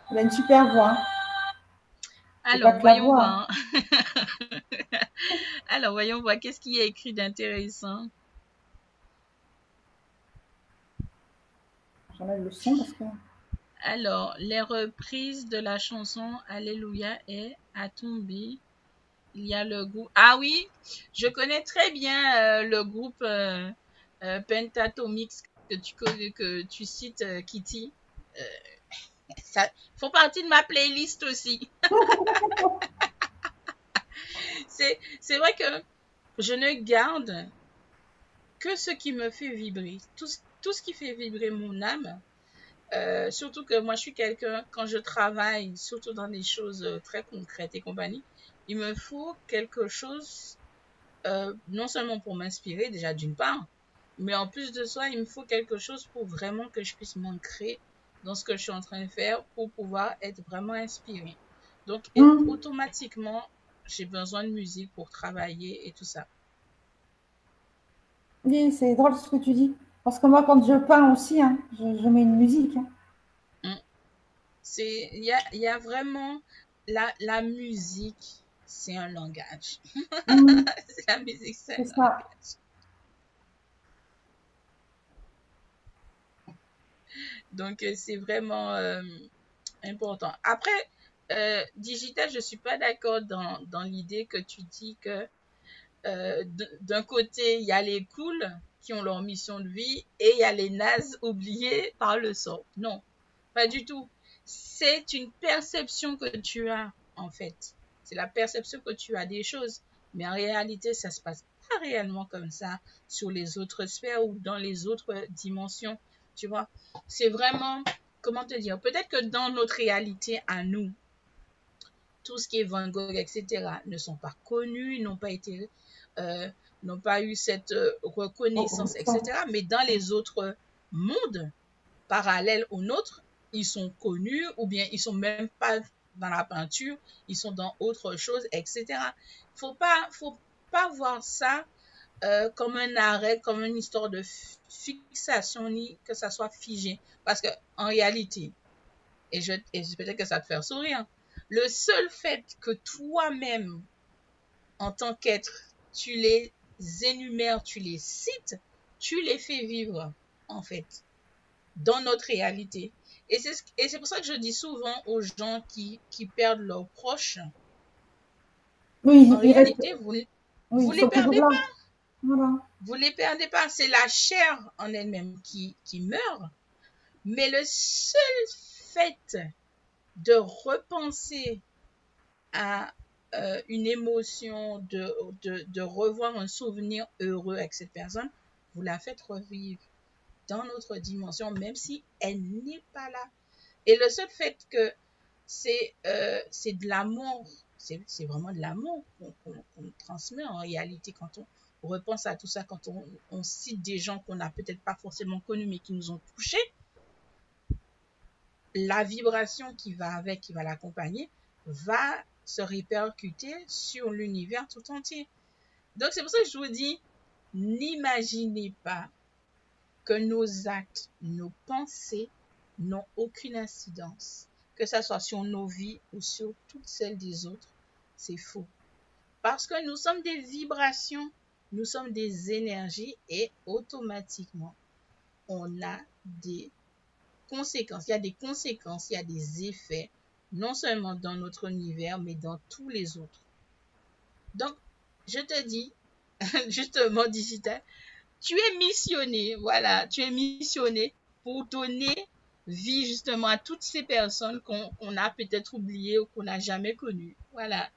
Elle a une super voix. Alors, voyons voir. Alors, voyons voir. Qu'est-ce qu'il y a écrit d'intéressant? J'enlève le son parce que... Alors, les reprises de la chanson Alléluia et à tomber. Il y a le groupe. Ah oui, je connais très bien euh, le groupe euh, euh, Pentatomix que tu, cites, Kitty. ça font partie de ma playlist aussi. C'est vrai que je ne garde que ce qui me fait vibrer. Tout, ce qui fait vibrer mon âme, euh, surtout que moi, je suis quelqu'un, quand je travaille, surtout dans des choses euh, très concrètes et compagnie, il me faut quelque chose, euh, non seulement pour m'inspirer, déjà d'une part, mais en plus de ça, il me faut quelque chose pour vraiment que je puisse m'ancrer dans ce que je suis en train de faire pour pouvoir être vraiment inspiré. Donc, mmh. automatiquement, j'ai besoin de musique pour travailler et tout ça. Oui, c'est drôle ce que tu dis. Parce que moi, quand je peins aussi, hein, je, mets une musique. Hein. Mm. C'est, il y a, y a, vraiment la, la musique, c'est un langage. Mm. la musique, c'est un ça. langage. Donc, euh, c'est vraiment euh, important. Après, euh, digital, je ne suis pas d'accord dans, dans l'idée que tu dis que euh, d'un côté, il y a les cools qui ont leur mission de vie et il y a les nazes oubliés par le sort. Non, pas du tout. C'est une perception que tu as, en fait. C'est la perception que tu as des choses. Mais en réalité, ça se passe pas réellement comme ça sur les autres sphères ou dans les autres dimensions. Tu vois, c'est vraiment, comment te dire, peut-être que dans notre réalité à nous, tout ce qui est Van Gogh, etc., ne sont pas connus, n'ont pas été euh, n'ont pas eu cette euh, reconnaissance, etc. Mais dans les autres mondes parallèles aux nôtres, ils sont connus ou bien ils sont même pas dans la peinture, ils sont dans autre chose, etc. Faut pas, faut pas voir ça euh, comme un arrêt, comme une histoire de fixation, ni que ça soit figé. Parce que en réalité, et, et peut-être que ça te fait sourire, le seul fait que toi-même, en tant qu'être, tu les énumères, tu les cites, tu les fais vivre, en fait, dans notre réalité. Et c'est pour ça que je dis souvent aux gens qui, qui perdent leurs proches, oui, en réalité, vous ne les perdez pas. Voilà. Vous ne les perdez pas. C'est la chair en elle-même qui, qui meurt. Mais le seul fait de repenser à euh, une émotion, de, de, de, revoir un souvenir heureux avec cette personne, vous la faites revivre dans notre dimension, même si elle n'est pas là. Et le seul fait que c'est euh, de l'amour, c'est vraiment de l'amour qu'on transmet en réalité quand on, repense à tout ça, quand on, on cite des gens qu'on n'a peut-être pas forcément connus mais qui nous ont touchés, la vibration qui va avec, qui va l'accompagner, va se répercuter sur l'univers tout entier. Donc c'est pour ça que je vous dis, n'imaginez pas que nos actes, nos pensées n'ont aucune incidence, que ce soit sur nos vies ou sur toutes celles des autres. C'est faux. Parce que nous sommes des vibrations, nous sommes des énergies et automatiquement, on a des conséquences. Il y a des conséquences, il y a des effets, non seulement dans notre univers, mais dans tous les autres. Donc, je te dis, justement, digital, tu es missionné, voilà, tu es missionné pour donner vie justement à toutes ces personnes qu'on a peut-être oubliées ou qu'on n'a jamais connues. Voilà.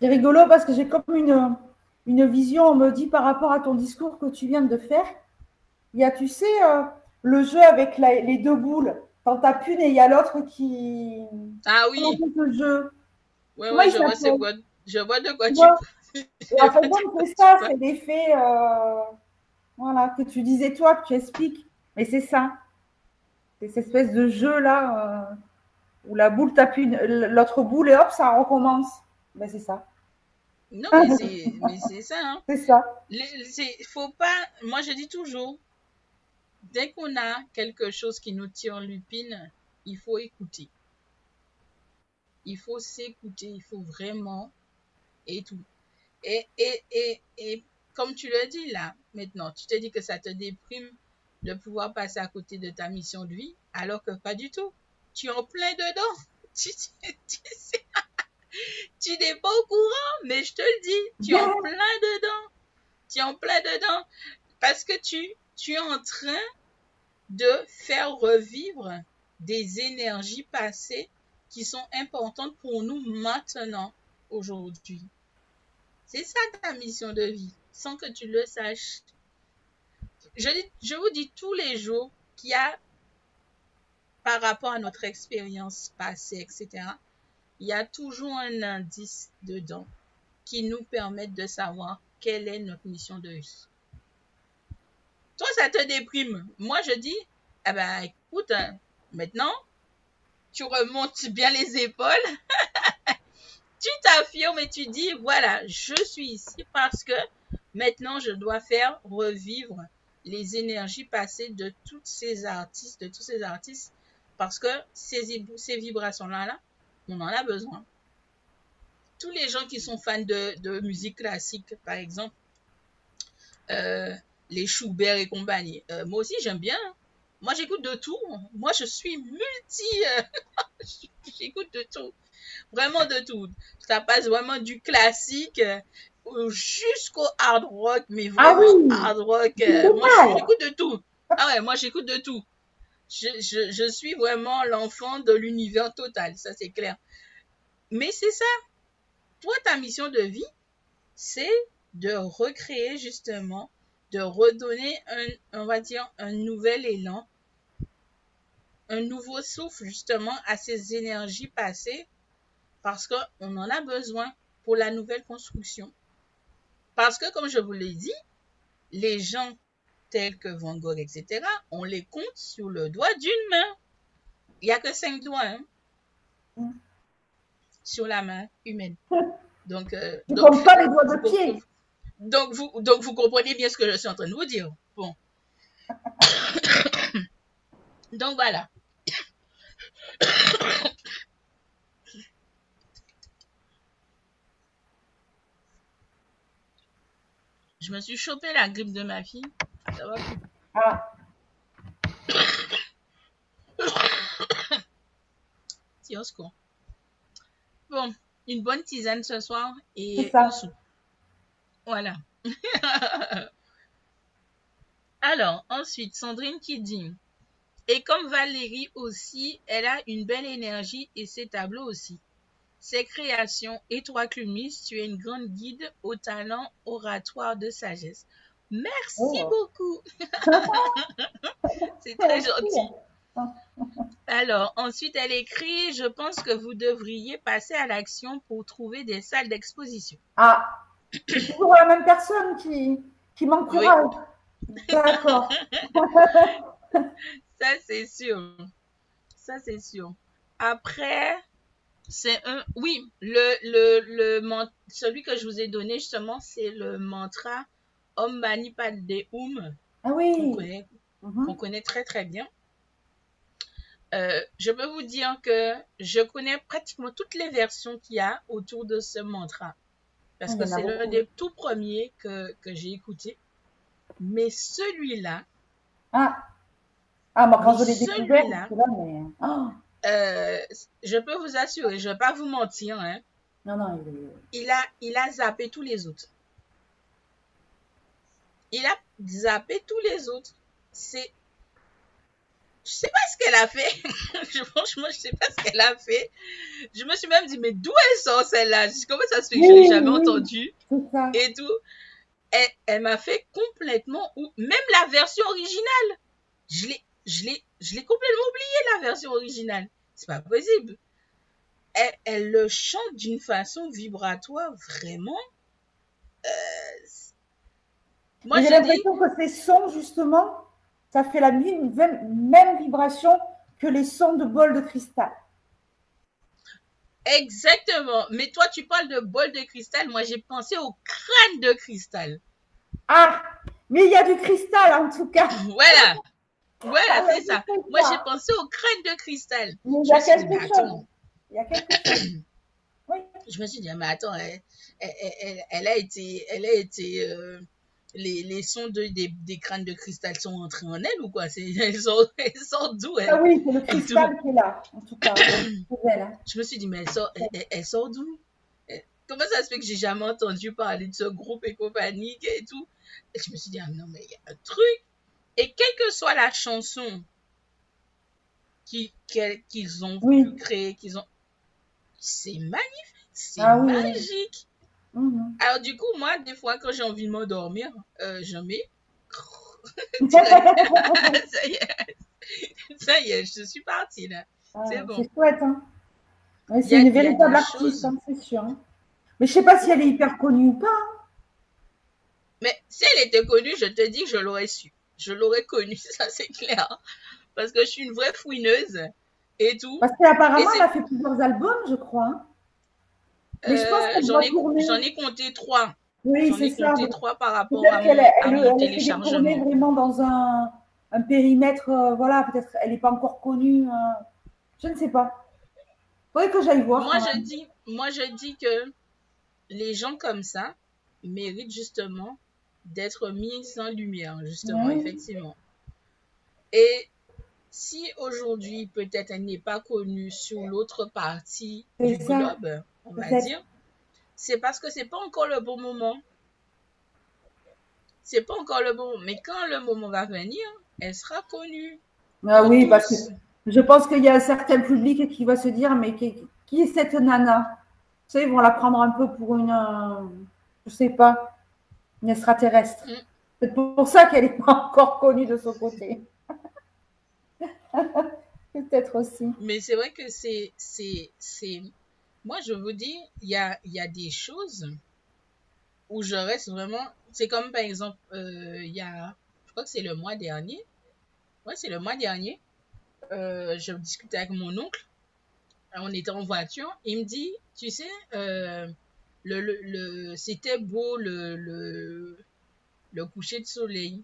C'est rigolo parce que j'ai comme une, une vision, on me dit par rapport à ton discours que tu viens de faire. Il y a, tu sais, euh, le jeu avec les deux boules. Quand tu as une et il y a l'autre qui. Ah oui. Le jeu. Oui, oui, je vois, quoi, je vois de quoi tu parles. En fait, c'est ça, c'est l'effet euh, voilà, que tu disais toi, que tu expliques. Mais c'est ça. C'est cette espèce de jeu-là euh, où la boule tape l'autre boule et hop, ça recommence. Ben, c'est ça. Non, mais c'est ça. Hein. C'est ça. Il faut pas. Moi, je dis toujours, dès qu'on a quelque chose qui nous tire en lupine, il faut écouter. Il faut s'écouter, il faut vraiment tout. Et, et, et, et comme tu le dis là, maintenant, tu te dis que ça te déprime de pouvoir passer à côté de ta mission de vie, alors que pas du tout. Tu es en plein dedans. Tu, tu n'es pas au courant, mais je te le dis, tu es en plein dedans. Tu es en plein dedans parce que tu, tu es en train de faire revivre des énergies passées qui sont importantes pour nous maintenant, aujourd'hui. C'est ça ta mission de vie, sans que tu le saches. Je, vous dis tous les jours qu'il y a, par rapport à notre expérience passée, etc., il y a toujours un indice dedans qui nous permet de savoir quelle est notre mission de vie. Toi, ça te déprime. Moi, je dis, eh ben, écoute, hein, maintenant, tu remontes bien les épaules. tu t'affirmes et tu dis, voilà, je suis ici parce que maintenant, je dois faire revivre les énergies passées de tous ces artistes, de tous ces artistes, parce que ces, vibrations-là, là, on en a besoin. Tous les gens qui sont fans de, musique classique, par exemple, euh, les Schubert et compagnie. Euh, moi aussi, j'aime bien. Moi, j'écoute de tout. Moi, je suis multi. Euh, j'écoute de tout. Vraiment de tout. Ça passe vraiment du classique euh, jusqu'au hard rock, mais ah vraiment hard rock. moi, j'écoute de tout. Ah ouais, moi, j'écoute de tout. Je, je, je suis vraiment l'enfant de l'univers total, ça c'est clair. Mais c'est ça. Toi, ta mission de vie, c'est de recréer justement de redonner un, on va dire, un nouvel élan, un nouveau souffle justement à ces énergies passées parce qu'on en a besoin pour la nouvelle construction. Parce que, comme je vous l'ai dit, les gens tels que Van Gogh, etc., on les compte sur le doigt d'une main. Il n'y a que cinq doigts hein, mm. sur la main humaine. Donc, euh, donc, pas les doigts de pied. donc vous, donc vous comprenez bien ce que je suis en train de vous dire. Bon. donc voilà. Je me suis chopé la grippe de ma fille. Ça va plus. Ah, Si, au secours. Bon, une bonne tisane ce soir et ça. Voilà. Alors, ensuite, Sandrine qui dit Et comme Valérie aussi, elle a une belle énergie et ses tableaux aussi. Ses créations, et toi, Clumis, tu es une grande guide au talent oratoire de sagesse. Merci Oh. beaucoup. C'est très gentil. Alors, ensuite, elle écrit Je pense que vous devriez passer à l'action pour trouver des salles d'exposition. Ah, c'est toujours la même personne qui, qui m'encourage. D'accord. Ça, c'est sûr. Ça, c'est sûr. Après, c'est un. Oui, le, le, le, man- celui que je vous ai donné, justement, c'est le mantra Om Mani Padme Hum, Ah qu'on oui. connaît, Mhm. qu'on connaît très, très bien. Euh, je peux vous dire que je connais pratiquement toutes les versions qu'il y a autour de ce mantra. Parce y que en a c'est l'un des tout premiers que, que j'ai écouté. Mais celui-là, Ah. Ah, moi, quand je l'ai Celui-là. découvert, là, mais. Oh, euh, je peux vous assurer, je ne vais pas vous mentir, hein, non, non, il a, il a zappé tous les autres. Il a zappé tous les autres. C'est. Je sais pas ce qu'elle a fait. Je- Franchement, je sais pas ce qu'elle a fait. Je me suis même dit, mais d'où elle sort celle-là? Comment ça se fait que je l'ai Oui, jamais oui. entendue et tout. Elle, elle m'a fait complètement. Même la version originale. Je l'ai, je l'ai, complètement oublié, la version originale. C'est pas possible. Elle, elle le chante d'une façon vibratoire, vraiment. Euh, moi, J'ai l'impression que ces sons, justement, ça fait la même, même vibration que les sons de bol de cristal. exactement. Mais toi, tu parles de bol de cristal. Moi, j'ai pensé au crâne de cristal. Ah, mais il y a du cristal en tout cas. Voilà. Voilà, Ah, c'est ça. Moi, j'ai pensé au crâne de cristal. Il Je y a me suis dit, quelque mais chose. attends. Il y a quelque chose. Oui. je me suis dit, ah, mais attends, elle, elle, elle- elle a été, elle a été, euh, les, les sons de, des, des crânes de cristal sont entrés en elle ou quoi? Elles, sont, elles sortent d'où Ah oui, c'est le cristal qui est là, en tout cas. Hein. Je me suis dit, mais elle sort, elle, sort d'où? Comment ça se fait que j'ai jamais entendu parler de ce groupe et compagnie et tout? Et je me suis dit, ah non, mais il y a un truc. Et quelle que soit la chanson qu'ils ont Oui. pu créer, qu'ils ont, c'est magnifique, c'est Ah oui. magique. Mhm. Alors du coup, moi, des fois, quand j'ai envie de m'endormir, euh, je mets... ça y est, ça y est, je suis partie là. Ah, C'est bon. C'est chouette, hein. C'est une véritable artiste, hein, c'est sûr. hein. Mais je sais pas si elle est hyper connue ou pas. hein. Mais si elle était connue, je te dis que je l'aurais su. Je l'aurais connue, ça c'est clair. Parce que je suis une vraie fouineuse et tout. Parce qu'apparemment, elle a fait plusieurs albums, je crois. hein. Mais je pense Euh, J'en ai, j'en ai compté trois. Oui, J'en ai c'est ça. compté trois par rapport à mon, qu'elle à elle, mon elle fait des tournées téléchargement. vraiment dans un, un périmètre, euh, voilà, peut-être elle n'est pas encore connue. euh, je ne sais pas. Faudrait que j'aille voir. Moi je, dis, moi, je dis que les gens comme ça méritent justement d'être mis en lumière, justement, Oui. effectivement. Et si aujourd'hui, peut-être, elle n'est pas connue sur l'autre partie du ça. globe, on va dire, c'est parce que c'est pas encore le bon moment. C'est pas encore le bon moment. Mais quand le moment va venir, elle sera connue. Ah oui, tous. parce que je pense qu'il y a un certain public qui va se dire, mais qui, qui est cette nana? Tu sais, ils vont la prendre un peu pour une, euh, je sais pas, une extraterrestre. Mm. C'est pour ça qu'elle n'est pas encore connue de son côté. Peut-être aussi. Mais c'est vrai que c'est, c'est, c'est, moi je vous dis, il y a, il y a des choses où je reste vraiment, c'est comme par exemple, euh, il y a, je crois que c'est le mois dernier, ouais, c'est le mois dernier, euh, je discutais avec mon oncle, on était en voiture, il me dit, tu sais, euh, c'était beau le, le, le coucher de soleil.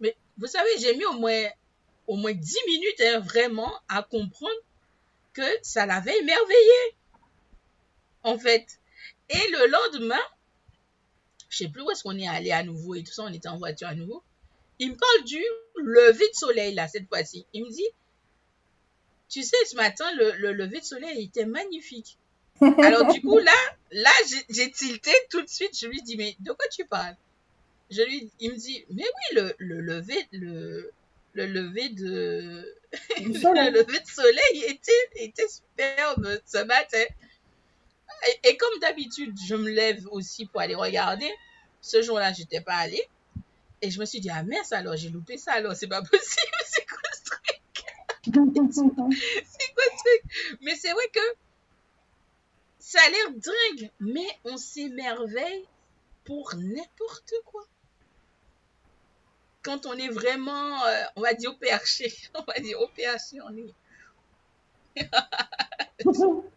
Mais vous savez, j'ai mis au moins, au moins 10 minutes hein, vraiment à comprendre que ça l'avait émerveillé. En fait. Et le lendemain, je sais plus où est-ce qu'on est allé à nouveau et tout ça, on était en voiture à nouveau. Il me parle du lever de soleil là, cette fois-ci. Il me dit, tu sais, ce matin, le, le lever de soleil était magnifique. Alors du coup, là, là, j'ai- tilté tout de suite. Je lui dis, mais de quoi tu parles? Je lui, il me dit, mais oui, le, le lever, le, le lever de, le soleil. lever de soleil était, était superbe ce matin. Et, et comme d'habitude, je me lève aussi pour aller regarder. Ce jour-là, j'étais pas allée. Et je me suis dit, ah mince, alors j'ai loupé ça, alors c'est pas possible. C'est quoi ce truc? C'est quoi ce truc? Mais c'est vrai que ça a l'air dingue, mais on s'émerveille pour n'importe quoi. Quand on est vraiment, euh, on va dire au perché, on va dire au perché, on est.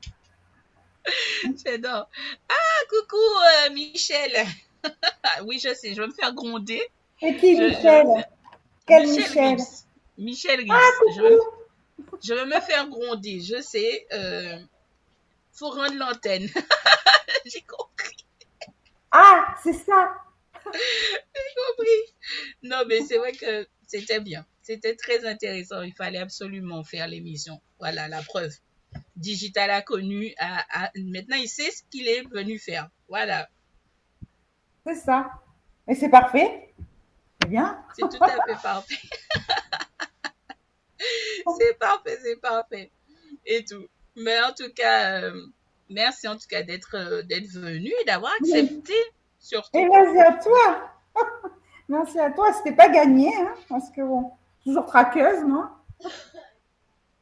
J'adore. Ah, coucou euh, Michel. oui, je sais, je vais me faire gronder. Et qui, Michel? je- Quel Michel Rips. Michel Rips. Ah, je, vais, je vais me faire gronder, je sais. Euh, faut rendre l'antenne. J'ai compris. Ah, c'est ça compris. Non, mais c'est vrai que c'était bien. C'était très intéressant. Il fallait absolument faire l'émission. Voilà la preuve. Digital a connu. a- a- maintenant, il sait ce qu'il est venu faire. Voilà. C'est ça. Et c'est parfait. C'est bien. C'est tout à fait parfait. c'est parfait, c'est parfait. Et tout. Mais en tout cas, euh, merci en tout cas d'être euh, d'être venu et d'avoir accepté surtout. Et merci à toi. merci à toi. C'était pas gagné, hein, parce que bon, toujours traqueuse, non?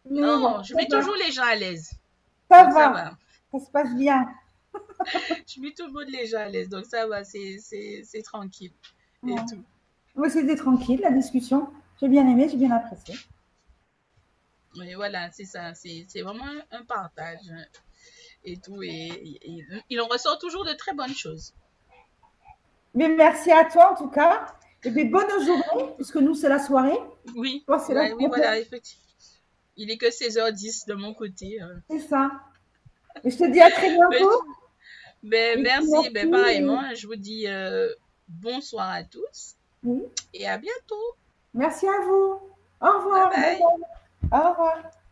Mais Non, bon, je mets va. toujours les gens à l'aise. Ça Donc, va, ça va. ça se passe bien. Je mets monde les gens à l'aise. Donc ça va, c'est tranquille. Et Ouais. tout. Oui, c'était tranquille, la discussion. J'ai bien aimé, j'ai bien apprécié. Et voilà, c'est ça. C'est vraiment un, partage. hein, Et tout. Et, il en ressort toujours de très bonnes choses. Mais merci à toi, en tout cas. Et puis, bonne journée, puisque nous, c'est la soirée. Oui, Toi, c'est la oui, voilà, effectivement. Il est que 16h10 de mon côté. euh. C'est ça. Et je te dis à très bientôt. Ben, Oui, merci, merci. ben, pareillement. Je vous dis euh, bonsoir à tous Oui. et à bientôt. Merci à vous. Au revoir. Bye bye. Au revoir.